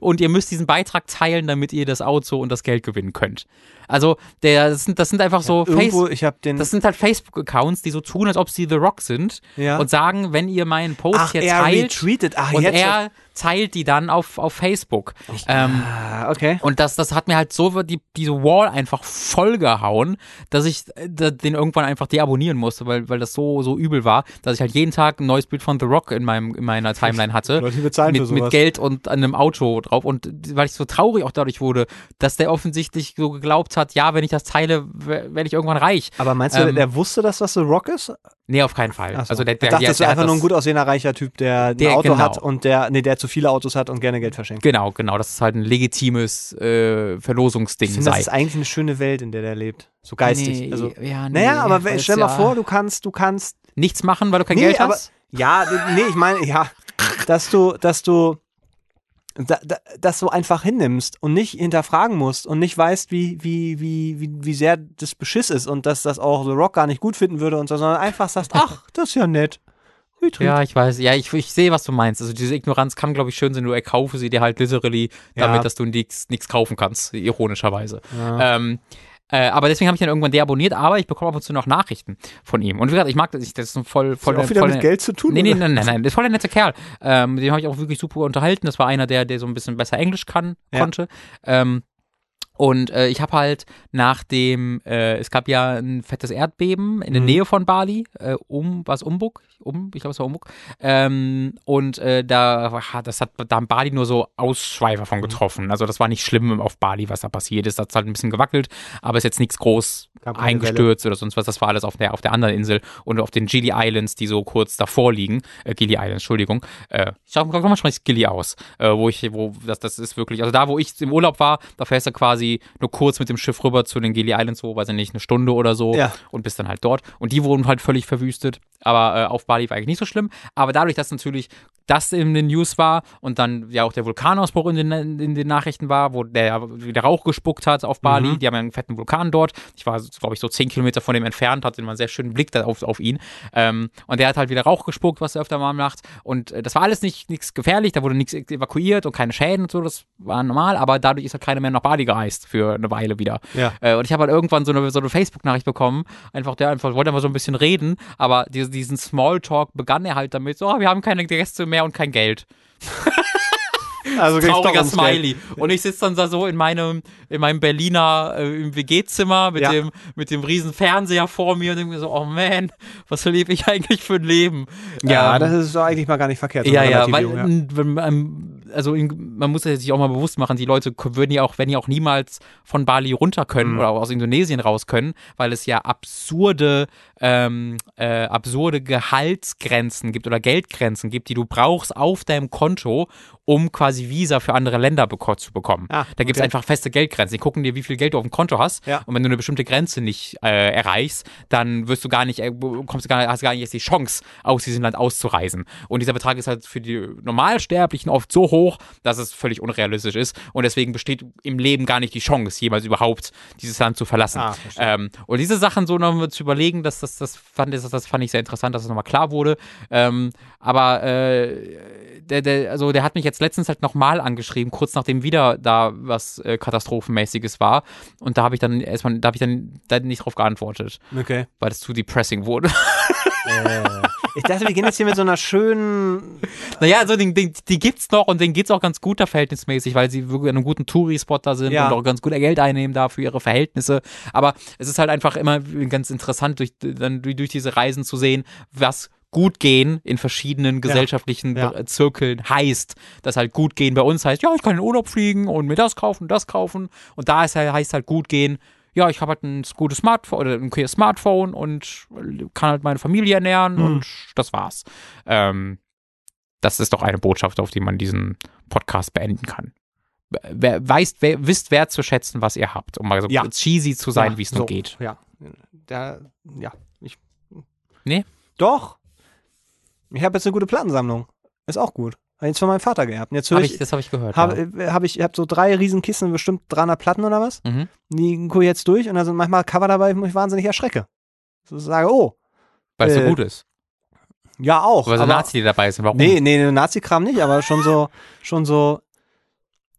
und ihr müsst diesen Beitrag teilen, damit ihr das Auto und das Geld gewinnen könnt. Also, der, das, sind, das sind einfach so Irgendwo, Face, ich habe den. das sind halt Facebook-Accounts, die so tun, als ob sie The Rock sind Ja. und sagen, wenn ihr meinen Post Ach, hier er teilt retweetet. Ach, und jetzt. er teilt die dann auf, auf Facebook. Ähm, Ah, okay. und das, das hat mir halt so die, diese Wall einfach vollgehauen, dass ich äh, den irgendwann einfach deabonnieren musste, weil, weil das so, so übel war, dass ich halt jeden Tag ein neues Bild von The Rock in, meinem, in meiner Timeline hatte. Leute bezahlen für mit, mit sowas. Geld und einem Auto drauf. Und weil ich so traurig auch dadurch wurde, dass der offensichtlich so geglaubt hat, ja, wenn ich das teile, werde ich irgendwann reich. Aber meinst du, Ähm, der wusste das, was The Rock ist? Nee, auf keinen Fall. So. Also der, der, ich dachte, der, das hat einfach nur ein gut aussehender reicher Typ, der ein Der- Auto genau. hat und der, nee, der zu viele Autos hat und gerne Geld verschenkt. Genau, genau. Das ist halt ein legitimes äh, Verlosungsding Ich finde, das ist eigentlich eine schöne Welt, in der der lebt. So geistig. Nee, also, ja, nee, naja, aber weil stell mal ja vor, du kannst, du kannst Nichts machen, weil du kein Nee, Geld aber- hast? Ja, nee, ich meine, ja, dass du, dass du, da, da, das so einfach hinnimmst und nicht hinterfragen musst und nicht weißt, wie, wie, wie, wie, wie sehr das Beschiss ist und dass das auch The Rock gar nicht gut finden würde und so, sondern einfach sagst, ach, das ist ja nett. Ja, ich weiß. Ja, ich, ich sehe, was du meinst. Also diese Ignoranz kann, glaube ich, schön sein. Du erkaufe sie dir halt literally damit, Ja. dass du nichts kaufen kannst, ironischerweise. Ja. Ähm, äh, aber deswegen habe ich dann irgendwann deabonniert, aber ich bekomme ab und zu noch Nachrichten von ihm. Und wie gesagt, ich mag das, ich, das ist ein voll, voll, Hat auch wieder voll mit Geld zu tun? Nee, nee, oder? nein, nein, nein, das ist voll der nette Kerl. Ähm, dem habe ich auch wirklich super unterhalten. Das war einer, der, der so ein bisschen besser Englisch kann, Ja. konnte. Ähm, und äh, ich habe halt nach dem, äh, es gab ja ein fettes Erdbeben in der Mhm. Nähe von Bali, äh, um, was Umbuk? Um, ich glaube, es war Umbuk. Ähm, und äh, da das hat, da haben Bali nur so Ausschweifer Mhm. von getroffen. Also das war nicht schlimm auf Bali, was da passiert ist. Das hat halt ein bisschen gewackelt, aber ist jetzt nichts groß eingestürzt oder sonst was. Das war alles auf der, auf der anderen Insel und auf den Gili Islands, die so kurz davor liegen. Äh, Gili Islands, Entschuldigung. Äh, ich mal, spreche ich Gili aus. Wo ich, wo, das, das ist wirklich, also da, wo ich im Urlaub war, da fährst du quasi nur kurz mit dem Schiff rüber zu den Gili Islands, so, weiß ich nicht, eine Stunde oder so. Ja. Und bist dann halt dort. Und die wurden halt völlig verwüstet. Aber äh, auf Bali war eigentlich nicht so schlimm. Aber dadurch, dass natürlich das in den News war und dann ja auch der Vulkanausbruch in den, in den Nachrichten war, wo der wieder Rauch gespuckt hat auf Bali. Mhm. Die haben ja einen fetten Vulkan dort. Ich war, glaube ich, so zehn Kilometer von dem entfernt, hatte immer einen sehr schönen Blick auf, auf ihn. Ähm, und der hat halt wieder Rauch gespuckt, was er öfter mal macht. Und äh, das war alles nicht nichts gefährlich, da wurde nichts evakuiert und keine Schäden und so, das war normal, aber dadurch ist halt keiner mehr nach Bali gereist für eine Weile wieder. Ja. Äh, und ich habe halt irgendwann so eine, so eine Facebook-Nachricht bekommen, einfach der einfach wollte einfach so ein bisschen reden, aber die, diesen Smalltalk begann er halt damit, so, oh, wir haben keine Gäste mehr und kein Geld. [laughs] Also Trauriger. Smiley. Und ich sitze dann da so in meinem, in meinem Berliner äh, im WG-Zimmer mit, Ja. dem, mit dem riesen Fernseher vor mir und denke mir so, oh man, was lebe ich eigentlich für ein Leben? Ja, Ähm, das ist doch eigentlich mal gar nicht verkehrt. so ja, ja, weil Relativierung, m, wenn man- also in, man muss sich auch mal bewusst machen, die Leute würden ja auch, wenn ja auch niemals von Bali runter können Mhm. oder aus Indonesien raus können, weil es ja absurde, ähm, äh, absurde Gehaltsgrenzen gibt oder Geldgrenzen gibt, die du brauchst auf deinem Konto, um quasi Visa für andere Länder zu bekommen. Ah, da gibt es okay. einfach feste Geldgrenzen. Die gucken dir, wie viel Geld du auf dem Konto hast. Ja. Und wenn du eine bestimmte Grenze nicht äh, erreichst, dann wirst du gar nicht, äh, kommst du gar, hast gar nicht erst die Chance, aus diesem Land auszureisen. Und dieser Betrag ist halt für die Normalsterblichen oft so hoch, dass es völlig unrealistisch ist. Und deswegen besteht im Leben gar nicht die Chance, jemals überhaupt dieses Land zu verlassen. Ah, ähm, und diese Sachen so noch zu überlegen, das, das, das, fand, das, das fand ich sehr interessant, dass es nochmal klar wurde. Ähm, aber äh, der, der, also der hat mich jetzt letztens halt nochmal angeschrieben, kurz nachdem wieder da was äh, Katastrophenmäßiges war. Und da habe ich dann erstmal, da habe ich dann, dann nicht drauf geantwortet, Okay. weil es zu depressing wurde. Äh, ich dachte, wir gehen jetzt hier mit so einer schönen. naja, also den, den, die gibt's noch und denen geht's auch ganz gut da verhältnismäßig, weil sie wirklich an einem guten Touri-Spot da sind Ja. und auch ganz gut Geld einnehmen da für ihre Verhältnisse. Aber es ist halt einfach immer ganz interessant, durch, dann durch, diese Reisen zu sehen, was gut gehen in verschiedenen gesellschaftlichen Ja. Be- Zirkeln heißt. Das halt gut gehen bei uns heißt, ja, ich kann in Urlaub fliegen und mir das kaufen, das kaufen. Und da ist halt, heißt halt gut gehen, ja, ich habe halt ein gutes Smartphone oder ein okayes Smartphone und kann halt meine Familie ernähren Mhm. und das war's. Ähm, das ist doch eine Botschaft, auf die man diesen Podcast beenden kann. Wer, weißt, wer, wisst wertzuschätzen, was ihr habt, um mal so Ja. cheesy zu sein, Ja, wie es so, nur geht. Ja. Da, ja. Ich, Nee? Doch. Ich habe jetzt eine gute Plattensammlung. Ist auch gut. Habe jetzt von meinem Vater geerbt. Und Jetzt Hab ich, ich, das habe ich gehört. habe ja. hab ich hab so drei riesen Kisten, bestimmt 300 Platten oder was. Mhm. Die gucke ich jetzt durch und da sind manchmal Cover dabei, wo ich wahnsinnig erschrecke. So sage, oh, Weil es so äh, gut ist. ja auch. Weil so Nazi, die dabei sind. Warum? Nee, nee, Nazi-Kram nicht, aber schon so, [laughs] schon so,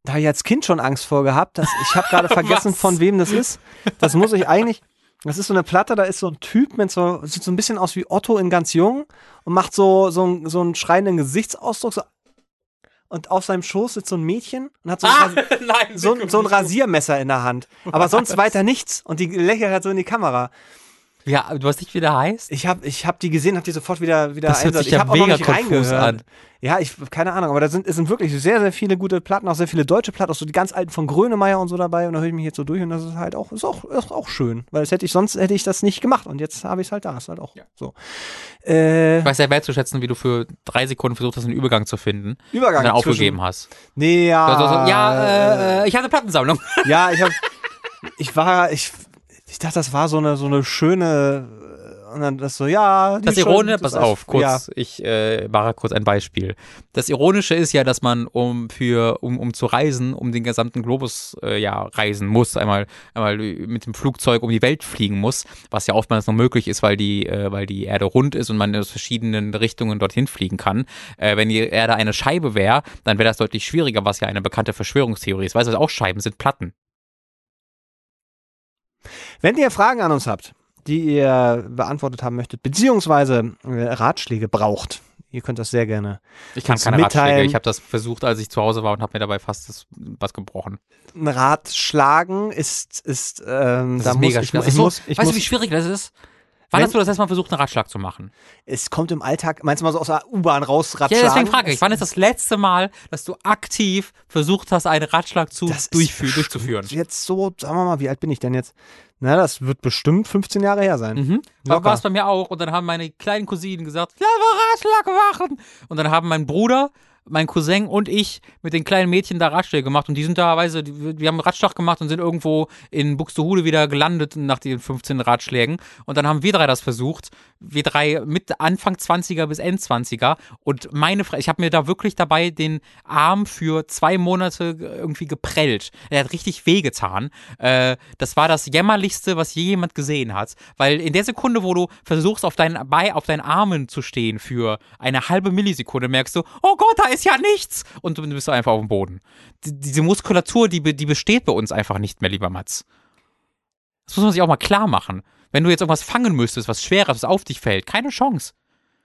da habe ich als Kind schon Angst vor gehabt. Dass, ich habe gerade [laughs] vergessen, von wem das ist. Das muss ich eigentlich, das ist so eine Platte, da ist so ein Typ mit so, sieht so ein bisschen aus wie Otto in ganz jung und macht so, so, einen- so einen schreienden Gesichtsausdruck. So, und auf seinem Schoß sitzt so ein Mädchen und hat so, Ah, ein, [laughs] nein, so, so ein Rasiermesser in der Hand. Aber sonst [laughs] weiter nichts. Und die lächelt halt so in die Kamera. Ja, du weißt nicht, wie der heißt? Ich habe ich hab die gesehen, habe die sofort wieder, wieder Das hört sich ja ich habe auch noch nicht reingehört. an. Ja, ich, keine Ahnung, aber da sind, es sind wirklich sehr, sehr viele gute Platten, auch sehr viele deutsche Platten, auch so die ganz alten von Grönemeyer und so dabei. Und da höre ich mich jetzt so durch und das ist halt auch, ist auch, ist auch schön. Weil das hätte ich, sonst hätte ich das nicht gemacht. Und jetzt habe ich es halt da. Ist halt auch so. Äh, Ich weiß sehr wertzuschätzen, wie du für drei Sekunden versucht hast, einen Übergang zu finden. Übergang Und dann zwischen- aufgegeben hast. Nee, ja. Also, so, ja, äh, ich habe eine Plattensammlung. Ja, ich habe, ich war, ich, ich dachte, das war so eine, so eine schöne, und dann das so, ja. Das ist Ironische, pass auf, kurz, Ja, ich äh, mache kurz ein Beispiel. Das Ironische ist ja, dass man um für um, um zu reisen, um den gesamten Globus äh, ja reisen muss, einmal einmal mit dem Flugzeug um die Welt fliegen muss, was ja oftmals noch möglich ist, weil die äh, weil die Erde rund ist und man aus verschiedenen Richtungen dorthin fliegen kann. Äh, wenn die Erde eine Scheibe wäre, dann wäre das deutlich schwieriger, was ja eine bekannte Verschwörungstheorie ist. Weißt du, auch Scheiben sind Platten. Wenn ihr Fragen an uns habt, die ihr beantwortet haben möchtet, beziehungsweise äh, Ratschläge braucht, ihr könnt das sehr gerne. Ich kann keine Ratschläge. mitteilen? Ich habe das versucht, als ich zu Hause war und habe mir dabei fast das, was gebrochen. Ein Rat schlagen ist, ist, ähm, Das da ist muss mega ich, schwer. ich muss, ich weißt muss, du, wie schwierig das ist? Wann hast du das letzte Mal versucht, einen Ratschlag zu machen? es kommt im Alltag, meinst du mal so aus der U-Bahn raus, Ja, ratschlagen? deswegen frage ich, wann ist das letzte Mal, dass du aktiv versucht hast, einen Ratschlag zu Das ist durchfü bestimmt durchzuführen? Jetzt so, sagen wir mal, wie alt bin ich denn jetzt? Na, das wird bestimmt 15 Jahre her sein. Mhm. War es bei mir auch. Und dann haben meine kleinen Cousinen gesagt, lass mal Ratschlag machen. Und dann haben mein Bruder, mein Cousin und ich mit den kleinen Mädchen da Ratschläge gemacht. Und die sind teilweise, wir haben Ratschlag gemacht und sind irgendwo in Buxtehude wieder gelandet nach den 15 Ratschlägen. Und dann haben wir drei das versucht. Wir drei mit Anfang 20er bis End 20er. Und meine, ich habe mir da wirklich dabei den Arm für zwei Monate irgendwie geprellt. Er hat richtig wehgetan. Äh, das war das jämmerlichste, was je jemand gesehen hat. Weil in der Sekunde, wo du versuchst, auf deinen, bei, auf deinen Armen zu stehen für eine halbe Millisekunde, merkst du, oh Gott, da ist ja nichts. Und du bist einfach auf dem Boden. Die, diese Muskulatur, die, die besteht bei uns einfach nicht mehr, lieber Mats. Das muss man sich auch mal klar machen. Wenn du jetzt irgendwas fangen müsstest, was Schweres, was auf dich fällt, keine Chance.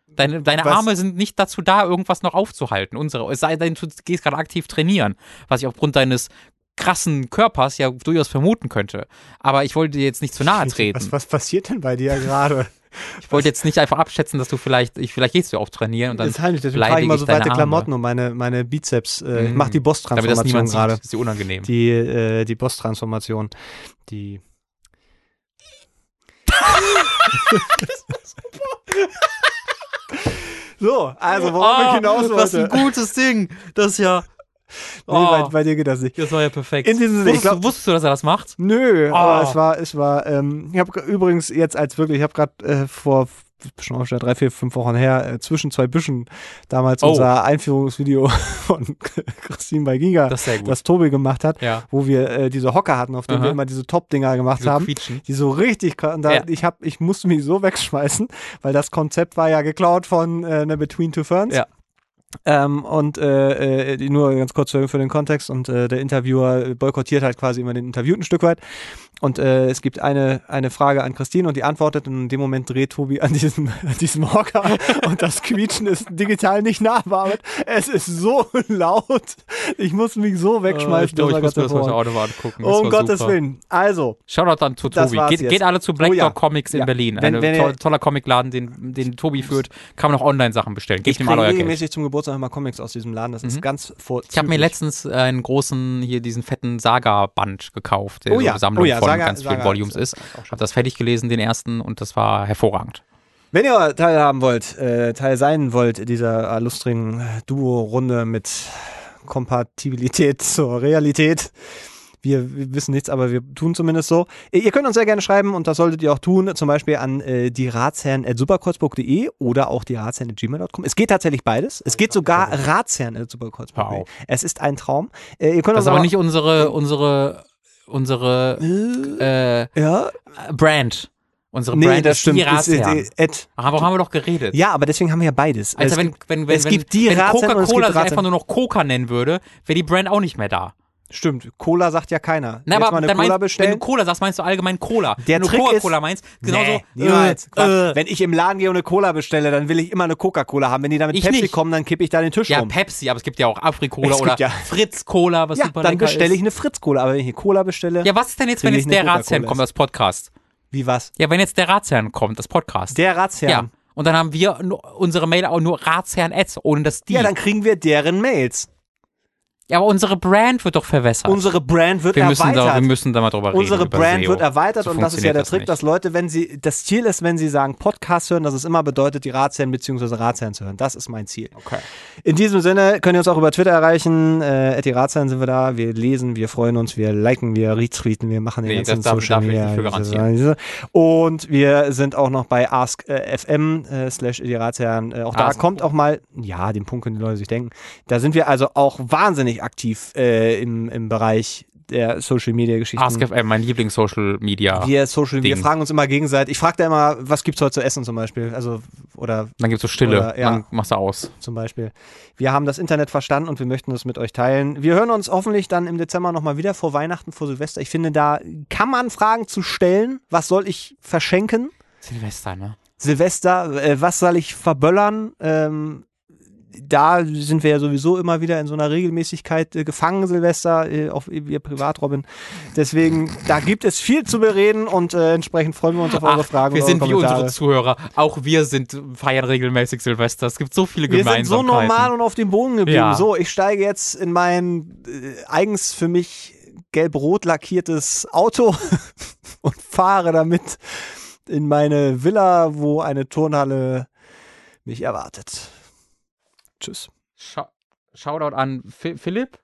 Deine, deine Was- Arme sind nicht dazu da, irgendwas noch aufzuhalten. Unsere, es sei denn, du gehst gerade aktiv trainieren, was ich aufgrund deines krassen Körpers ja durchaus vermuten könnte. Aber ich wollte dir jetzt nicht zu nahe treten. Was, was passiert denn bei dir gerade? Ich wollte jetzt nicht einfach abschätzen, dass du vielleicht, ich, vielleicht gehst du auch trainieren und dann Das ist heimlich, deswegen trage ich mal ich so weite. Klamotten und meine, meine Bizeps. Äh, Ich Mhm. mache die das Boss-Transformation gerade. sieht, ist dir unangenehm. Die, äh, die Boss-Transformation. Die. [laughs] so, also worauf ich hinaus das ist wollte. ein gutes Ding. Das ist ja. [laughs] Nee, bei, Oh, bei dir geht das nicht. das war ja perfekt. In diesem Sinne, ich wusstest, glaub- du, wusstest du, dass er das macht? Nö, aber Oh. es war, es war, ähm, ich habe übrigens jetzt als wirklich, ich habe gerade äh, vor schon auch schon drei, vier, fünf Wochen her, äh, zwischen zwei Büschen damals Oh. unser Einführungsvideo [laughs] von Christine bei Giga, Das das Tobi gemacht hat, ja. wo wir äh, diese Hocker hatten, auf denen wir immer diese Top-Dinger gemacht Diese haben. quietschen. Die so richtig, da, Ja. ich hab, ich musste mich so [laughs] wegschmeißen, weil das Konzept war ja geklaut von äh, Between Two Ferns. Ja. Ähm, und äh, äh, nur ganz kurz für, für den Kontext und äh, der Interviewer boykottiert halt quasi immer den Interviewten ein Stück weit. Und äh, es gibt eine, eine Frage an Christine und die antwortet und in dem Moment dreht Tobi an diesem, [laughs] an diesem Hocker und das Quietschen ist digital nicht nachbearbeitet. Es ist so [laughs] laut. Ich muss mich so wegschmeißen. Äh, ich glaube, ich das muss mir das heute auch nochmal angucken. Das. Um Gottes super. Willen. Also, Shoutout an zu Tobi. Geht, jetzt. geht alle zu Black Oh ja. Dog Comics in Ja. Berlin. Ein ihr- toll, toller Comicladen, den, den Tobi führt. Kann man auch Online-Sachen bestellen. Gebt ich ihm alle kriege euer Geld. regelmäßig zum Geburtstag immer Comics aus diesem Laden. Das ist Mhm. ganz vor. Ich habe mir letztens einen großen, hier diesen fetten Saga-Band gekauft, der Oh so ja, eine Sammlung oh ja, von Saga- ganz vielen Saga Volumes ist-. Ich habe das fertig gelesen, den ersten, und das war hervorragend. Wenn ihr teilhaben wollt, äh, Teil sein wollt dieser illustrigen Duo-Runde mit Kompatibilität [laughs] zur Realität. Wir, wir wissen nichts, aber wir tun zumindest so. Ihr ihr könnt uns sehr gerne schreiben und das solltet ihr auch tun, zum Beispiel an äh, die ratsherren.superkreuzburg.de oder auch die ratsherren.gmail.com. Es geht tatsächlich beides. Es geht sogar Hör ratsherren.superkreuzburg.de. auf. Es ist ein Traum. Äh, ihr könnt Das ist uns aber nicht unsere, unsere, unsere Äh, äh, ja, Brand. Unsere nee, Brand das ist stimmt. die Ist, äh, Ratsherren. Ed. Aber haben wir doch geredet. Ja, aber deswegen haben wir ja beides. Also Es wenn, wenn, wenn, es wenn, gibt die wenn Ratsherren und es Coca-Cola sich einfach Ratsherren. nur noch Coca nennen würde, wäre die Brand auch nicht mehr da. Stimmt, Cola sagt ja keiner. Na, Jetzt aber mal eine Cola meinst, wenn bestellen. du Cola sagst, meinst du allgemein Cola. Der wenn du Trick Coca-Cola ist- meinst, genauso. Nee, niemals. Quatsch. äh, Wenn ich im Laden gehe und eine Cola bestelle, dann will ich immer eine Coca-Cola haben. Wenn die da mit Ich Pepsi nicht. kommen, dann kippe ich da den Tisch ja, rum. Pepsi, aber es gibt ja auch Afri-Cola oder ja- Fritz-Cola, was Ja, super dann bestelle ich eine Fritz-Cola. Aber wenn ich eine Cola bestelle, Ja, was ist denn jetzt, wenn jetzt der Ratsherrn Coca-Cola kommt, das Podcast? wie was? Ja, wenn jetzt der Ratsherrn kommt, das Podcast. Der Ratsherrn. ja. Und dann haben wir unsere Mail auch nur Ratsherrn-Ads, ohne das die. Ja, dann kriegen wir deren Mails. Ja, aber unsere Brand wird doch verwässert. Unsere Brand wird wir, müssen erweitert. da, wir müssen da mal drüber reden. Unsere Brand SEO. wird erweitert So und das ist ja der Trick, nicht. dass Leute, wenn sie, das Ziel ist, wenn sie sagen Podcast hören, dass es immer bedeutet, die Ratsherren bzw. Ratsherren zu hören. Das ist mein Ziel. Okay. In diesem Sinne könnt ihr uns auch über Twitter erreichen. Äh, die Ratsherren sind wir da. Wir lesen, wir freuen uns, wir liken, wir retweeten, wir machen den Nee, ganzen darf- Social Media. Und wir sind auch noch bei ask.fm äh, slash die Ratsherren. Äh, auch da kommt auch mal, ja, den Punkt können die Leute sich denken. Da sind wir also auch wahnsinnig aktiv äh, im, im Bereich der Social Media Geschichten. AskFM, mein. Wir Social, wir Ding. fragen uns immer gegenseitig. Ich frage da immer, was gibt's heute zu essen zum Beispiel? Also, oder Dann gibt's so Stille, Oder, ja. dann machst du aus. zum Beispiel. Wir haben das Internet verstanden und wir möchten das mit euch teilen. Wir hören uns hoffentlich dann im Dezember nochmal wieder vor Weihnachten, vor Silvester. Ich finde, da kann man Fragen zu stellen. Was soll ich verschenken? Silvester, ne? Silvester, äh, was soll ich verböllern? Ähm, da sind wir ja sowieso immer wieder in so einer Regelmäßigkeit äh, gefangen, Silvester, äh, auch wir privat, Robin. Deswegen, da gibt es viel zu bereden und äh, entsprechend freuen wir uns auf eure Ach, Fragen wir sind wie unsere. Zuhörer. Auch wir sind, feiern regelmäßig Silvester. Es gibt so viele Wir sind so Gemeinsamkeiten. normal und auf dem Boden geblieben. Ja. So, ich steige jetzt in mein äh, eigens für mich gelb-rot lackiertes Auto [laughs] und fahre damit in meine Villa, wo eine Turnhalle mich erwartet. Tschüss. Schau Shoutout an Fi- Philipp?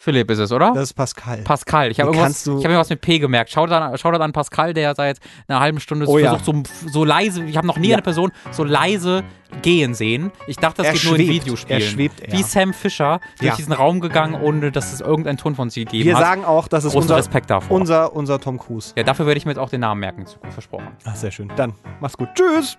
Philipp ist es, oder? Das ist Pascal. Pascal. Ich habe irgendwas, ich irgendwas mit P gemerkt. Shoutout an, Shoutout an Pascal, der seit einer halben Stunde Oh ja. versucht, so, so leise, ich habe noch nie Ja. eine Person so leise gehen sehen. Ich dachte, das Er geht nur in schwebt. Videospielen. Er schwebt eher. Wie Sam Fischer durch Ja. diesen Raum gegangen, ohne dass es irgendeinen Ton von sie gegeben Wir hat. sagen auch, das ist Großen unser, Respekt davor. unser, unser Tom Cruise. ja, dafür werde ich mir jetzt auch den Namen merken, versprochen. Ach, sehr schön. Dann, mach's gut. Tschüss.